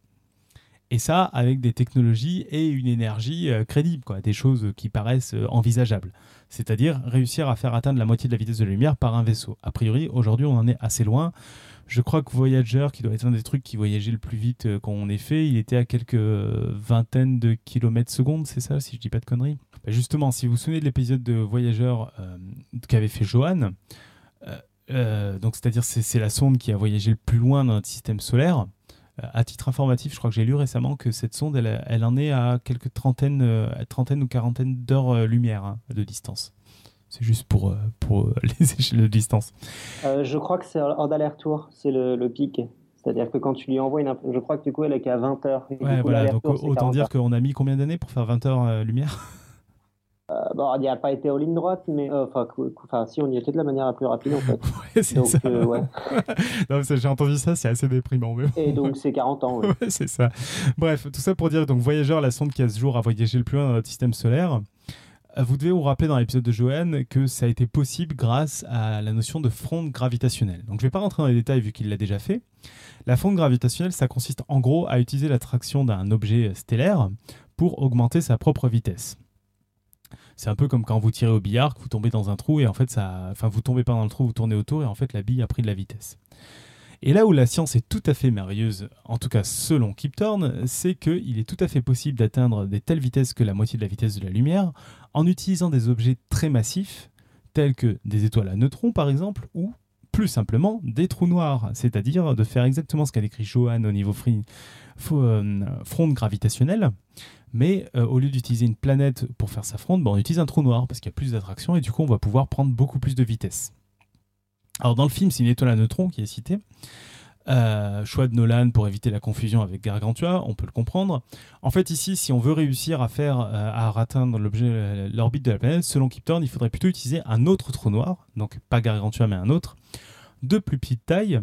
Et ça avec des technologies et une énergie euh, crédible, quoi, des choses qui paraissent euh, envisageables. C'est-à-dire réussir à faire atteindre la moitié de la vitesse de la lumière par un vaisseau. A priori, aujourd'hui, on en est assez loin. Je crois que Voyager, qui doit être un des trucs qui voyageait le plus vite euh, qu'on ait fait, il était à quelques euh, vingtaines de kilomètres secondes, c'est ça, si je dis pas de conneries? Bah, justement, si vous vous souvenez de l'épisode de Voyager euh, qu'avait fait Johan, donc c'est-à-dire c'est la sonde qui a voyagé le plus loin dans notre système solaire. à titre informatif, je crois que j'ai lu récemment que cette sonde, elle, en est à quelques trentaines, trentaine ou quarantaine d'heures lumière hein, de distance. C'est juste pour, euh, pour euh, les échelles de distance. Euh, je crois que c'est en aller-retour, c'est le, le, pic. C'est-à-dire que quand tu lui envoies une. Je crois que du coup, elle est qu'à 20 heures. ouais, voilà, donc autant dire qu'on a mis combien d'années pour faire 20 heures lumière? Bon, il n'y a pas été en ligne droite, mais enfin, si on y était de la manière la plus rapide en fait. ouais, c'est ça. ouais. j'ai entendu ça, c'est assez déprimant. Et donc c'est 40 ans. Ouais, c'est ça. Bref, tout ça pour dire donc Voyageur, la sonde qui a ce jour à voyager le plus loin dans notre système solaire. Vous devez vous rappeler dans l'épisode de Joanne que ça a été possible grâce à la notion de fronde gravitationnelle. Donc je ne vais pas rentrer dans les détails vu qu'il l'a déjà fait. La fronde gravitationnelle, ça consiste en gros à utiliser l'attraction d'un objet stellaire pour augmenter sa propre vitesse. C'est un peu comme quand vous tirez au billard, que vous tombez dans un trou et en fait ça, enfin vous tombez pas dans le trou, vous tournez autour et en fait la bille a pris de la vitesse. Et là où la science est tout à fait merveilleuse, en tout cas selon Kip Thorne, c'est qu'il est tout à fait possible d'atteindre des telles vitesses que la moitié de la vitesse de la lumière en utilisant des objets très massifs, tels que des étoiles à neutrons par exemple, ou plus simplement des trous noirs, c'est-à-dire de faire exactement ce qu'a décrit Johan au niveau euh, fronde gravitationnelle, mais euh, au lieu d'utiliser une planète pour faire sa fronde, on utilise un trou noir parce qu'il y a plus d'attraction et du coup on va pouvoir prendre beaucoup plus de vitesse. Alors dans le film, c'est une étoile à neutrons qui est citée. Euh, choix de Nolan pour éviter la confusion avec Gargantua, on peut le comprendre. En fait, ici, si on veut réussir à faire euh, à atteindre euh, l'orbite de la planète, selon Kip Thorne, il faudrait plutôt utiliser un autre trou noir, donc pas Gargantua mais un autre, de plus petite taille.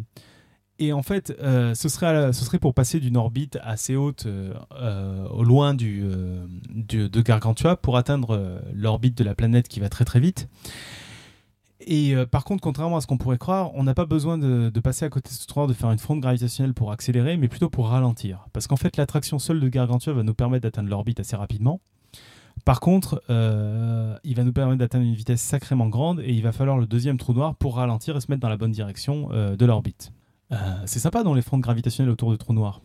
Et en fait, ce, serait ce serait pour passer d'une orbite assez haute au loin du, de Gargantua pour atteindre l'orbite de la planète qui va très très vite. Et euh, par contre, contrairement à ce qu'on pourrait croire, on n'a pas besoin de, passer à côté de ce trou de faire une fronde gravitationnelle pour accélérer, mais plutôt pour ralentir. Parce qu'en fait, l'attraction seule de Gargantua va nous permettre d'atteindre l'orbite assez rapidement. Par contre, euh, il va nous permettre d'atteindre une vitesse sacrément grande et il va falloir le deuxième trou noir pour ralentir et se mettre dans la bonne direction euh, de l'orbite. c'est sympa dans les frondes gravitationnelles autour de trous noirs.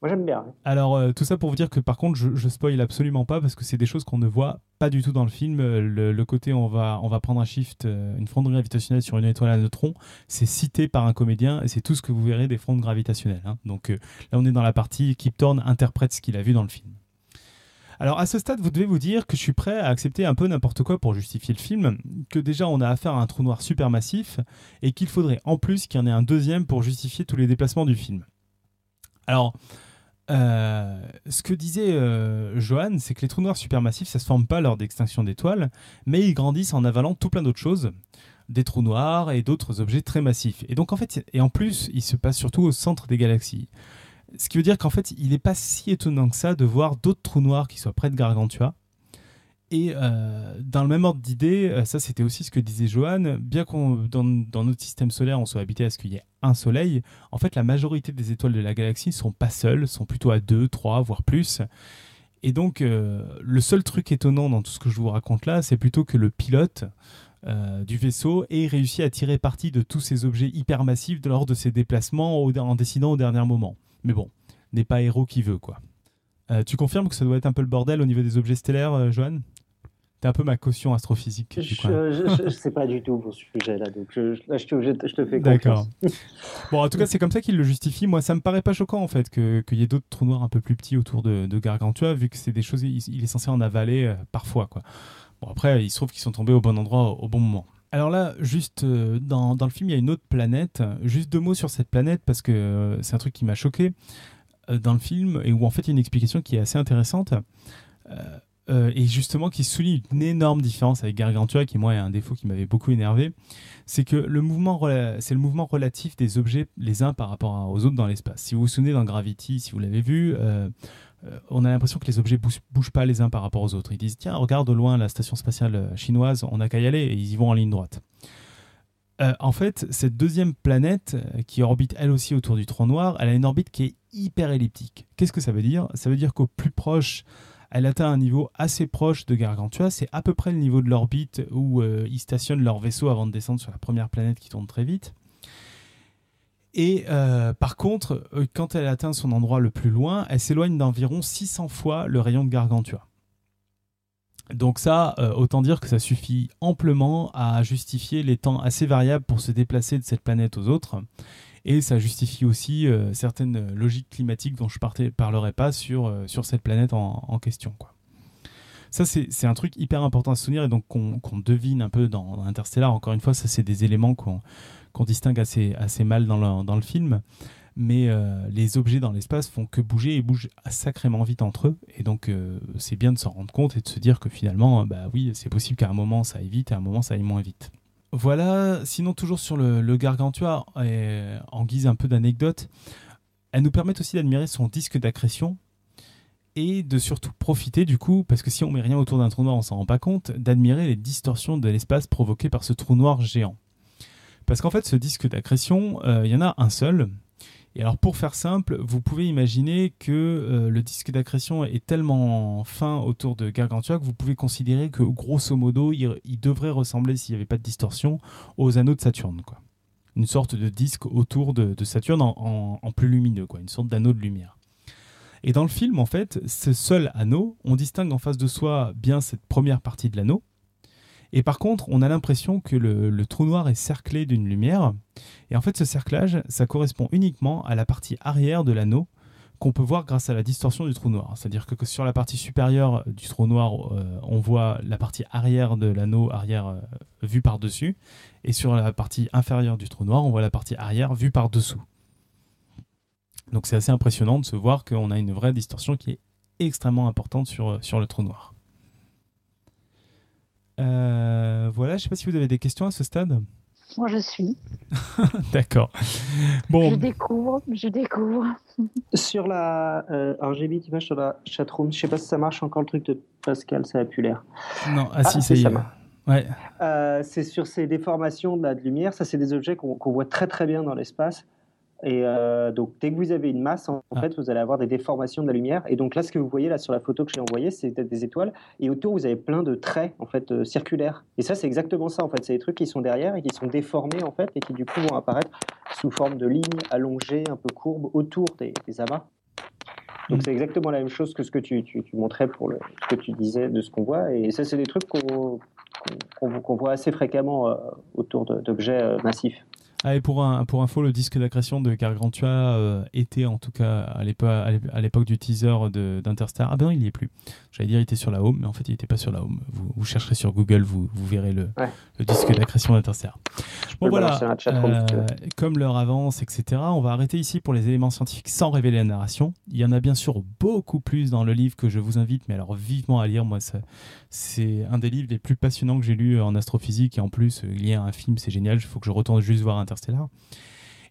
Moi j'aime bien. Alors euh, tout ça pour vous dire que par contre je, je spoil absolument pas parce que c'est des choses qu'on ne voit pas du tout dans le film. Euh, le, côté on va, on va prendre un shift, euh, une fronde gravitationnelle sur une étoile à neutrons, c'est cité par un comédien et c'est tout ce que vous verrez des frondes gravitationnelles. Hein. Donc là on est dans la partie Kip Thorne interprète ce qu'il a vu dans le film. Alors à ce stade, vous devez vous dire que je suis prêt à accepter un peu n'importe quoi pour justifier le film, que déjà on a affaire à un trou noir supermassif et qu'il faudrait en plus qu'il y en ait un deuxième pour justifier tous les déplacements du film. Alors, euh, ce que disait euh, Johan, c'est que les trous noirs supermassifs, ça se forme pas lors d'extinction d'étoiles, mais ils grandissent en avalant tout plein d'autres choses, des trous noirs et d'autres objets très massifs. Et donc en fait, et en plus, ils se passent surtout au centre des galaxies. Ce qui veut dire qu'en fait, il n'est pas si étonnant que ça de voir d'autres trous noirs qui soient près de Gargantua. Et euh, dans le même ordre d'idée, euh, ça c'était aussi ce que disait Johan, bien qu'on dans, notre système solaire on soit habité à ce qu'il y ait un soleil, en fait la majorité des étoiles de la galaxie sont pas seules, sont plutôt à deux, trois, voire plus. Et donc euh, le seul truc étonnant dans tout ce que je vous raconte là, c'est plutôt que le pilote du vaisseau ait réussi à tirer parti de tous ces objets hypermassifs lors de ses déplacements en décidant au dernier moment. Mais bon, n'est pas héros qui veut, quoi. Tu confirmes que ça doit être un peu le bordel au niveau des objets stellaires, Johan? T'es un peu ma caution astrophysique. Je ne sais pas du tout pour ce sujet-là, donc je, je, te, fais D'accord. bon, en tout cas, c'est comme ça qu'il le justifie. Moi, ça me paraît pas choquant, en fait, qu'il y ait d'autres trous noirs un peu plus petits autour de, Gargantua, vu que c'est des choses, il, est censé en avaler euh, parfois, quoi. Bon, après, il se trouve qu'ils sont tombés au bon endroit au bon moment. Alors là, juste euh, dans, dans, le film, il y a une autre planète. Juste deux mots sur cette planète parce que euh, c'est un truc qui m'a choqué dans le film et où en fait il y a une explication qui est assez intéressante et justement qui souligne une énorme différence avec Gargantua qui moi est un défaut qui m'avait beaucoup énervé. C'est que le mouvement, c'est le mouvement relatif des objets les uns par rapport aux autres dans l'espace. Si vous vous souvenez dans Gravity, si vous l'avez vu, euh, on a l'impression que les objets bougent, bougent pas les uns par rapport aux autres. Ils disent tiens, regarde au loin la station spatiale euh, chinoise, on n'a qu'à y aller et ils y vont en ligne droite. Euh, en fait, cette deuxième planète qui orbite elle aussi autour du trou noir, elle a une orbite qui est hyper elliptique. Qu'est-ce que ça veut dire? Ça veut dire qu'au plus proche, elle atteint un niveau assez proche de Gargantua. C'est à peu près le niveau de l'orbite où ils stationnent leur vaisseau avant de descendre sur la première planète qui tourne très vite. Et euh, par contre, euh, quand elle atteint son endroit le plus loin, elle s'éloigne d'environ 600 fois le rayon de Gargantua. Donc ça, euh, autant dire que ça suffit amplement à justifier les temps assez variables pour se déplacer de cette planète aux autres. Et ça justifie aussi certaines logiques climatiques dont je ne parlerai pas sur, sur cette planète en, question. Ça, c'est un truc hyper important à se souvenir et donc qu'on devine un peu dans, Interstellar. Encore une fois, ça, c'est des éléments qu'on distingue assez, assez mal dans le, dans le film. Mais euh, les objets dans l'espace font que bouger et bougent sacrément vite entre eux. Et donc, euh, c'est bien de s'en rendre compte et de se dire que finalement, bah oui, c'est possible qu'à un moment ça aille vite et à un moment ça aille moins vite. Voilà, sinon, toujours sur le, Gargantua, en guise un peu d'anecdote, elles nous permettent aussi d'admirer son disque d'accrétion et de surtout profiter du coup, parce que si on met rien autour d'un trou noir, on s'en rend pas compte, d'admirer les distorsions de l'espace provoquées par ce trou noir géant. Parce qu'en fait, ce disque d'accrétion, euh, il y en a un seul. Et alors, pour faire simple, vous pouvez imaginer que euh, le disque d'accrétion est tellement fin autour de Gargantua que vous pouvez considérer que, grosso modo, il, devrait ressembler, s'il n'y avait pas de distorsion, aux anneaux de Saturne. Quoi. Une sorte de disque autour de, Saturne en, plus lumineux, quoi. une sorte d'anneau de lumière. Et dans le film, en fait, ce seul anneau, on distingue en face de soi bien cette première partie de l'anneau, et par contre, on a l'impression que le, trou noir est cerclé d'une lumière. Et en fait, ce cerclage, ça correspond uniquement à la partie arrière de l'anneau qu'on peut voir grâce à la distorsion du trou noir. C'est-à-dire que, sur la partie supérieure du trou noir, euh, on voit la partie arrière de l'anneau arrière euh, vue par-dessus. Et sur la partie inférieure du trou noir, on voit la partie arrière vue par-dessous. Donc c'est assez impressionnant de se voir qu'on a une vraie distorsion qui est extrêmement importante sur, sur le trou noir. Euh, voilà, je ne sais pas si vous avez des questions à ce stade. Moi, je suis. D'accord. Bon. Je découvre, je découvre. Sur la, euh, alors j'ai mis sur la chatroom. Je sais pas si ça marche encore le truc de Pascal, ça a pu l'air. Non, ah, si, ah, ça y est. Ouais. Euh, c'est sur ces déformations de la lumière. Ça, c'est des objets qu'on voit très très bien dans l'espace. Et euh, donc, dès que vous avez une masse, en, ah. fait, vous allez avoir des déformations de la lumière. Et donc là, ce que vous voyez là sur la photo que j'ai envoyée, c'est des étoiles. Et autour, vous avez plein de traits en fait euh, circulaires. Et ça, c'est exactement ça. En fait, c'est des trucs qui sont derrière et qui sont déformés en fait, et qui du coup vont apparaître sous forme de lignes allongées, un peu courbes, autour des, amas. Donc c'est exactement la même chose que ce que tu, tu, montrais pour le, ce que tu disais de ce qu'on voit. Et ça, c'est des trucs qu'on voit assez fréquemment euh, autour d'objets massifs. Ah, et pour, un, pour info, le disque d'accrétion de Gargantua euh, était en tout cas à l'époque du teaser d'Interstar. Ah ben non, il n'y est plus. J'allais dire il était sur la home, mais en fait il n'était pas sur la home. Vous, vous chercherez sur Google, vous, vous verrez le, le disque d'accrétion d'Interstar. Bon voilà, euh, comme l'heure avance, etc. On va arrêter ici pour les éléments scientifiques sans révéler la narration. Il y en a bien sûr beaucoup plus dans le livre que je vous invite, mais alors vivement à lire. Moi, c'est un des livres les plus passionnants que j'ai lu en astrophysique et en plus il y a un film, c'est génial. Il faut que je retourne juste voir Interstellar.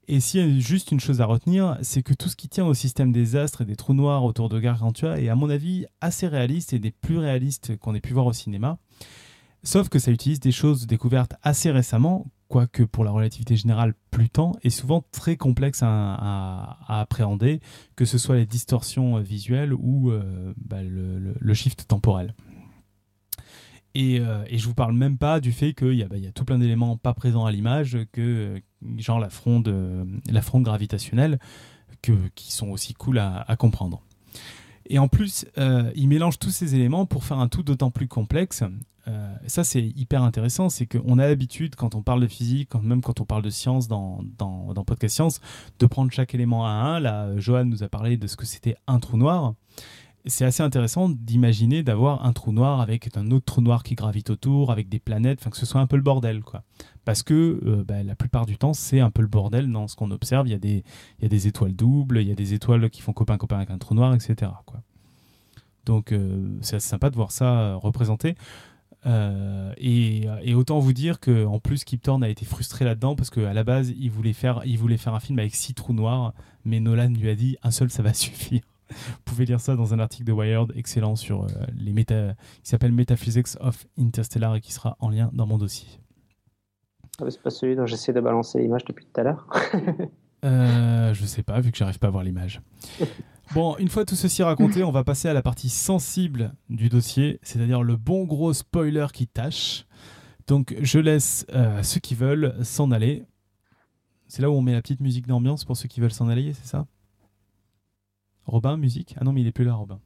Et s'il y a juste une chose à retenir, c'est que tout ce qui tient au système des astres et des trous noirs autour de Gargantua est à mon avis assez réaliste et des plus réalistes qu'on ait pu voir au cinéma. Sauf que ça utilise des choses découvertes assez récemment, quoique pour la relativité générale plus tant, et souvent très complexes à, appréhender, que ce soit les distorsions visuelles ou euh, bah, le, shift temporel. Et, euh, et, je vous parle même pas du fait qu'il y, bah, y, a tout plein d'éléments pas présents à l'image, que genre la fronde, euh, la fronde gravitationnelle, que, qui sont aussi cool à, comprendre. Et en plus, euh, il mélange tous ces éléments pour faire un tout d'autant plus complexe. Euh, ça, c'est hyper intéressant. C'est qu'on a l'habitude, quand on parle de physique, même quand on parle de science dans, dans Podcast Science, de prendre chaque élément à un. Là, Johan nous a parlé de ce que c'était un trou noir c'est assez intéressant d'imaginer d'avoir un trou noir avec un autre trou noir qui gravite autour, avec des planètes, enfin que ce soit un peu le bordel, quoi. Parce que euh, bah, la plupart du temps, c'est un peu le bordel dans ce qu'on observe. Il y, a des, étoiles doubles, il y a des étoiles qui font copain-copain avec un trou noir, etc. Donc euh, c'est assez sympa de voir ça euh, représenté. et, autant vous dire que en plus Kip Thorne a été frustré là-dedans parce qu'à la base il voulait faire il voulait faire un film avec six trous noirs mais Nolan lui a dit un seul ça va suffire vous pouvez lire ça dans un article de Wired excellent sur euh, les méta, qui s'appelle Metaphysics of Interstellar et qui sera en lien dans mon dossier. Ah, c'est pas celui dont j'essaie de balancer l'image depuis tout à l'heure. euh, je sais pas, vu que j'arrive pas à voir l'image. Bon, une fois tout ceci raconté, on va passer à la partie sensible du dossier, c'est-à-dire le bon gros spoiler qui tâche. Donc, je laisse euh, ceux qui veulent s'en aller. C'est là où on met la petite musique d'ambiance pour ceux qui veulent s'en aller, c'est ça? Robin, musique Ah non, mais il est plus là, Robin.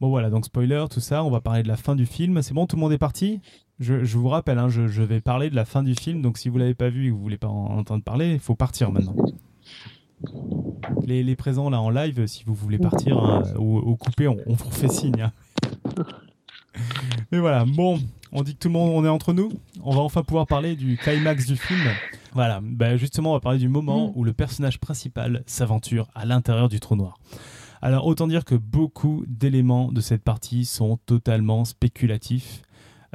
Bon voilà, donc spoiler, tout ça, on va parler de la fin du film. C'est bon, tout le monde est parti? Je, vous rappelle, hein, je, vais parler de la fin du film, donc si vous l'avez pas vu et que vous voulez pas en entendre parler, il faut partir maintenant. Les, présents là en live, si vous voulez partir hein, ou, couper, on, vous fait signe. Hein. Mais voilà, bon, on dit que tout le monde on est entre nous. On va enfin pouvoir parler du climax du film. Voilà, bah, justement, on va parler du moment mm. où le personnage principal s'aventure à l'intérieur du trou noir. Alors, autant dire que beaucoup d'éléments de cette partie sont totalement spéculatifs.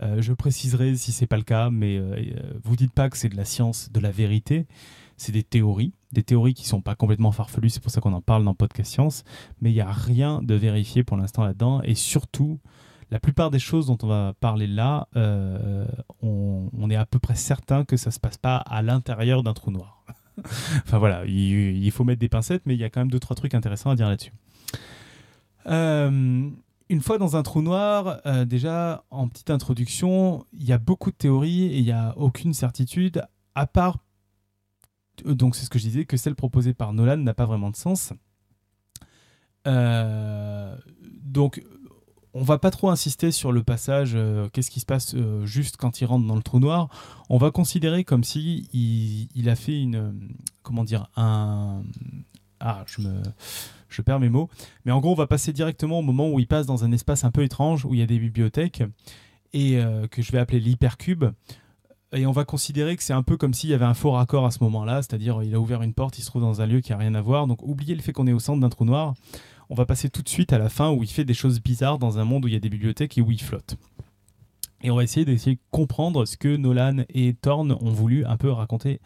Euh, je préciserai si c'est pas le cas, mais euh, euh, vous dites pas que c'est de la science, de la vérité. C'est des théories, des théories qui sont pas complètement farfelues. C'est pour ça qu'on en parle dans Podcast Science. Mais il n'y a rien de vérifié pour l'instant là-dedans. Et surtout, la plupart des choses dont on va parler là, euh, on, est à peu près certain que ça se passe pas à l'intérieur d'un trou noir. enfin voilà, il, faut mettre des pincettes, mais il y a quand même deux trois trucs intéressants à dire là-dessus. Euh, une fois dans un trou noir, euh, déjà en petite introduction, il y a beaucoup de théories et il n'y a aucune certitude, à part, donc c'est ce que je disais, que celle proposée par Nolan n'a pas vraiment de sens. donc on va pas trop insister sur le passage, euh, qu'est-ce qui se passe euh, juste quand il rentre dans le trou noir. On va considérer comme si il, a fait une, euh, comment dire, un, ah, je me, je perds mes mots. Mais en gros, on va passer directement au moment où il passe dans un espace un peu étrange où il y a des bibliothèques et que je vais appeler l'hypercube. Et on va considérer que c'est un peu comme s'il y avait un faux raccord à ce moment-là, c'est-à-dire il a ouvert une porte, il se trouve dans un lieu qui a rien à voir. Donc oubliez le fait qu'on est au centre d'un trou noir on va passer tout de suite à la fin où il fait des choses bizarres dans un monde où il y a des bibliothèques et où il flotte. Et on va essayer d'essayer de comprendre ce que Nolan et Thorne ont voulu un peu raconter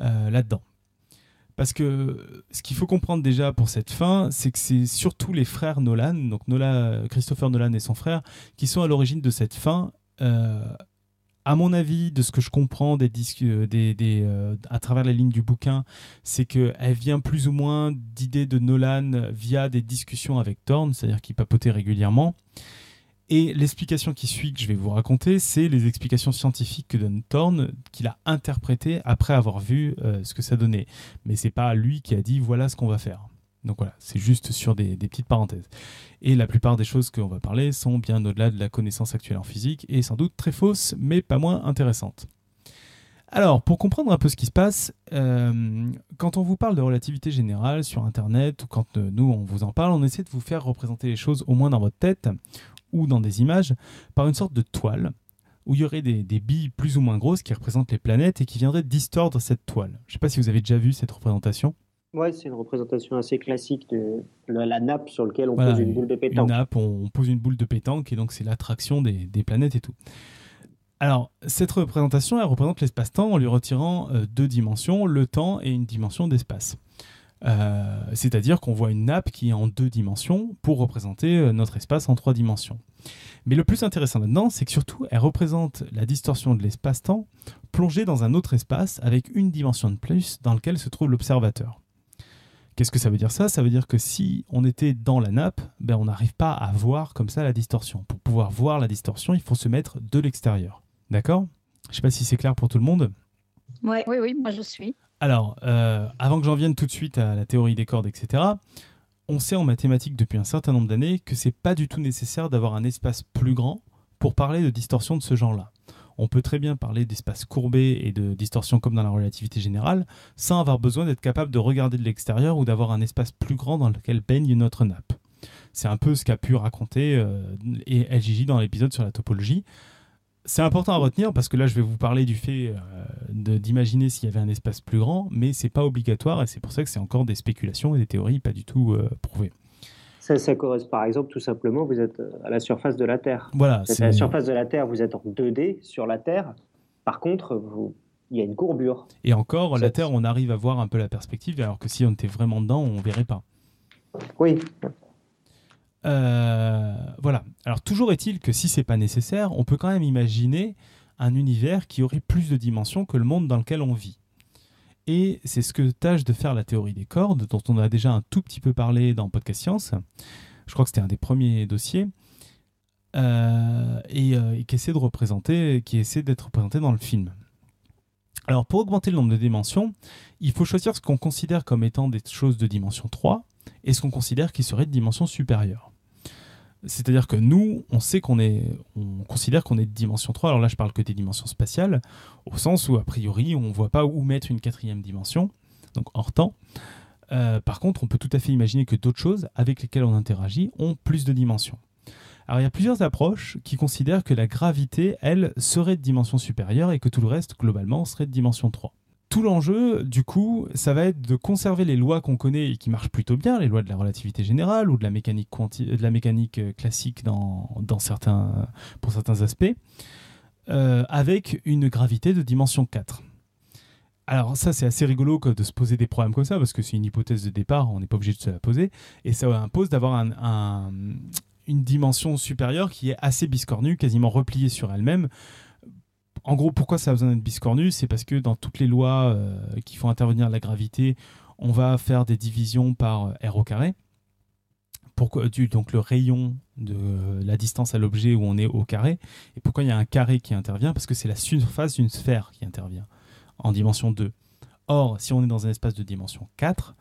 euh, là-dedans. Parce que ce qu'il faut comprendre déjà pour cette fin, c'est que c'est surtout les frères Nolan, donc Christopher Nolan et son frère, qui sont à l'origine de cette fin. Euh, à mon avis, de ce que je comprends des euh, euh, à travers les lignes du bouquin, c'est qu'elle vient plus ou moins d'idées de Nolan via des discussions avec Thorne, c'est-à-dire qu'il papotait régulièrement. Et l'explication qui suit que je vais vous raconter, c'est les explications scientifiques que donne Thorne, qu'il a interprétées après avoir vu euh, ce que ça donnait. Mais c'est pas lui qui a dit voilà ce qu'on va faire. Donc voilà, c'est juste sur des, petites parenthèses. Et la plupart des choses qu'on va parler sont bien au-delà de la connaissance actuelle en physique et sans doute très fausses, mais pas moins intéressantes. Alors, pour comprendre un peu ce qui se passe, euh, quand on vous parle de relativité générale sur Internet, ou quand euh, nous on vous en parle, on essaie de vous faire représenter les choses au moins dans votre tête ou dans des images par une sorte de toile où il y aurait des, des billes plus ou moins grosses qui représentent les planètes et qui viendraient distordre cette toile. Je ne sais pas si vous avez déjà vu cette représentation. Ouais, c'est une représentation assez classique de la, nappe sur laquelle on Voilà, pose une boule de Une pétanque. nappe, on, on pose une boule de pétanque et donc c'est l'attraction des, des planètes et tout. Alors, cette représentation, elle représente l'espace-temps en lui retirant euh, deux dimensions, le temps et une dimension d'espace. Euh, C'est-à-dire qu'on voit une nappe qui est en deux dimensions pour représenter euh, notre espace en trois dimensions. Mais le plus intéressant là-dedans, c'est que surtout, elle représente la distorsion de l'espace-temps plongée dans un autre espace avec une dimension de plus dans lequel se trouve l'observateur. Qu'est-ce que ça veut dire ça? Ça veut dire que si on était dans la nappe, ben on n'arrive pas à voir comme ça la distorsion. Pour pouvoir voir la distorsion, il faut se mettre de l'extérieur. D'accord? Je sais pas si c'est clair pour tout le monde. Ouais. Oui, oui, moi je suis. Alors, euh, avant que j'en vienne tout de suite à la théorie des cordes, etc., on sait en mathématiques depuis un certain nombre d'années que c'est pas du tout nécessaire d'avoir un espace plus grand pour parler de distorsion de ce genre-là. On peut très bien parler d'espace courbé et de distorsion comme dans la relativité générale, sans avoir besoin d'être capable de regarder de l'extérieur ou d'avoir un espace plus grand dans lequel baigne notre nappe. C'est un peu ce qu'a pu raconter euh, LJJ dans l'épisode sur la topologie. C'est important à retenir parce que là, je vais vous parler du fait euh, d'imaginer s'il y avait un espace plus grand, mais c'est pas obligatoire et c'est pour ça que c'est encore des spéculations et des théories pas du tout euh, prouvées. Ça, ça correspond par exemple tout simplement, vous êtes euh, à la surface de la Terre. Voilà, c'est à la surface de la Terre, vous êtes en 2D sur la Terre. Par contre, vous- il y a une courbure. et encore la Terre, on arrive à voir un peu la perspective, alors que si on était vraiment dedans, on verrait pas. Oui, Euh, voilà. Alors toujours est-il que si c'est pas nécessaire, on peut quand même imaginer un univers qui aurait plus de dimensions que le monde dans lequel on vit. Et c'est ce que tâche de faire la théorie des cordes, dont on a déjà un tout petit peu parlé dans Podcast Science. Je crois que c'était un des premiers dossiers. Euh, et, euh, et qui essaie de représenter, qui essaie d'être représenté dans le film. Alors pour augmenter le nombre de dimensions, il faut choisir ce qu'on considère comme étant des choses de dimension 3 et ce qu'on considère qui serait de dimension supérieure. C'est-à-dire que nous, on sait qu'on est, on considère qu'on est de dimension 3. Alors là, je parle que des dimensions spatiales, au sens où, a priori, on ne voit pas où mettre une quatrième dimension, donc hors temps. Euh, par contre, on peut tout à fait imaginer que d'autres choses avec lesquelles on interagit ont plus de dimensions. Alors il y a plusieurs approches qui considèrent que la gravité, elle, serait de dimension supérieure et que tout le reste, globalement, serait de dimension 3 tout l'enjeu, du coup, ça va être de conserver les lois qu'on connaît et qui marchent plutôt bien, les lois de la relativité générale ou de la mécanique, quanti- de la mécanique euh, classique dans, certains, pour certains aspects, euh, avec une gravité de dimension 4. Alors ça, c'est assez rigolo de se poser des problèmes comme ça, parce que c'est une hypothèse de départ, on n'est pas obligé de se la poser, et ça impose d'avoir un- un- une dimension supérieure qui est assez biscornue, quasiment repliée sur elle-même, en gros, pourquoi ça a besoin d'être biscornu? C'est parce que dans toutes les lois euh, qui font intervenir la gravité, on va faire des divisions par euh, r au carré. Pourquoi, donc le rayon de la distance à l'objet où on est au carré. Et pourquoi il y a un carré qui intervient? Parce que c'est la surface d'une sphère qui intervient en dimension 2. Or, si on est dans un espace de dimension 4,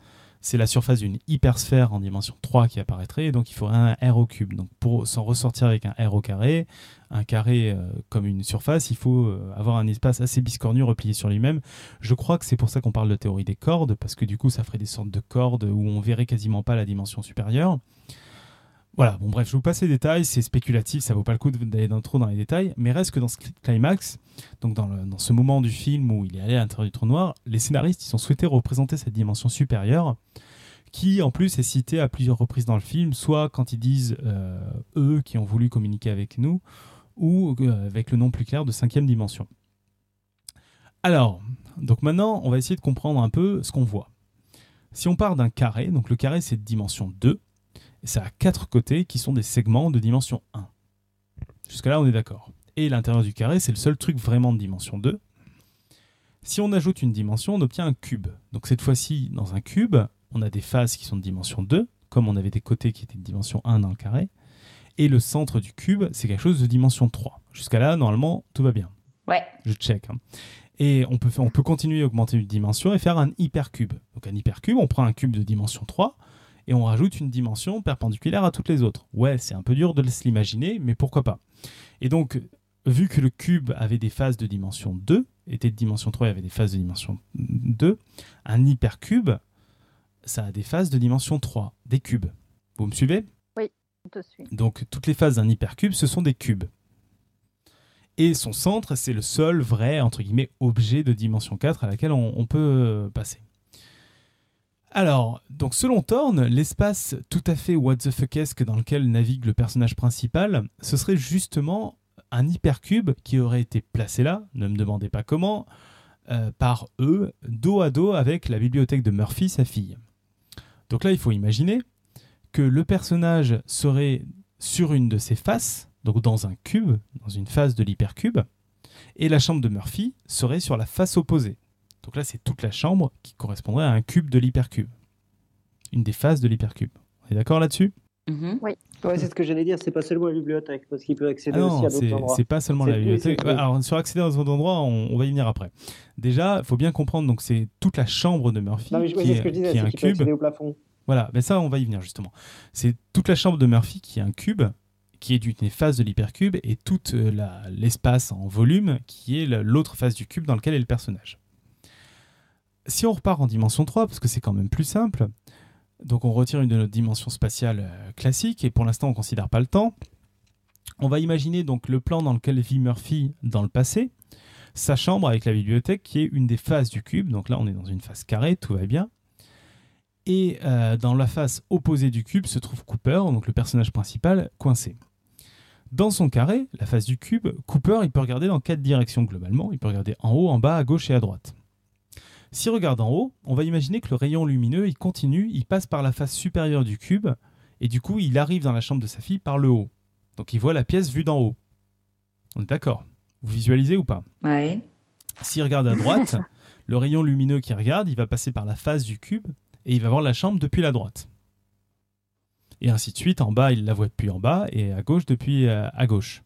c'est la surface d'une hypersphère en dimension 3 qui apparaîtrait, donc il faudrait un r au cube. Donc pour s'en ressortir avec un r au carré, un carré euh, comme une surface, il faut euh, avoir un espace assez biscornu replié sur lui-même. Je crois que c'est pour ça qu'on parle de théorie des cordes, parce que du coup ça ferait des sortes de cordes où on verrait quasiment pas la dimension supérieure. Voilà, bon bref, je vous passe les détails, c'est spéculatif, ça vaut pas le coup d'aller dans- trop dans les détails, mais reste que dans ce climax, donc dans, ce moment du film où il est allé à l'intérieur du trou noir, les scénaristes ils ont souhaité représenter cette dimension supérieure, qui en plus est citée à plusieurs reprises dans le film, soit quand ils disent euh, eux qui ont voulu communiquer avec nous, ou euh, avec le nom plus clair de cinquième dimension. Alors, donc maintenant, on va essayer de comprendre un peu ce qu'on voit. Si on part d'un carré, donc le carré c'est dimension 2, et ça a quatre côtés qui sont des segments de dimension 1. Jusqu'à là, on est d'accord. Et l'intérieur du carré, c'est le seul truc vraiment de dimension 2. Si on ajoute une dimension, on obtient un cube. Donc cette fois-ci, dans un cube, on a des faces qui sont de dimension 2, comme on avait des côtés qui étaient de dimension 1 dans le carré. Et le centre du cube, c'est quelque chose de dimension 3. Jusqu'à là, normalement, tout va bien. Ouais. Je check. hein. Et on peut, faire- on peut continuer à augmenter une dimension et faire un hypercube. Donc un hypercube, on prend un cube de dimension 3 et on rajoute une dimension perpendiculaire à toutes les autres. Ouais, c'est un peu dur de se l'imaginer, mais pourquoi pas. Et donc, vu que le cube avait des phases de dimension 2, étaient de dimension 3 et avaient des phases de dimension 2, un hypercube, ça a des phases de dimension 3, des cubes. Vous me suivez? Oui, on te suit. Donc toutes les phases d'un hypercube, ce sont des cubes. Et son centre, c'est le seul vrai, entre guillemets, objet de dimension 4 à laquelle on, on peut passer. Alors, donc selon Thorne, l'espace tout à fait what the fuckesque dans lequel navigue le personnage principal, ce serait justement un hypercube qui aurait été placé là, ne me demandez pas comment, euh, par eux, dos à dos avec la bibliothèque de Murphy, sa fille. Donc là, il faut imaginer que le personnage serait sur une de ses faces, donc dans un cube, dans une face de l'hypercube, et la chambre de Murphy serait sur la face opposée. Donc là, c'est toute la chambre qui correspondrait à un cube de l'hypercube. Une des faces de l'hypercube. On est d'accord là-dessus? Mhm. Ouais, c'est ce que j'allais dire, c'est pas seulement la bibliothèque, parce qu'il peut accéder Ah aussi non, à d'autres c'est endroits. c'est pas seulement la bibliothèque. plus. alors sur accéder à d'autres endroits, on, on va y venir après. Déjà, il faut bien comprendre, donc c'est toute la chambre de Murphy Non, mais je- oui, qui, est, ce que je disais, qui est c'est un cube. accéder au plafond. Voilà, ben ça, on va y venir justement. C'est toute la chambre de Murphy qui est un cube, qui est d'une face de l'hypercube, et tout euh, l'espace en volume qui est l'autre face du cube dans lequel est le personnage. Si on repart en dimension 3, parce que c'est quand même plus simple, donc on retire une de notre dimension spatiale euh, classique, et pour l'instant on ne considère pas le temps, on va imaginer donc le plan dans lequel vit Murphy dans le passé, sa chambre avec la bibliothèque qui est une des faces du cube, donc là on est dans une face carrée, tout va bien. Et euh, dans la face opposée du cube se trouve Cooper, donc le personnage principal, coincé. Dans son carré, la face du cube, Cooper il peut regarder dans quatre directions globalement. Il peut regarder en haut, en bas, à gauche et à droite. S'il regarde en haut, on va imaginer que le rayon lumineux il continue, il passe par la face supérieure du cube et du coup il arrive dans la chambre de sa fille par le haut. Donc il voit la pièce vue d'en haut. On est d'accord? Vous visualisez ou pas? Ouais. S'il regarde à droite, le rayon lumineux qui regarde, il va passer par la face du cube et il va voir la chambre depuis la droite. Et ainsi de suite, en bas, il la voit depuis en bas et à gauche depuis euh, à gauche.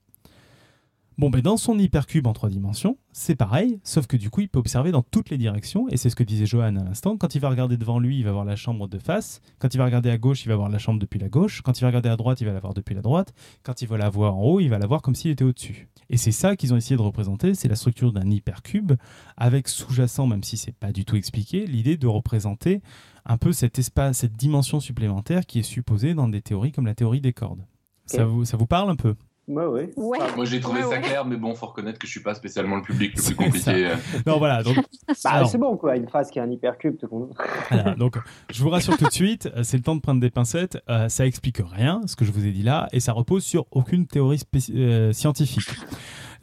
Bon, ben dans son hypercube en trois dimensions, c'est pareil, sauf que du coup, il peut observer dans toutes les directions, et c'est ce que disait Johan à l'instant. Quand il va regarder devant lui, il va voir la chambre de face. Quand il va regarder à gauche, il va voir la chambre depuis la gauche. Quand il va regarder à droite, il va la voir depuis la droite. Quand il va la voir en haut, il va la voir comme s'il était au-dessus. Et c'est ça qu'ils ont essayé de représenter, c'est la structure d'un hypercube, avec sous-jacent, même si c'est pas du tout expliqué, l'idée de représenter un peu cet espace, cette dimension supplémentaire qui est supposée dans des théories comme la théorie des cordes. Ça, vous, ça vous parle un peu? Ouais, ouais. Ouais. Moi j'ai trouvé Ouais, ça ouais. clair, mais bon, faut reconnaître que je suis pas spécialement le public le C'est plus compliqué. euh. Non, voilà. Donc, Bah, c'est bon, quoi. Une phase qui a un hypercube, tout. Voilà, donc je vous rassure tout de suite, euh, c'est le temps de prendre des pincettes. euh, ça explique rien, ce que je vous ai dit là, et ça repose sur aucune théorie euh, scientifique.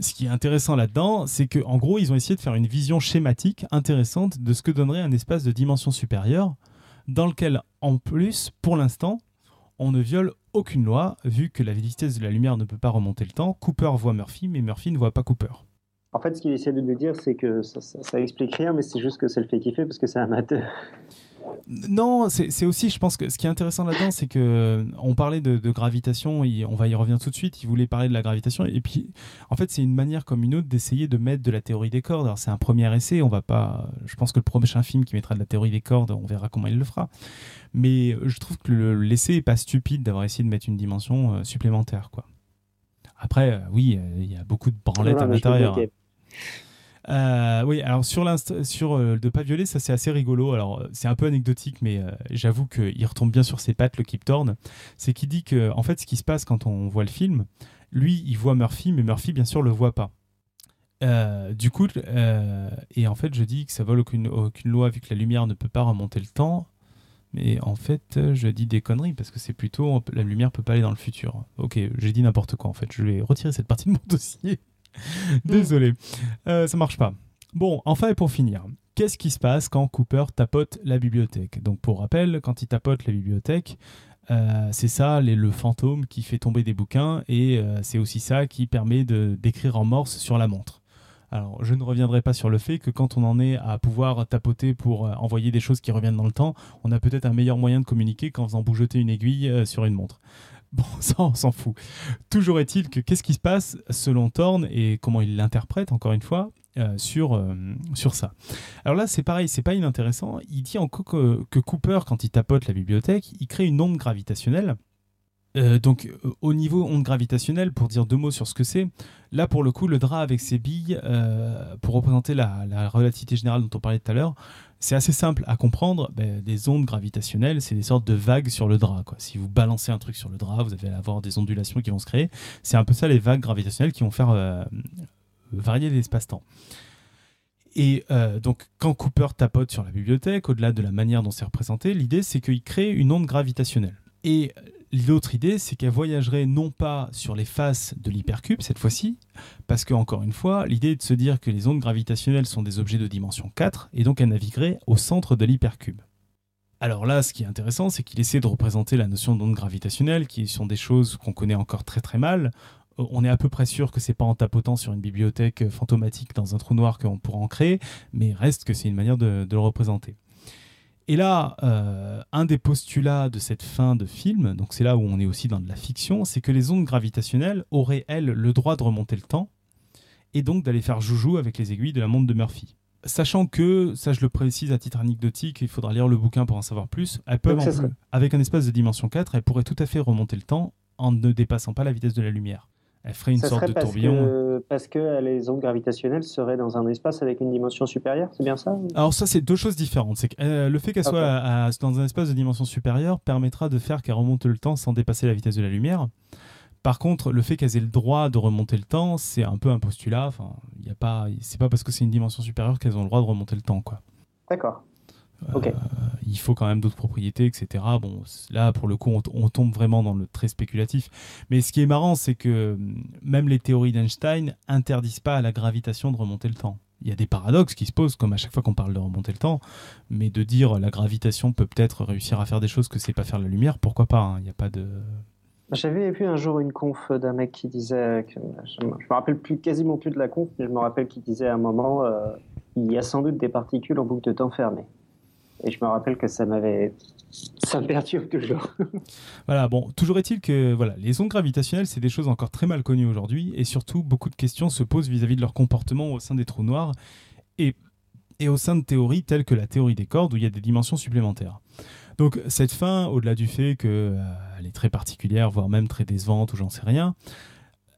Ce qui est intéressant là-dedans, c'est que en gros, ils ont essayé de faire une vision schématique intéressante de ce que donnerait un espace de dimension supérieure, dans lequel, en plus, pour l'instant, on ne viole aucune loi, vu que la vitesse de la lumière ne peut pas remonter le temps. Cooper voit Murphy, mais Murphy ne voit pas Cooper. En fait, ce qu'il essaie de nous dire, c'est que ça, ça, ça explique rien, mais c'est juste que c'est le fait kiffer parce que c'est amateur. Non, c'est aussi, je pense que ce qui est intéressant là-dedans, c'est que euh, on parlait de, de gravitation, il- on va y revenir tout de suite. Il voulait parler de la gravitation, et puis en fait, c'est une manière comme une autre d'essayer de mettre de la théorie des cordes. Alors c'est un premier essai, on va pas. Je pense que le prochain film qui mettra de la théorie des cordes, on verra comment il le fera. Mais euh, je trouve que le- l'essai est pas stupide d'avoir essayé de mettre une dimension euh, supplémentaire, quoi. Après, oui, il y a beaucoup de branlettes Voilà, à l'intérieur. Euh, oui, alors sur sur euh, de pas violer, ça c'est assez rigolo. Alors euh, c'est un peu anecdotique, mais euh, j'avoue qu'il retombe bien sur ses pattes, le Kip Thorne. C'est qu'il dit que en fait, ce qui se passe quand on voit le film, lui, il voit Murphy, mais Murphy, bien sûr, le voit pas. Du coup, et en fait, je dis que ça vole aucune, aucune loi vu que la lumière ne peut pas remonter le temps. Mais en fait, je dis des conneries parce que c'est plutôt la lumière peut pas aller dans le futur. Ok, j'ai dit n'importe quoi en fait. Je vais retirer cette partie de mon dossier. Désolé, Euh, ça marche pas. Bon, enfin et pour finir, qu'est-ce qui se passe quand Cooper tapote la bibliothèque? Donc pour rappel, quand il tapote la bibliothèque, euh, c'est ça le fantôme qui fait tomber des bouquins et euh, c'est aussi ça qui permet de d'écrire en morse sur la montre. Alors, je ne reviendrai pas sur le fait que quand on en est à pouvoir tapoter pour envoyer des choses qui reviennent dans le temps, on a peut-être un meilleur moyen de communiquer qu'en faisant bougeoter une aiguille sur une montre. Bon, ça, on s'en fout. Toujours est-il que qu'est-ce qui se passe selon Thorne et comment il l'interprète, encore une fois, euh, sur, euh, sur ça. Alors là, c'est pareil, c'est pas inintéressant. Il dit encore que, que Cooper, quand il tapote la bibliothèque, il crée une onde gravitationnelle Euh, donc, au niveau onde gravitationnelle, pour dire deux mots sur ce que c'est, là pour le coup, le drap avec ses billes, pour représenter la, la relativité générale dont on parlait tout à l'heure, c'est assez simple à comprendre. Ben, des ondes gravitationnelles, c'est des sortes de vagues sur le drap. Quoi. Si vous balancez un truc sur le drap, vous allez avoir des ondulations qui vont se créer. C'est un peu ça les vagues gravitationnelles qui vont faire euh, varier l'espace-temps. Et euh, donc, quand Cooper tapote sur la bibliothèque, au-delà de la manière dont c'est représenté, l'idée c'est qu'il crée une onde gravitationnelle. Et l'autre idée, c'est qu'elle voyagerait non pas sur les faces de l'hypercube cette fois-ci, parce que encore une fois, l'idée est de se dire que les ondes gravitationnelles sont des objets de dimension 4, et donc elle naviguerait au centre de l'hypercube. Alors là, ce qui est intéressant, c'est qu'il essaie de représenter la notion d'onde gravitationnelle, qui sont des choses qu'on connaît encore très très mal. Euh, On est à peu près sûr que c'est pas en tapotant sur une bibliothèque fantomatique dans un trou noir qu'on pourra en créer, mais reste que c'est une manière de le représenter. Et là, euh, un des postulats de cette fin de film, donc c'est là où on est aussi dans de la fiction, c'est que les ondes gravitationnelles auraient, elles, le droit de remonter le temps, et donc d'aller faire joujou avec les aiguilles de la montre de Murphy. Sachant que, ça je le précise à titre anecdotique, il faudra lire le bouquin pour en savoir plus, elles peuvent, en avec un espace de dimension 4, elles pourraient tout à fait remonter le temps en ne dépassant pas la vitesse de la lumière. Elles feraient une Ça sorte serait de parce tourbillon. que, parce que les ondes gravitationnelles seraient dans un espace avec une dimension supérieure, c'est bien ça Alors ça, c'est deux choses différentes. C'est que euh, le fait qu'elle soit Ok. à- à- dans un espace de dimension supérieure permettra de faire qu'elle remonte le temps sans dépasser la vitesse de la lumière. Par contre, le fait qu'elles aient le droit de remonter le temps, c'est un peu un postulat. Enfin, il y a pas, c'est pas parce que c'est une dimension supérieure qu'elles ont le droit de remonter le temps, quoi. D'accord. Euh, il faut quand même d'autres propriétés, etc. Bon, là, pour le coup, on, tombe vraiment dans le très spéculatif. Mais ce qui est marrant, c'est que hum, même les théories d'Einstein interdisent pas à la gravitation de remonter le temps. Il y a des paradoxes qui se posent, comme à chaque fois qu'on parle de remonter le temps, mais de dire la gravitation peut peut-être réussir à faire des choses que c'est pas faire la lumière, pourquoi pas hein. Il n'y a pas de. J'avais vu un jour une conf d'un mec qui disait, que, je, me- je me rappelle plus quasiment plus de la conf, mais je me rappelle qu'il disait à un moment, euh, il y a sans doute des particules en boucle de temps fermée. Et je me rappelle que ça m'avait, ça me perturbe toujours. Voilà, bon, toujours est-il que voilà, les ondes gravitationnelles, c'est des choses encore très mal connues aujourd'hui, et surtout, beaucoup de questions se posent vis-à-vis de leur comportement au sein des trous noirs, et, et au sein de théories telles que la théorie des cordes, où il y a des dimensions supplémentaires. Donc, cette fin, au-delà du fait qu'elle est très particulière, voire même très décevante, ou j'en sais rien,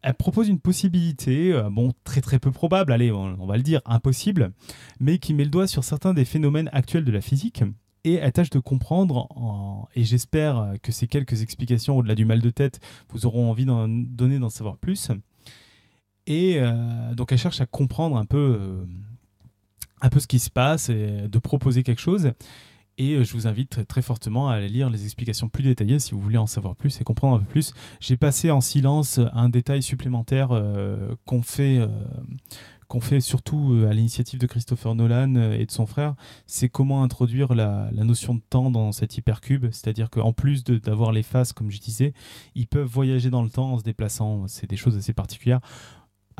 elle propose une possibilité, euh, bon, très très peu probable, allez, on, va le dire, impossible, mais qui met le doigt sur certains des phénomènes actuels de la physique, et elle tâche de comprendre, en- et j'espère que ces quelques explications au-delà du mal de tête vous auront envie d'en donner d'en savoir plus. Et euh, donc elle cherche à comprendre un peu, euh, un peu ce qui se passe et de proposer quelque chose. Et euh, je vous invite très, fortement à aller lire les explications plus détaillées si vous voulez en savoir plus et comprendre un peu plus. J'ai passé en silence un détail supplémentaire euh, qu'on fait, euh, qu'on fait surtout à l'initiative de Christopher Nolan et de son frère, c'est comment introduire la, la notion de temps dans cet hypercube. C'est-à-dire qu'en plus d'avoir les faces, comme je disais, ils peuvent voyager dans le temps en se déplaçant. C'est des choses assez particulières.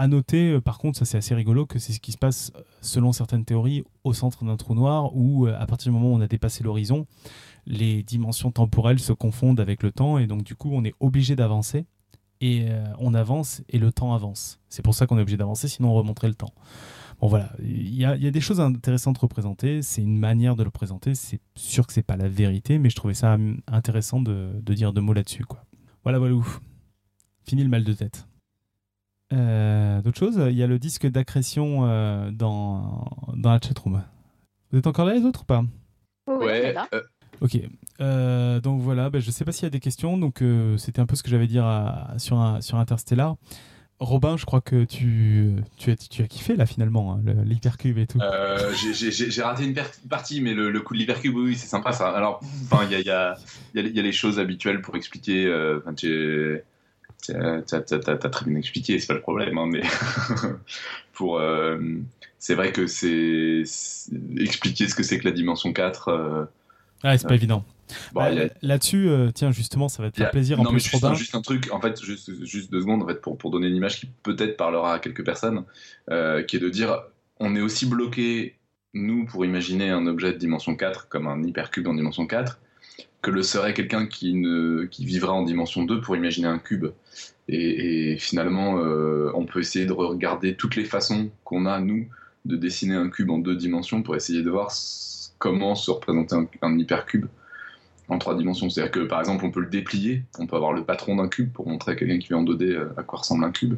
À noter, euh, par contre, ça c'est assez rigolo, que c'est ce qui se passe, euh, selon certaines théories, au centre d'un trou noir, où euh, à partir du moment où on a dépassé l'horizon, les dimensions temporelles se confondent avec le temps, et donc du coup on est obligé d'avancer, et on avance, et le temps avance. C'est pour ça qu'on est obligé d'avancer, sinon on remonterait le temps. Bon voilà, il y, a- des choses intéressantes représentées, c'est une manière de le présenter, c'est sûr que c'est pas la vérité, mais je trouvais ça hum, intéressant de, dire deux mots là-dessus. Voilà, voilà. Fini le mal de tête. Euh, D'autres choses Il y a le disque d'accrétion euh, dans, dans la chatroom. Vous êtes encore là les autres ou pas? Ouais, là. euh, Ok. Euh, donc voilà, ben, je sais pas s'il y a des questions. Donc euh, c'était un peu ce que j'avais à dire à- sur, un- sur Interstellar. Robin, je crois que tu, tu, as, tu as kiffé là finalement, hein, le- l'hypercube et tout. euh, j'ai- raté une partie, mais le, le coup de l'hypercube, oui, c'est sympa ça. Alors, enfin, il y a, il y, a, il y, a, y a les choses habituelles pour expliquer. euh, Enfin, tu t'as très bien expliqué, c'est pas le problème, hein, mais pour. euh, c'est vrai que c'est expliquer ce que c'est que la dimension 4. euh, Ah, c'est pas euh, évident. bon, Bah, a- Là-dessus, euh, tiens, justement, ça va te a- faire plaisir en mais plus, juste, Robin. juste un truc, en fait, juste, juste deux secondes, en fait, pour, pour donner une image qui peut-être parlera à quelques personnes, qui est de dire, on est aussi bloqué, nous, pour imaginer un objet de dimension 4, comme un hypercube en dimension 4, que le serait quelqu'un qui, qui vivra en dimension 2 pour imaginer un cube. Et, finalement, euh, on peut essayer de regarder toutes les façons qu'on a, nous, de dessiner un cube en deux dimensions pour essayer de voir comment se représenter un, hypercube. en trois dimensions. C'est-à-dire que par exemple, on peut le déplier, on peut avoir le patron d'un cube pour montrer à quelqu'un qui vit en 2D euh, à quoi ressemble un cube.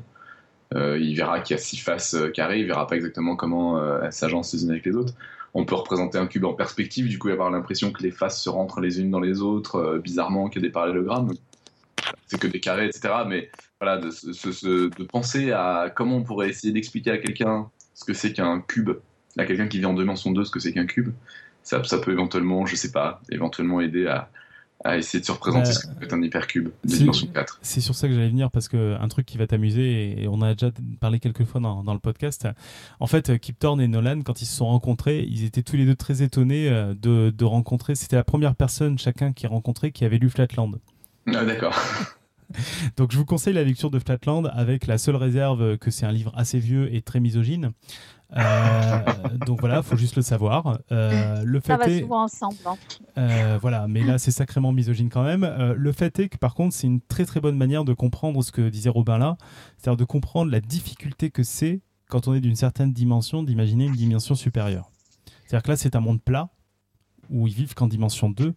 Euh, il verra qu'il y a six faces carrées, il verra pas exactement comment elles s'agencent les unes avec les autres. On peut représenter un cube en perspective, du coup avoir l'impression que les faces se rentrent les unes dans les autres, euh, bizarrement qu'il y a des parallélogrammes. C'est que des carrés, etc. Mais voilà, de, se- se- se- de penser à comment on pourrait essayer d'expliquer à quelqu'un ce que c'est qu'un cube, à quelqu'un qui vit en dimension 2 ce que c'est qu'un cube, ça, ça peut éventuellement, je sais pas, éventuellement aider à, à essayer de se représenter Ouais. ce que peut être un hypercube de dimension 4. C'est sur ça que j'allais venir parce que un truc qui va t'amuser et on a déjà parlé quelques fois dans, dans le podcast. En fait, Kip Thorne et Nolan, quand ils se sont rencontrés, ils étaient tous les deux très étonnés euh, de, de rencontrer. C'était la première personne chacun qui rencontrait qui avait lu Flatland. Ah, d'accord. Donc je vous conseille la lecture de Flatland avec la seule réserve que c'est un livre assez vieux et très misogyne. Euh, donc voilà, faut juste le savoir. Euh, le Ça fait va est, souvent ensemble. hein. euh, voilà, mais là c'est sacrément misogyne quand même. Euh, le fait est que par contre c'est une très très bonne manière de comprendre ce que disait Robin là, c'est-à-dire de comprendre la difficulté que c'est quand on est d'une certaine dimension d'imaginer une dimension supérieure. C'est-à-dire que là c'est un monde plat où ils vivent qu'en dimension 2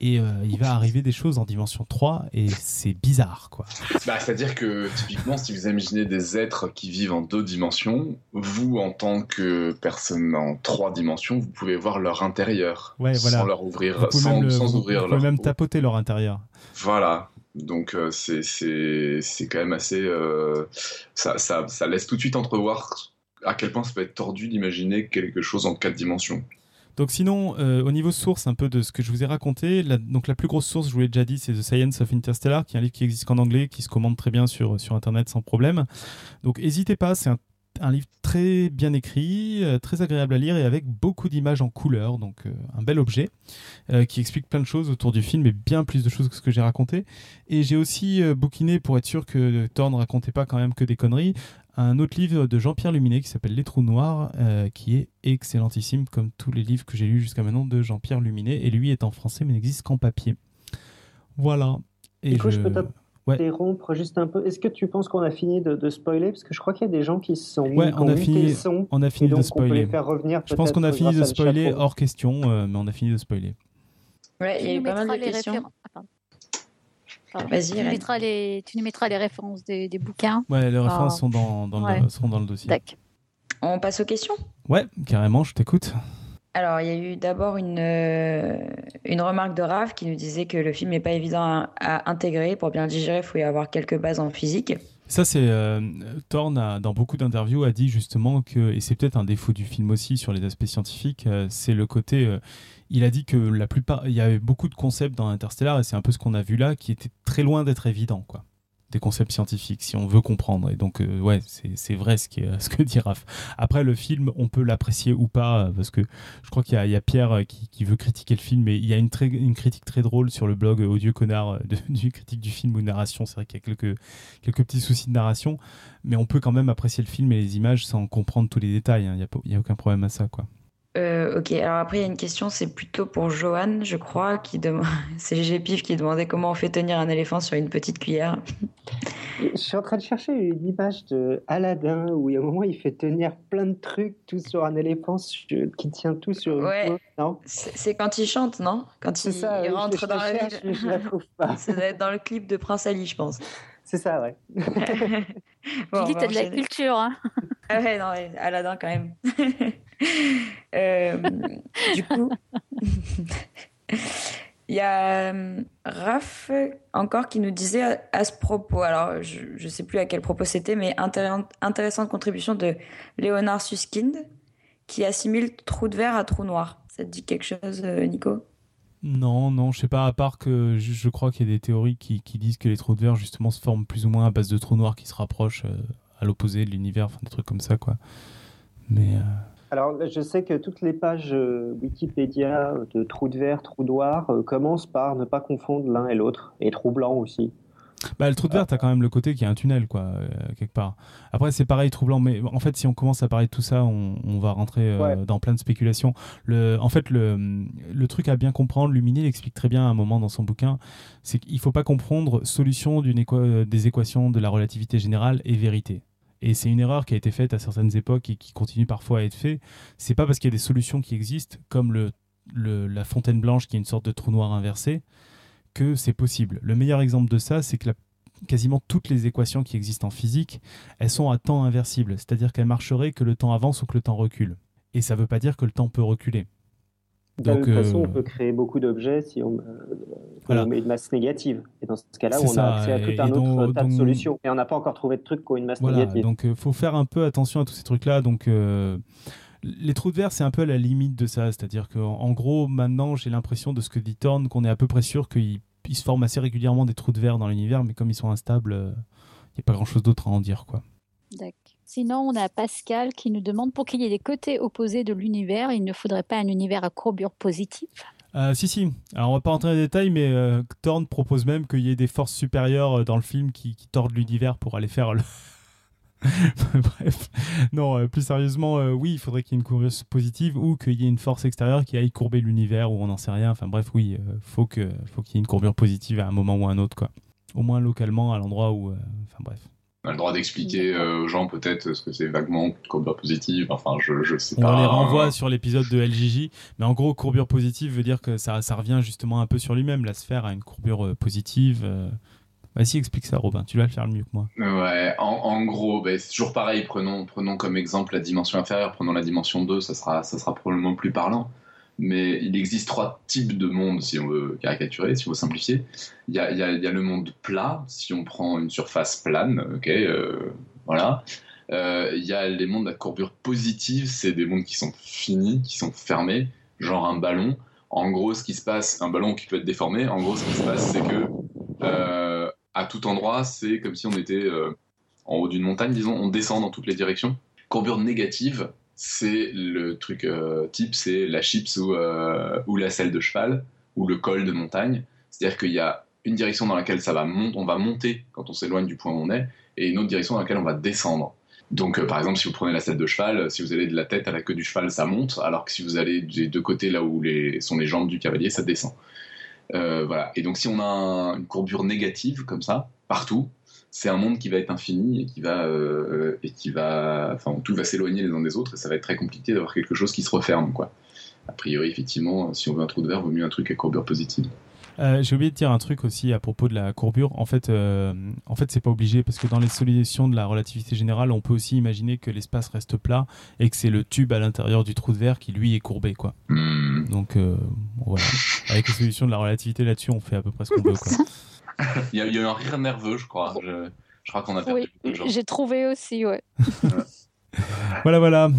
et euh, il va arriver des choses en dimension 3 et c'est bizarre quoi. Bah, C'est-à-dire que typiquement, si vous imaginez des êtres qui vivent en deux dimensions, vous, en tant que personne en trois dimensions, vous pouvez voir leur intérieur Ouais, sans leur ouvrir, Vous pouvez sans, même, le- sans vous ouvrir pouvez leur même tapoter leur intérieur. Voilà. Donc euh, c'est quand même assez euh, ça, ça ça laisse tout de suite entrevoir à quel point ça peut être tordu d'imaginer quelque chose en quatre dimensions. Donc sinon, euh, au niveau source, un peu de ce que je vous ai raconté, la, donc la plus grosse source, je vous l'ai déjà dit, c'est The Science of Interstellar, qui est un livre qui existe qu'en anglais, qui se commande très bien sur, sur Internet sans problème. Donc n'hésitez pas, c'est un, livre très bien écrit, euh, très agréable à lire et avec beaucoup d'images en couleur, donc euh, un bel objet qui explique plein de choses autour du film et bien plus de choses que ce que j'ai raconté. Et j'ai aussi euh, bouquiné, pour être sûr que Thorne ne racontait pas quand même que des conneries, un autre livre de Jean-Pierre Luminet qui s'appelle Les Trous Noirs, euh, qui est excellentissime, comme tous les livres que j'ai lus jusqu'à maintenant de Jean-Pierre Luminet. Et lui est en français, mais n'existe qu'en papier. Voilà. Et Du coup, je peux Ouais. Interrompre juste un peu. Est-ce que tu penses qu'on a fini de, de spoiler? Parce que je crois qu'il y a des gens qui se sont mis, Ouais, on ont a fini-. On a Et fini donc, de on peut les spoiler. faire revenir. Je pense qu'on a fini de spoiler hors question, euh, mais on a fini de spoiler. Ouais, il y a eu pas mal de questions. Ah. Vas-y, tu, nous mettras les... tu nous mettras les références des, des bouquins. Ouais, les références Ah. sont, dans, dans Ouais. le, sont dans le dossier. Tac. On passe aux questions? Ouais, carrément, je t'écoute. Alors, il y a eu d'abord une, euh, une remarque de Raph qui nous disait que le film n'est pas évident à, à intégrer. Pour bien le digérer, il faut y avoir quelques bases en physique. Ça, c'est euh, Thorne, a- dans beaucoup d'interviews, a dit justement que, et c'est peut-être un défaut du film aussi sur les aspects scientifiques, euh, c'est le côté. Il a dit que la plupart, il y avait beaucoup de concepts dans Interstellar, et c'est un peu ce qu'on a vu là, qui étaient très loin d'être évidents, quoi. Des concepts scientifiques, si on veut comprendre. Et donc, euh, ouais, c'est vrai ce, que dit Raph. Après, le film, on peut l'apprécier ou pas, euh, parce que je crois qu'il y, a- Pierre euh, qui, veut critiquer le film, et il y a une, critique très drôle sur le blog Odieux Connard de- du critique du film ou narration. C'est vrai qu'il y a quelques, petits soucis de narration, mais on peut quand même apprécier le film et les images sans comprendre tous les détails. hein. Il n'y a, a aucun problème à ça, quoi. Euh, ok, alors après, il y a une question, c'est plutôt pour Johan, je crois, qui demande. C'est GG Pif qui demandait comment on fait tenir un éléphant sur une petite cuillère. Je suis en train de chercher une image de Aladdin où a un moment il fait tenir plein de trucs tout sur un éléphant sur- qui tient tout sur une Ouais. Non? C'est quand il chante, non? Quand C'est il, ça, il rentre je, dans la cherche, ville. je la trouve pas. Ça doit être dans le clip de Prince Ali, je pense. C'est ça, ouais. Bon, on Julie, va t'as de la culture. Hein. Ah ouais, non, ouais, Aladdin quand même. Euh, du coup, il y a euh, Raph encore qui nous disait à, à ce propos, alors je ne sais plus à quel propos c'était, mais intér- intéressante contribution de Léonard Susskind qui assimile trou de verre à trou noir. Ça te dit quelque chose, euh, Nico? Non, non, je sais pas, à part que je, crois qu'il y a des théories qui, disent que les trous de verre, justement, se forment plus ou moins à base de trous noirs qui se rapprochent euh, à l'opposé de l'univers, enfin des trucs comme ça, quoi. Mais. euh, Alors, je sais que toutes les pages euh, Wikipédia de trous de verre, trous noirs commencent par ne pas confondre l'un et l'autre, et trous blancs aussi. Bah, le trou de verre, t'as quand même le côté qui est un tunnel, quoi, euh, quelque part. Après, c'est pareil, troublant, mais en fait, si on commence à parler de tout ça, on, on va rentrer euh, Ouais. dans plein de spéculations. Le, en fait, le, le truc à bien comprendre, Luminé l'explique très bien à un moment dans son bouquin, c'est qu'il faut pas comprendre solution équa- euh, des équations de la relativité générale et vérité. Et c'est une erreur qui a été faite à certaines époques et qui continue parfois à être faite. C'est pas parce qu'il y a des solutions qui existent, comme le la fontaine blanche qui est une sorte de trou noir inversé que c'est possible. Le meilleur exemple de ça, c'est que quasiment toutes les équations qui existent en physique, elles sont à temps inversible, c'est-à-dire qu'elles marcheraient que le temps avance ou que le temps recule. Et ça ne veut pas dire que le temps peut reculer. de toute façon, on peut créer beaucoup d'objets si on, met une masse négative. Et dans ce cas-là, on a accès à tout un autre tas de solutions. Et on n'a pas encore trouvé de trucs qui ont une masse négative. Donc, il faut faire un peu attention à tous ces trucs-là. Donc, les trous de verre, c'est un peu à la limite de ça. C'est-à-dire qu'en gros, maintenant, j'ai l'impression de ce que dit Thorne, qu'on est à peu près sûr qu'il se forme assez régulièrement des trous de verre dans l'univers, mais comme ils sont instables, il n'y a pas grand-chose d'autre à en dire. quoi. Sinon, on a Pascal qui nous demande pour qu'il y ait des côtés opposés de l'univers, il ne faudrait pas un univers à courbure positive? Euh, si, si. Alors, on va pas rentrer dans les détails, mais euh, Thorne propose même qu'il y ait des forces supérieures euh, dans le film qui, qui tordent l'univers pour aller faire le, Bref, non, euh, plus sérieusement, euh, oui, il faudrait qu'il y ait une course positive ou qu'il y ait une force extérieure qui aille courber l'univers ou on n'en sait rien. Enfin bref, oui, euh, faut que, faut qu'il y ait une courbure positive à un moment ou à un autre, quoi. Au moins localement, à l'endroit où, enfin bref. On a le droit d'expliquer aux gens peut-être ce que c'est vaguement courbure positive. Enfin, je, je sais pas. On les renvoie sur l'épisode de LJJ, mais en gros, courbure positive veut dire que ça, ça revient justement un peu sur lui-même. La sphère a une courbure positive. Vas-y, explique ça, Robin. Tu vas le faire mieux que moi. Ouais, en, gros, bah, c'est toujours pareil. Prenons, comme exemple la dimension inférieure. Prenons la dimension 2, ça sera, ça sera probablement plus parlant. Mais il existe trois types de mondes, si on veut caricaturer, si on veut simplifier. Il y a le monde plat, si on prend une surface plane, ok, euh, voilà. Euh, il y a les mondes à courbure positive, c'est des mondes qui sont finis, qui sont fermés, genre un ballon. En gros, ce qui se passe, un ballon qui peut être déformé, en gros, ce qui se passe, c'est que euh, à tout endroit, c'est comme si on était euh, en haut d'une montagne, disons, on descend dans toutes les directions. Courbure négative, c'est le truc euh, type, c'est la chips ou, euh, ou la selle de cheval, ou le col de montagne. C'est-à-dire qu'il y a une direction dans laquelle ça va on va monter quand on s'éloigne du point où on est, et une autre direction dans laquelle on va descendre. Donc, par exemple, si vous prenez la selle de cheval, si vous allez de la tête à la queue du cheval, ça monte, alors que si vous allez des deux côtés là où sont les jambes du cavalier, ça descend. Euh. Et donc si on a une courbure négative comme ça, partout, c'est un monde qui va être infini et qui va, euh, et qui va, enfin tout va s'éloigner les uns des autres et ça va être très compliqué d'avoir quelque chose qui se referme, quoi. A priori, effectivement, si on veut un trou de verre, vaut mieux un truc à courbure positive. Euh, j'ai oublié de dire un truc aussi à propos de la courbure. En fait, euh, en fait, c'est pas obligé parce que dans les solutions de la relativité générale, on peut aussi imaginer que l'espace reste plat et que c'est le tube à l'intérieur du trou de verre qui lui est courbé, quoi. Hmm. Donc euh, voilà. Avec les solutions de la relativité là-dessus, on fait à peu près ce qu'on veut, quoi. il, y a, eu un rire nerveux, je crois. Je, je crois qu'on a perdu. Oui, j'ai trouvé aussi, ouais. voilà, voilà.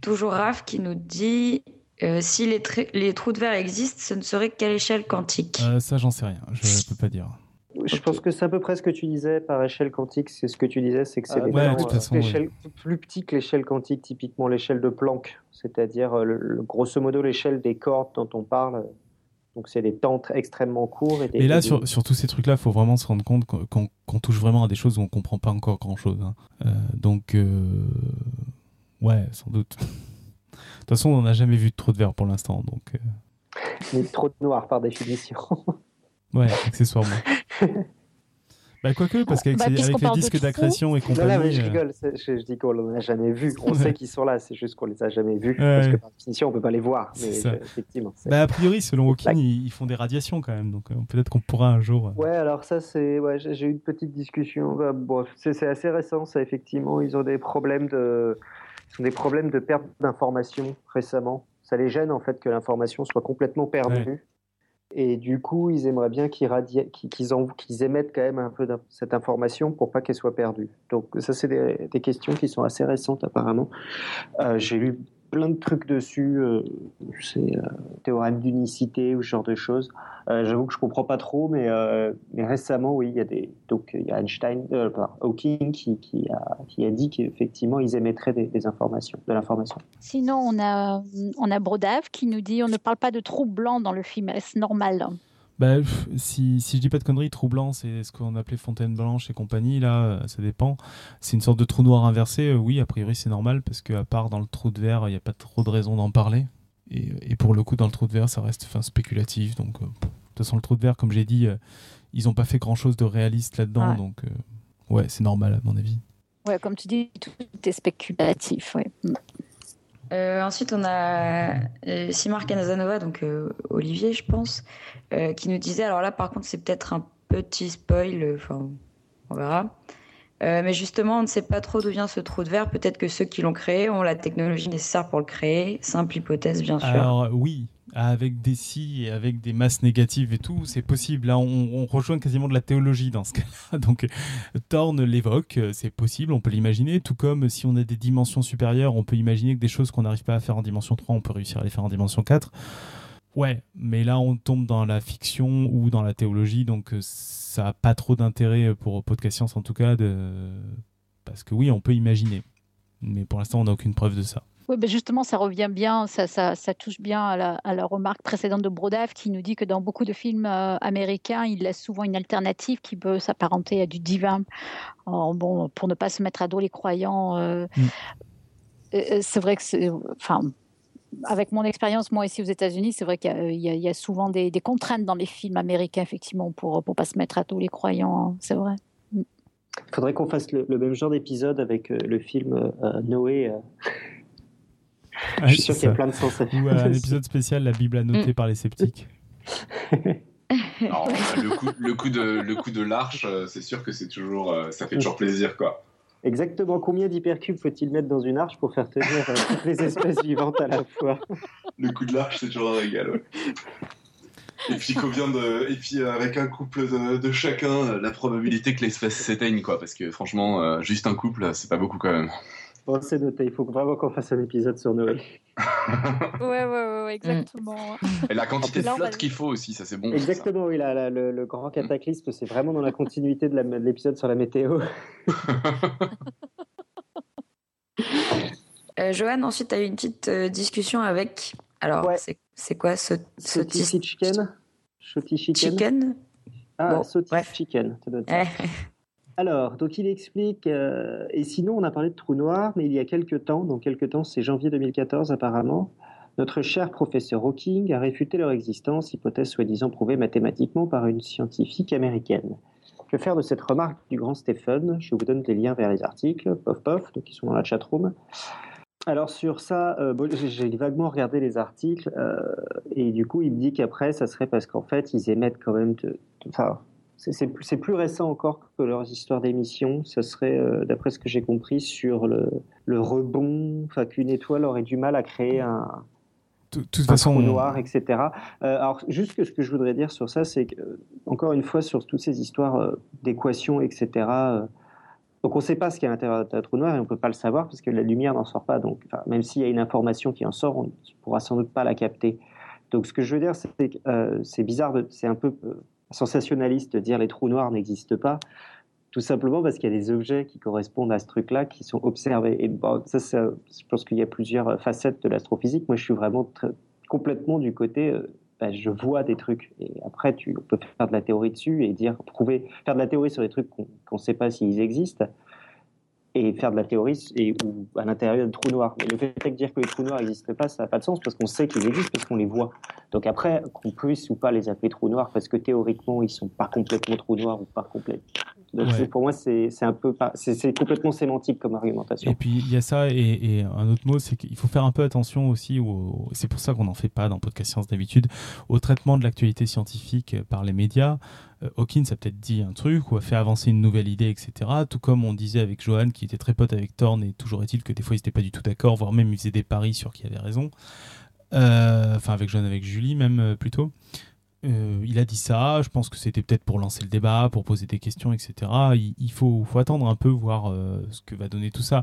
Toujours Raph qui nous dit euh, si les, les, trous de verre existent, ce ne serait qu'à l'échelle quantique. Euh, ça, j'en sais rien. Je ne peux pas dire. Je pense que c'est à peu près ce que tu disais par échelle quantique. C'est ce que tu disais, c'est que c'est euh, plus petit que l'échelle quantique, typiquement l'échelle de Planck, c'est-à-dire le, grosso modo l'échelle des cordes dont on parle. Donc c'est des temps extrêmement courts. Et, là, sur, sur, tous ces trucs-là, il faut vraiment se rendre compte qu'on touche vraiment à des choses où on ne comprend pas encore grand-chose. Hein. donc, ouais, sans doute. De toute façon, on n'a jamais vu de trou de verre pour l'instant. Donc, euh... Mais trop de noir par définition. ouais, accessoirement. bah, quoique, parce qu'avec bah, les disques d'accrétion et compagnie. Non, mais je euh, rigole, je, dis qu'on n'en a jamais vu. On sait qu'ils sont là, c'est juste qu'on les a jamais vus. Parce que par définition, on peut pas les voir. Mais effectivement. Bah, a priori, selon Hawking, ils, font des radiations quand même. Donc euh, peut-être qu'on pourra un jour. Euh, ouais, alors ça, c'est. Ouais, j'ai eu une petite discussion. Bah, bon, c'est assez récent, ça, effectivement. Ils ont des problèmes de sont des problèmes de perte d'information récemment. Ça les gêne en fait que l'information soit complètement perdue. Et du coup, ils aimeraient bien qu'ils, qu'ils, émettent quand même un peu cette information pour pas qu'elle soit perdue. Donc ça, c'est des, questions qui sont assez récentes apparemment. Euh, j'ai lu plein de trucs dessus, euh, euh, théorème d'unicité ou ce genre de choses. Euh, j'avoue que je comprends pas trop, mais, mais récemment, oui, il y a donc il y a Einstein, Hawking qui, a, qui a dit qu'effectivement ils émettraient des, informations, de l'information. Sinon, on a on a Brodave qui nous dit on ne parle pas de trou blanc dans le film, est-ce normal? Bah, si, si je dis pas de conneries, troublant, c'est ce qu'on appelait fontaine blanche et compagnie, là, euh, ça dépend. C'est une sorte de trou noir inversé, euh, oui, a priori c'est normal, parce qu'à part dans le trou de verre, il n'y a pas trop de raison d'en parler. Et, et, pour le coup, dans le trou de verre, ça reste fin, spéculatif. Donc, euh, de toute façon, le trou de verre, comme j'ai dit, ils n'ont pas fait grand chose de réaliste là-dedans, donc ouais, c'est normal à mon avis. Ouais, comme tu dis, tout est spéculatif, ouais. Ensuite, on a Simar Canazanova, donc Olivier, je pense, qui nous disait, alors là, par contre, c'est peut-être un petit spoil, enfin, on verra. Mais justement, on ne sait pas trop d'où vient ce trou de verre. Peut-être que ceux qui l'ont créé ont la technologie nécessaire pour le créer. Simple hypothèse, bien sûr. Alors oui, avec des si et avec des masses négatives et tout, c'est possible. Là, on, rejoint quasiment de la théologie dans ce cas-là. Donc, Thorne l'évoque, c'est possible, on peut l'imaginer. Tout comme si on a des dimensions supérieures, on peut imaginer que des choses qu'on n'arrive pas à faire en dimension 3, on peut réussir à les faire en dimension 4. Ouais, mais là, on tombe dans la fiction ou dans la théologie, donc ça n'a pas trop d'intérêt pour Podcast Science en tout cas, de... parce que oui, on peut imaginer. Mais pour l'instant, on n'a aucune preuve de ça. Oui, ben justement, ça revient bien, ça, ça, ça touche bien à la, à la, remarque précédente de Brodave qui nous dit que dans beaucoup de films euh, américains, il laisse souvent une alternative qui peut s'apparenter à du divin. bon, pour ne pas se mettre à dos les croyants, euh, mm. euh, c'est vrai que c'est. Enfin, avec mon expérience, moi ici aux États-Unis, c'est vrai qu'il y, y, a souvent des, des, contraintes dans les films américains, effectivement, pour ne pas se mettre à dos les croyants, hein, c'est vrai. Mm. Il faudrait qu'on fasse le, même genre d'épisode avec le film Noé je suis sûr qu'il y a plein de sens. Ou un épisode spécial, la Bible annotée mm. par les sceptiques. le, coup, le, coup, de, le coup de l'arche, euh, c'est sûr que c'est toujours, euh, ça fait toujours plaisir, quoi. Exactement. Combien d'hypercubes faut-il mettre dans une arche pour faire tenir euh, toutes les espèces vivantes à la fois? Le coup de l'arche, c'est toujours un régal. Et puis, de... Et puis avec un couple de, chacun, la probabilité que l'espèce s'éteigne, quoi. Parce que franchement, juste un couple, c'est pas beaucoup quand même c'est noté. Il faut vraiment qu'on fasse un épisode sur Noël. ouais, ouais, ouais, exactement. Et la quantité de flotte qu'il faut aussi, ça c'est bon. Exactement, oui. le, grand cataclysme, c'est vraiment dans la continuité de l'épisode sur la météo. euh, Johan, ensuite, tu as eu une petite euh, discussion avec. Alors, c'est quoi ce. ce chicken? Chicken? Chicken? Ah, bon, chicken, alors, donc il explique, euh, et sinon on a parlé de trou noir, mais il y a quelques temps, donc quelques temps, c'est janvier 2014 apparemment, notre cher professeur Hawking a réfuté leur existence, hypothèse soi-disant prouvée mathématiquement par une scientifique américaine. Que faire de cette remarque du grand Stephen? Je vous donne des liens vers les articles, pof pof, donc ils sont dans la chatroom. Alors sur ça, euh, j'ai vaguement regardé les articles euh, et du coup il me dit qu'après ça serait parce qu'en fait ils émettent quand même, de, c'est plus récent encore que leurs histoires d'émissions. Ce serait, euh, d'après ce que j'ai compris, sur le, rebond, enfin qu'une étoile aurait du mal à créer un, toute façon, trou noir, etc. Euh, alors, juste que ce que je voudrais dire sur ça, c'est que, euh, encore une fois, sur toutes ces histoires d'équations, etc., donc on ne sait pas ce qu'il y a à l'intérieur d'un trou noir et on ne peut pas le savoir parce que la lumière n'en sort pas. Donc, même s'il y a une information qui en sort, on ne pourra sans doute pas la capter. Donc, ce que je veux dire, c'est que c'est bizarre, c'est un peu sensationnaliste dire les trous noirs n'existent pas, tout simplement parce qu'il y a des objets qui correspondent à ce truc-là qui sont observés. Et bon, ça, je pense qu'il y a plusieurs facettes de l'astrophysique. Moi, je suis vraiment complètement du côté, euh, bah, je vois des trucs. Et après, tu on peut faire de la théorie dessus et dire, prouver, faire de la théorie sur des trucs qu'on ne sait pas s'ils existent et faire de la théorie et, ou à l'intérieur de trous noirs. Mais le fait de dire que les trous noirs n'existent pas, ça n'a pas de sens parce qu'on sait qu'ils existent, parce qu'on les voit. Donc après, qu'on puisse ou pas les appeler trous noirs, parce que théoriquement, ils sont pas complètement trous noirs ou pas complètement. Donc pour moi, c'est un peu c'est complètement sémantique comme argumentation. Et puis il y a ça et, un autre mot, c'est qu'il faut faire un peu attention aussi. C'est pour ça qu'on n'en fait pas dans Podcast Science d'habitude au traitement de l'actualité scientifique par les médias. Euh, Hawkins a peut-être dit un truc ou a fait avancer une nouvelle idée, etc. Tout comme on disait avec Johan, qui était très pote avec Thorne, et toujours est-il que des fois ils n'étaient pas du tout d'accord, voire même ils faisaient des paris sur qui avait raison. Euh, enfin, avec Johan, avec Julie, même euh, plutôt. Euh, il a dit ça, je pense que c'était peut-être pour lancer le débat, pour poser des questions, etc. Il, faut, attendre un peu, voir euh, ce que va donner tout ça.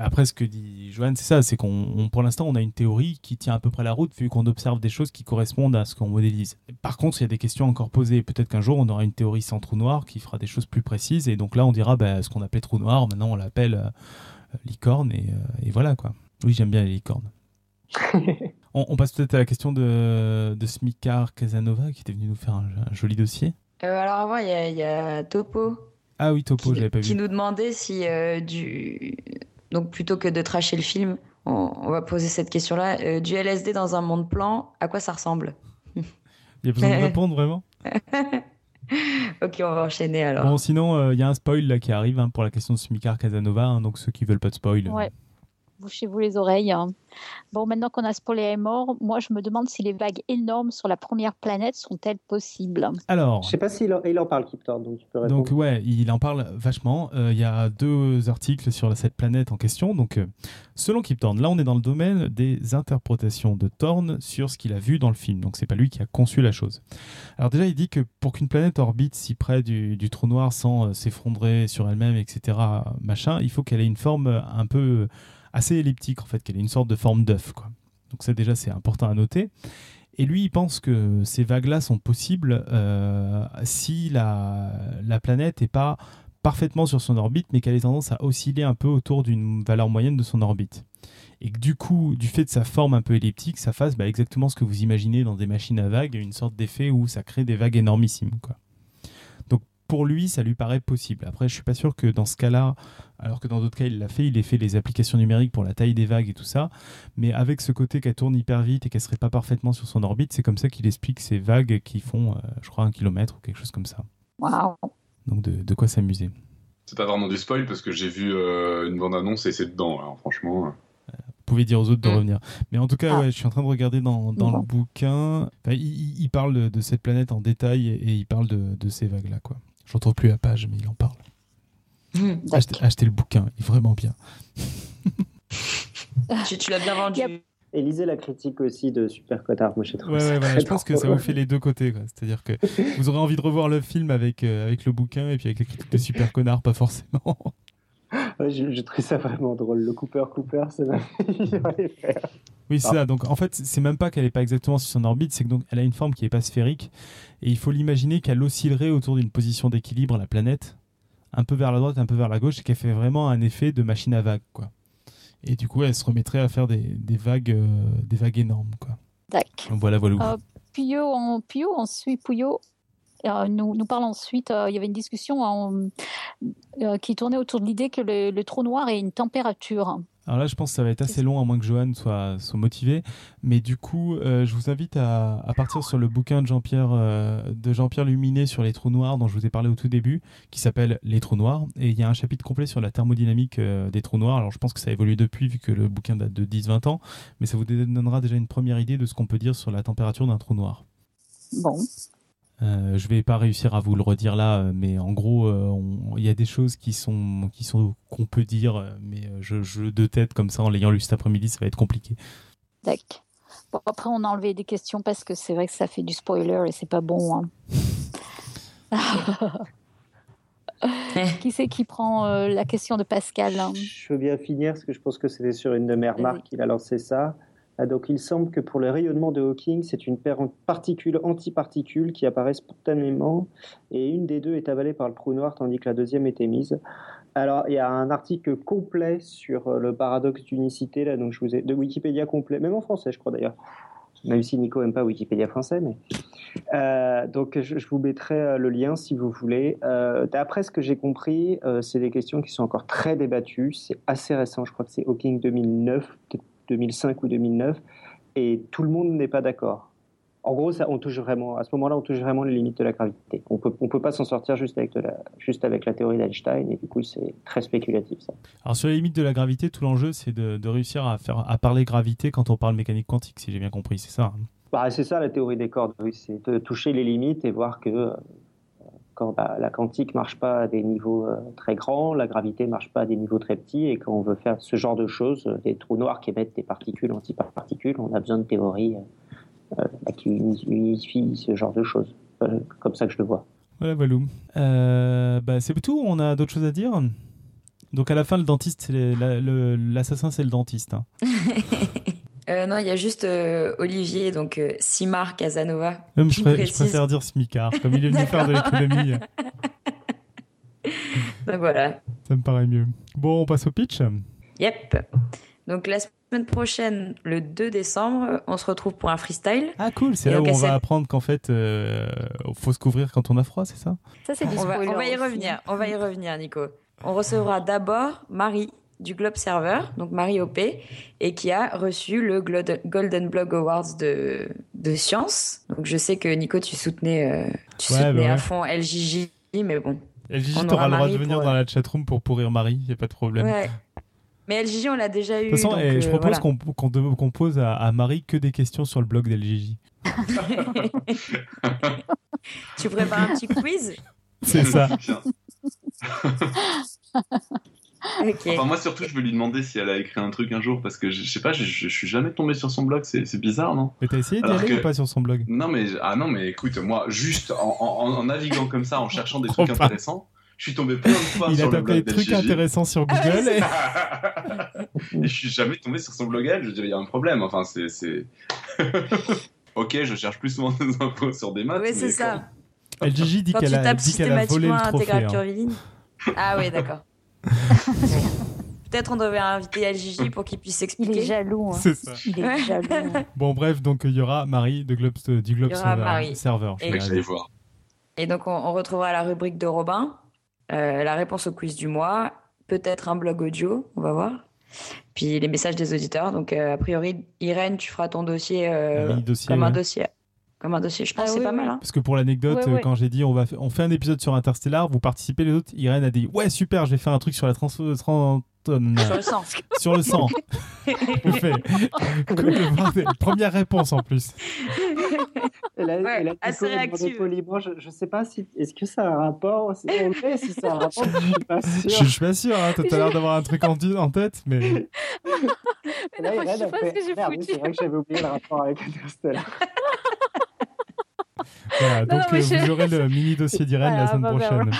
Après, ce que dit Joanne, c'est ça, c'est qu'on, pour l'instant, on a une théorie qui tient à peu près la route, vu qu'on observe des choses qui correspondent à ce qu'on modélise. Par contre, il y a des questions encore posées. Peut-être qu'un jour, on aura une théorie sans trou noir qui fera des choses plus précises, et donc là, on dira bah, ce qu'on appelait trou noir, maintenant on l'appelle euh, licorne, et, et voilà quoi. Oui, j'aime bien les licornes. on, passe peut-être à la question de, de Smikar Casanova qui était venu nous faire un, joli dossier. Euh, alors avant, il y, a Topo. Ah oui, Topo, j'avais pas vu. Qui nous demandait si euh, du. Donc plutôt que de tracher le film, on, va poser cette question-là. Euh, du LSD dans un monde plan, à quoi ça ressemble? Il y a besoin de répondre vraiment? Ok, on va enchaîner alors. Bon, sinon, il y a un spoil là qui arrive hein, pour la question de Smikar Casanova, hein, donc ceux qui veulent pas de spoil. Ouais. Bouchez-vous les oreilles. Hein. Bon, maintenant qu'on a spoilé est mort, moi je me demande si les vagues énormes sur la première planète sont-elles possibles? Alors, Je sais pas s'il en, il en parle, Kip Thorne, donc tu peux répondre. Donc ouais, il en parle vachement. Euh, Il y a deux articles sur cette planète en question. Donc euh, selon Kip Thorne, là on est dans le domaine des interprétations de Thorne sur ce qu'il a vu dans le film. Donc c'est pas lui qui a conçu la chose. Alors déjà il dit que pour qu'une planète orbite si près du, du trou noir sans euh, s'effondrer sur elle-même, etc. Machin, il faut qu'elle ait une forme un peu euh, assez elliptique en fait, qu'elle ait une sorte de forme d'œuf. Donc ça déjà c'est important à noter. Et lui, il pense que ces vagues-là sont possibles euh, si la, la planète n'est pas parfaitement sur son orbite, mais qu'elle ait tendance à osciller un peu autour d'une valeur moyenne de son orbite. Et que du coup, du fait de sa forme un peu elliptique, ça fasse bah, exactement ce que vous imaginez dans des machines à vagues, une sorte d'effet où ça crée des vagues énormissimes. Quoi. Pour lui, ça lui paraît possible. Après, je suis pas sûr que dans ce cas-là, alors que dans d'autres cas, il l'a fait, il a fait les applications numériques pour la taille des vagues et tout ça, mais avec ce côté qu'elle tourne hyper vite et qu'elle serait pas parfaitement sur son orbite, c'est comme ça qu'il explique ces vagues qui font, euh, je crois, un kilomètre ou quelque chose comme ça. Waouh. Donc de, de quoi s'amuser. C'est pas vraiment du spoil parce que j'ai vu euh, une bande-annonce et c'est dedans, là, franchement. Vous pouvez dire aux autres de Mm. revenir. Mais en tout cas, Ah. ouais, je suis en train de regarder dans, le bouquin. Enfin, il, parle de, de cette planète en détail et, et il parle de, de ces vagues-là. quoi. Je retrouve plus la page, mais il en parle. Achetez, achetez le bouquin, il est vraiment bien. tu, tu l'as bien vendu. Yep. Et lisez la critique aussi de Super Cotard. Moi, j'ai trouvé Ouais, ça ouais, voilà, très je pense que ça vous fait les deux côtés. C'est-à-dire que vous aurez envie de revoir le film avec, euh, avec le bouquin et puis avec les critiques de super connard, pas forcément. Ouais, j'ai j'ai trouvé ça vraiment drôle. Le Cooper Cooper, ça m'a. Oui, c'est Ah. ça. Donc, en fait, c'est même pas qu'elle est pas exactement sur son orbite, c'est que donc elle a une forme qui est pas sphérique, et il faut l'imaginer qu'elle oscillerait autour d'une position d'équilibre la planète, un peu vers la droite, un peu vers la gauche, et qu'elle fait vraiment un effet de machine à vagues, quoi. Et du coup, elle se remettrait à faire des, des vagues, euh, des vagues énormes, quoi. Tac. Voilà, voilà. Ah. Puyot, en, Puyot ensuite, Puyot euh, nous, nous parle ensuite, euh, il y avait une discussion en- euh, qui tournait autour de l'idée que le, le trou noir ait une température. Alors là, je pense que ça va être assez long, à moins que Johan soit, soit motivé. Mais du coup, euh, je vous invite à, à partir sur le bouquin de Jean-Pierre euh, de Jean-Pierre Luminet sur les trous noirs, dont je vous ai parlé au tout début, qui s'appelle Les trous noirs. Et il y a un chapitre complet sur la thermodynamique euh, des trous noirs. Alors je pense que ça a évolué depuis, vu que le bouquin date de 10-20 ans. Mais ça vous donnera déjà une première idée de ce qu'on peut dire sur la température d'un trou noir. Bon, Euh, je vais pas réussir à vous le redire là, euh, mais en gros, euh, il y a des choses qui sont qui sont qu'on peut dire, euh, mais je, je de tête comme ça en l'ayant lu cet après-midi, ça va être compliqué. tac. Bon, après, on a enlevé des questions parce que c'est vrai que ça fait du spoiler et c'est pas bon. hein. qui c'est qui prend euh, la question de Pascal hein? Je veux bien finir parce que je pense que c'était sur une de mes remarques qu'il a lancé ça. Ah, donc, il semble que pour le rayonnement de Hawking, c'est une paire de particules antiparticules qui apparaît spontanément et une des deux est avalée par le trou noir tandis que la deuxième est émise. Alors, il y a un article complet sur euh, le paradoxe d'unicité là, donc je vous ai de Wikipédia complet, même en français, je crois d'ailleurs. Même si Nico aime pas Wikipédia français, mais euh, donc je, vous mettrai euh, le lien si vous voulez. Euh, D'après ce que j'ai compris, c'est des questions qui sont encore très débattues. C'est assez récent, je crois que c'est Hawking 2009, peut-être 2005 ou 2009, et tout le monde n'est pas d'accord. En gros, ça, on touche vraiment, à ce moment-là, on touche vraiment les limites de la gravité. On peut, on peut pas s'en sortir juste avec, de la, juste avec la théorie d'Einstein, et du coup, c'est très spéculatif ça. Alors sur les limites de la gravité, tout l'enjeu c'est de, de réussir à faire à parler gravité quand on parle mécanique quantique, si j'ai bien compris, c'est ça. hein? Bah, c'est ça la théorie des cordes, oui, c'est de toucher les limites et voir que quand bah, la quantique marche pas à des niveaux euh, très grands, la gravité marche pas à des niveaux très petits, et quand on veut faire ce genre de choses, euh, des trous noirs qui émettent des particules antiparticules, on a besoin de théories euh, qui uni- unifient ce genre de choses. Euh, comme ça que je le vois. Voilà. Euh, bah, c'est tout. On a d'autres choses à dire? Donc à la fin, le dentiste, la- l'assassin, c'est le dentiste. hein. Euh, non, il y a juste euh, Olivier, donc euh, Simar Casanova. Même je, pré- je précise. préfère dire smicard, comme il est venu faire de l'économie, Donc voilà. ça me paraît mieux. Bon, on passe au pitch. Yep. Donc la semaine prochaine, le 2 décembre, on se retrouve pour un freestyle. Ah cool, c'est là où on va apprendre qu'en fait, euh, faut se couvrir quand on a froid, c'est ça? Ça, c'est du On va, spoiler. on va y revenir. On va y revenir, Nico. On recevra d'abord Marie du Globe Server, donc Marie OP, et qui a reçu le Golden Blog Awards de, de science. Donc je sais que Nico, tu soutenais, euh, tu Ouais, soutenais bah à fond LJJ, mais bon. On t'auras aura le droit de venir pour- dans la chatroom pour pourrir Marie, y a pas de problème. Ouais. Mais LGJ, on l'a déjà eu. De toute façon, donc, eh, je euh, propose voilà. qu'on pose à, à Marie que des questions sur le blog d'LGJ. tu prépares un petit quiz? C'est ça. Enfin, moi, surtout, je veux lui demander si elle a écrit un truc un jour, parce que je, je sais pas, je, je- je suis jamais tombé sur son blog, c'est c'est bizarre, non? Mais t'as essayé d'y aller que- ou pas sur son blog? Non, mais, ah non, mais écoute, moi, juste en, en- en naviguant comme ça, en cherchant des trucs intéressants, je suis tombé plein de fois Il a sur le tapé des trucs intéressants sur Ah Google. et- Et je suis jamais tombé sur son blog elle, je dirais, il y a un problème. Enfin, c'est. c'est- ok, je cherche plus souvent des infos sur des maths. Oui, mais c'est ça. LGJ dit Quand tu qu'elle a, tapes dit qu'elle a volé systématiquement le trophée. hein. Ah oui, d'accord. Peut-être on devrait inviter LGJ pour qu'il puisse Il est s'expliquer. jaloux. hein. C'est ça. Il est jaloux. hein. Bon, bref, donc il y aura Marie de Globe, euh, du Globe Il y aura Server- Marie. serveur. je Et- vais j'aille arriver. voir. Et donc, on, on retrouvera la rubrique de Robin, euh, la réponse au quiz du mois, peut-être un blog audio, on va voir. Puis les messages des auditeurs. Donc, euh, a priori, Irène, tu feras ton dossier, euh, comme un dossier. Comme un dossier. Je pense Ah que c'est oui, pas oui. mal. Hein. Parce que pour l'anecdote, Ouais, euh, ouais. quand j'ai dit on, va on fait un épisode sur Interstellar, vous participez les autres, Irène a dit ouais super, je vais faire un truc sur la trans... trans- euh, Sur le sang. sur le sang. Première réponse en plus. Et là, Ouais, et là, assez réactive. je, je sais pas si. Est-ce que ça a un rapport si on le fait, si ça a un rapport, je suis pas sûr. je suis pas sûr, hein, t'as l'air d'avoir un truc en, en tête, mais Mais là, non, moi, je Irène sais pas fait, ce que j'ai foutu. c'est vrai que j'avais oublié le rapport avec Interstellar. Voilà. Non, Donc non, euh, je- vous aurez le mini dossier d'Irène la semaine bah, bah, prochaine.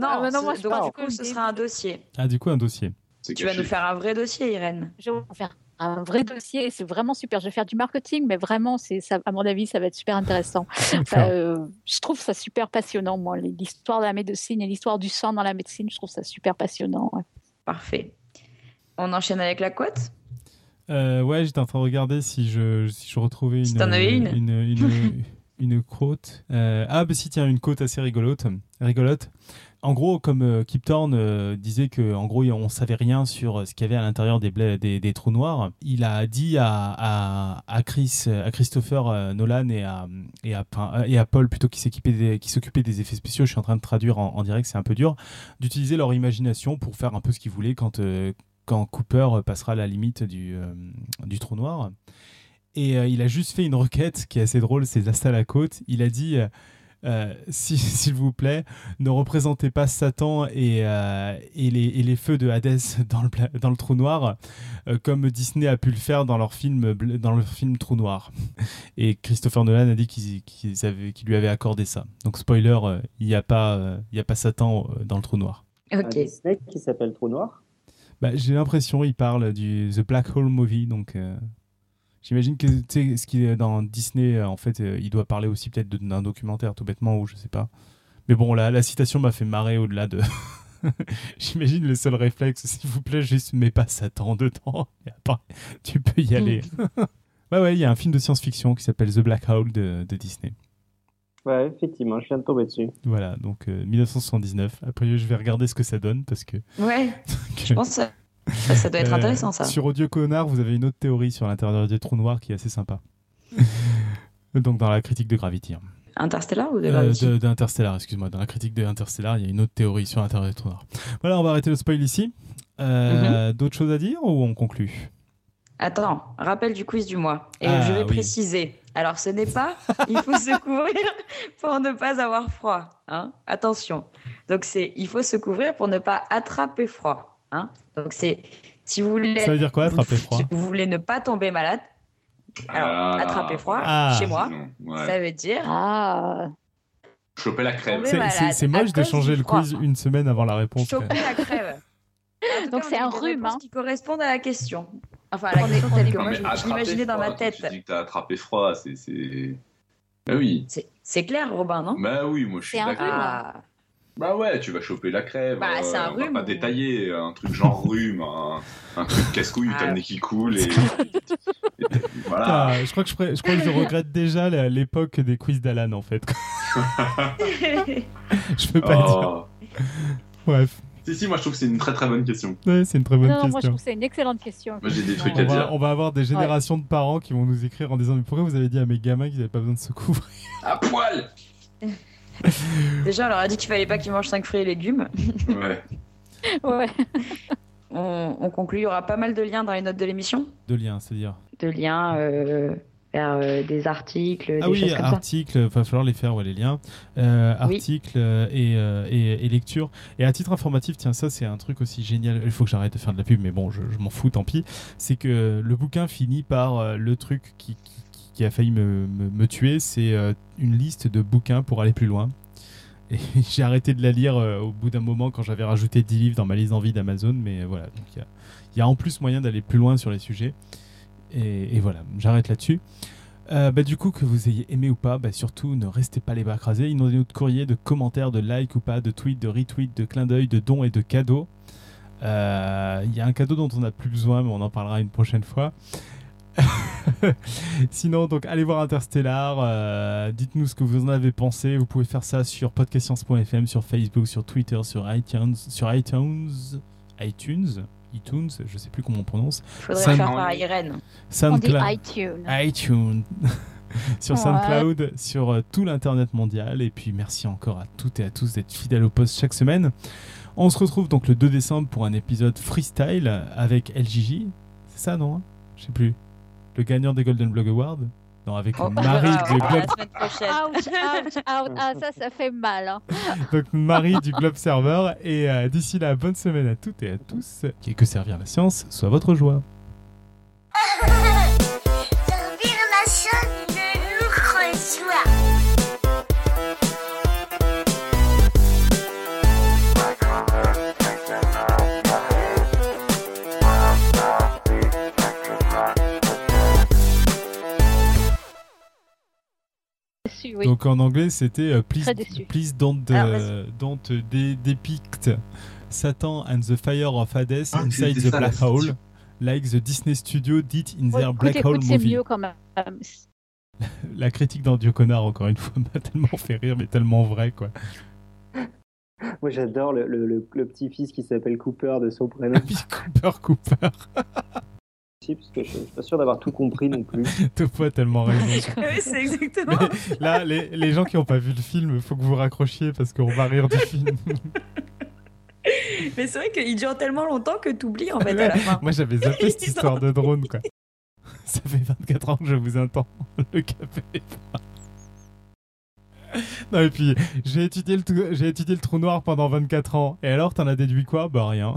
Non, Ah, bah non, moi, je donc, du coup, ce sera un dossier. Ah du coup un dossier. Tu vas nous faire un vrai dossier, Irène. Je vais vous faire un vrai dossier. C'est vraiment super. Je vais faire du marketing, mais vraiment, c'est ça. À mon avis, ça va être super intéressant. Euh, je trouve ça super passionnant, moi, l'histoire de la médecine et l'histoire du sang dans la médecine. Je trouve ça super passionnant. ouais. Parfait. On enchaîne avec la quote? Euh, ouais, j'étais en train de regarder si je, si je retrouvais une, Si t'en avais une. une, une, une quote. Euh, ah, bah si, tiens, une quote assez rigolote. rigolote. En gros, comme euh, Kip Thorne euh, disait que en gros, on savait rien sur ce qu'il y avait à l'intérieur des, des, trous noirs, il a dit à, à, Chris, à Christopher Nolan et à, et, à, Paul, plutôt qui s'occupait des, effets spéciaux, je suis en train de traduire en, direct, c'est un peu dur, d'utiliser leur imagination pour faire un peu ce qu'ils voulaient quand, quand Cooper passera la limite du, du trou noir. Et euh, il a juste fait une requête qui est assez drôle, c'est la côte. Il a dit euh, euh, si- s'il vous plaît, ne représentez pas Satan et, euh, et, les, et les feux de Hadès dans le, pla- dans le trou noir, euh, comme Disney a pu le faire dans leur film, dans leur film Trou Noir. Et Christopher Nolan a dit qu'il lui avait accordé ça. Donc spoiler, il n'y a, pas, euh, y a pas Satan dans le trou noir. Un Ok. Disney qui s'appelle Trou Noir? Bah, J'ai l'impression il parle du The Black Hole Movie, donc euh, j'imagine que tu sais, ce qui est dans Disney, euh, en fait, euh, il doit parler aussi peut-être d'un documentaire tout bêtement ou je sais pas. Mais bon, la, la citation m'a fait marrer au-delà de. j'imagine le seul réflexe, s'il vous plaît, juste mets pas Satan dedans. Et après, tu peux y aller. ouais, ouais, il y a un film de science-fiction qui s'appelle The Black Hole de, de Disney. Ouais, effectivement, je viens de tomber dessus. Voilà, donc euh, 1979. Après, je vais regarder ce que ça donne parce que. Ouais, je pense que ça, ça, ça doit être Euh, intéressant, ça. Sur Audio Connard, vous avez une autre théorie sur l'intérieur des trous noirs qui est assez sympa. Donc dans la critique de Gravity. hein. Interstellar ou de Euh, Gravity de- d'Interstellar, excuse-moi. Dans la critique de Interstellar, il y a une autre théorie sur l'intérieur des trous noirs. Voilà, on va arrêter le spoil ici. Euh, Mhm. D'autres choses à dire ou on conclut? Attends, rappel du quiz du mois. Et Ah, je vais oui. préciser. Alors, ce n'est pas il faut se couvrir pour ne pas avoir froid. Hein Attention. Donc, c'est il faut se couvrir pour ne pas attraper froid. Hein Donc, c'est si vous voulez. Ça veut dire quoi, attraper froid Vous voulez ne pas tomber malade. Alors, Ah, attraper froid Ah. chez moi, ouais. ça veut dire. Ah, Choper la crème. Tomber C'est- moche de changer le quiz une semaine avant la réponse. Choper la crève. Donc c'est un rhume, hein. qui correspondent à la question. Enfin, à la On est- question on telle est- que moi, je l'imaginais dans ma tête. Tu dis que t'as attrapé froid, c'est. c'est- Bah oui. C'est clair, Robin, non? Bah oui, moi je suis d'accord. Ah. Bah ouais, tu vas choper la crève. Bah, c'est un on va rhume. pas détailler un truc genre rhume, un, un truc casse-couille, Ah. t'as le nez qui coule et. et- voilà. Ah, je, crois que je, je crois que je regrette déjà l'époque des quiz d'Alan en fait. je peux pas dire. Oh. Bref, Si, si, moi je trouve que c'est une très très bonne question. Ouais, c'est une très bonne non, non, moi je question. trouve que c'est une excellente question. Moi, j'ai des trucs à va, dire. on va avoir des générations de parents qui vont nous écrire en disant mais pourquoi vous avez dit à mes gamins qu'ils n'avaient pas besoin de se couvrir? À poil Déjà, on leur a dit qu'il fallait pas qu'ils mangent 5 fruits et légumes. Ouais. Ouais. on, conclut. Il y aura pas mal de liens dans les notes de l'émission. De liens, c'est-à-dire De liens euh, vers euh, des articles, ah des oui, choses comme articles, il va falloir les faire, ouais, les liens. Euh, articles et, et, lectures. Et à titre informatif, tiens, ça c'est un truc aussi génial. Il faut que j'arrête de faire de la pub, mais bon, je, m'en fous, tant pis. C'est que le bouquin finit par le truc qui, qui, a failli me, me, tuer, c'est une liste de bouquins pour aller plus loin. Et j'ai arrêté de la lire euh, au bout d'un moment quand j'avais rajouté 10 livres dans ma liste d'envie d'Amazon. Mais voilà, il y, a en plus moyen d'aller plus loin sur les sujets. Et, voilà, j'arrête là-dessus. Euh, bah, du coup, que vous ayez aimé ou pas, bah, surtout ne restez pas les bras crasés. Inondez-nous de courriers, de commentaires, de likes ou pas, de tweets, de retweets, de clins d'œil, de dons et de cadeaux. Euh, il y a un cadeau dont on n'a plus besoin, mais on en parlera une prochaine fois. Sinon, donc allez voir Interstellar. Euh, dites-nous ce que vous en avez pensé. Vous pouvez faire ça sur podcastscience.fm, sur Facebook, sur Twitter, sur iTunes, sur iTunes, iTunes, iTunes, je sais plus comment on prononce. Faudrait faire par Irène. SoundCloud, on dit iTunes. iTunes. sur SoundCloud, sur euh, tout l'internet mondial. Et puis merci encore à toutes et à tous d'être fidèles au poste chaque semaine. On se retrouve donc le 2 décembre pour un épisode freestyle avec LJJ. C'est ça, non? Je sais plus le gagnant des Golden Blog Awards non, avec oh, Marie du Globe. Ouch, ouch, Ah, ça, ça fait mal. Hein. Donc, Marie du Globe Server. Et euh, d'ici là, bonne semaine à toutes et à tous. Et que servir la science soit votre joie. Donc en anglais, c'était uh, please, please don't, uh, don't depict Satan and the fire of Hades ah, inside the black hole, like the Disney Studio did in their black hole movie. Mieux quand même. La critique d'Andio Connard, encore une fois, m'a tellement fait rire, mais tellement vrai, quoi. Moi, j'adore le, le, le, petit-fils qui s'appelle Cooper de son prénom. Cooper, Cooper. Parce que je, suis pas sûr d'avoir tout compris non plus. Topo a tellement raison. oui, c'est exactement. là, les, les, gens qui n'ont pas vu le film, il faut que vous raccrochiez parce qu'on va rire du film. Mais c'est vrai qu'il dure tellement longtemps que tu oublies en fait à la fin. Moi j'avais zappé cette histoire de drone quoi. Ça fait 24 ans que je vous entends. Le café Non et puis j'ai étudié, le j'ai étudié le trou noir pendant 24 ans. Et alors t'en as déduit quoi? Bah rien.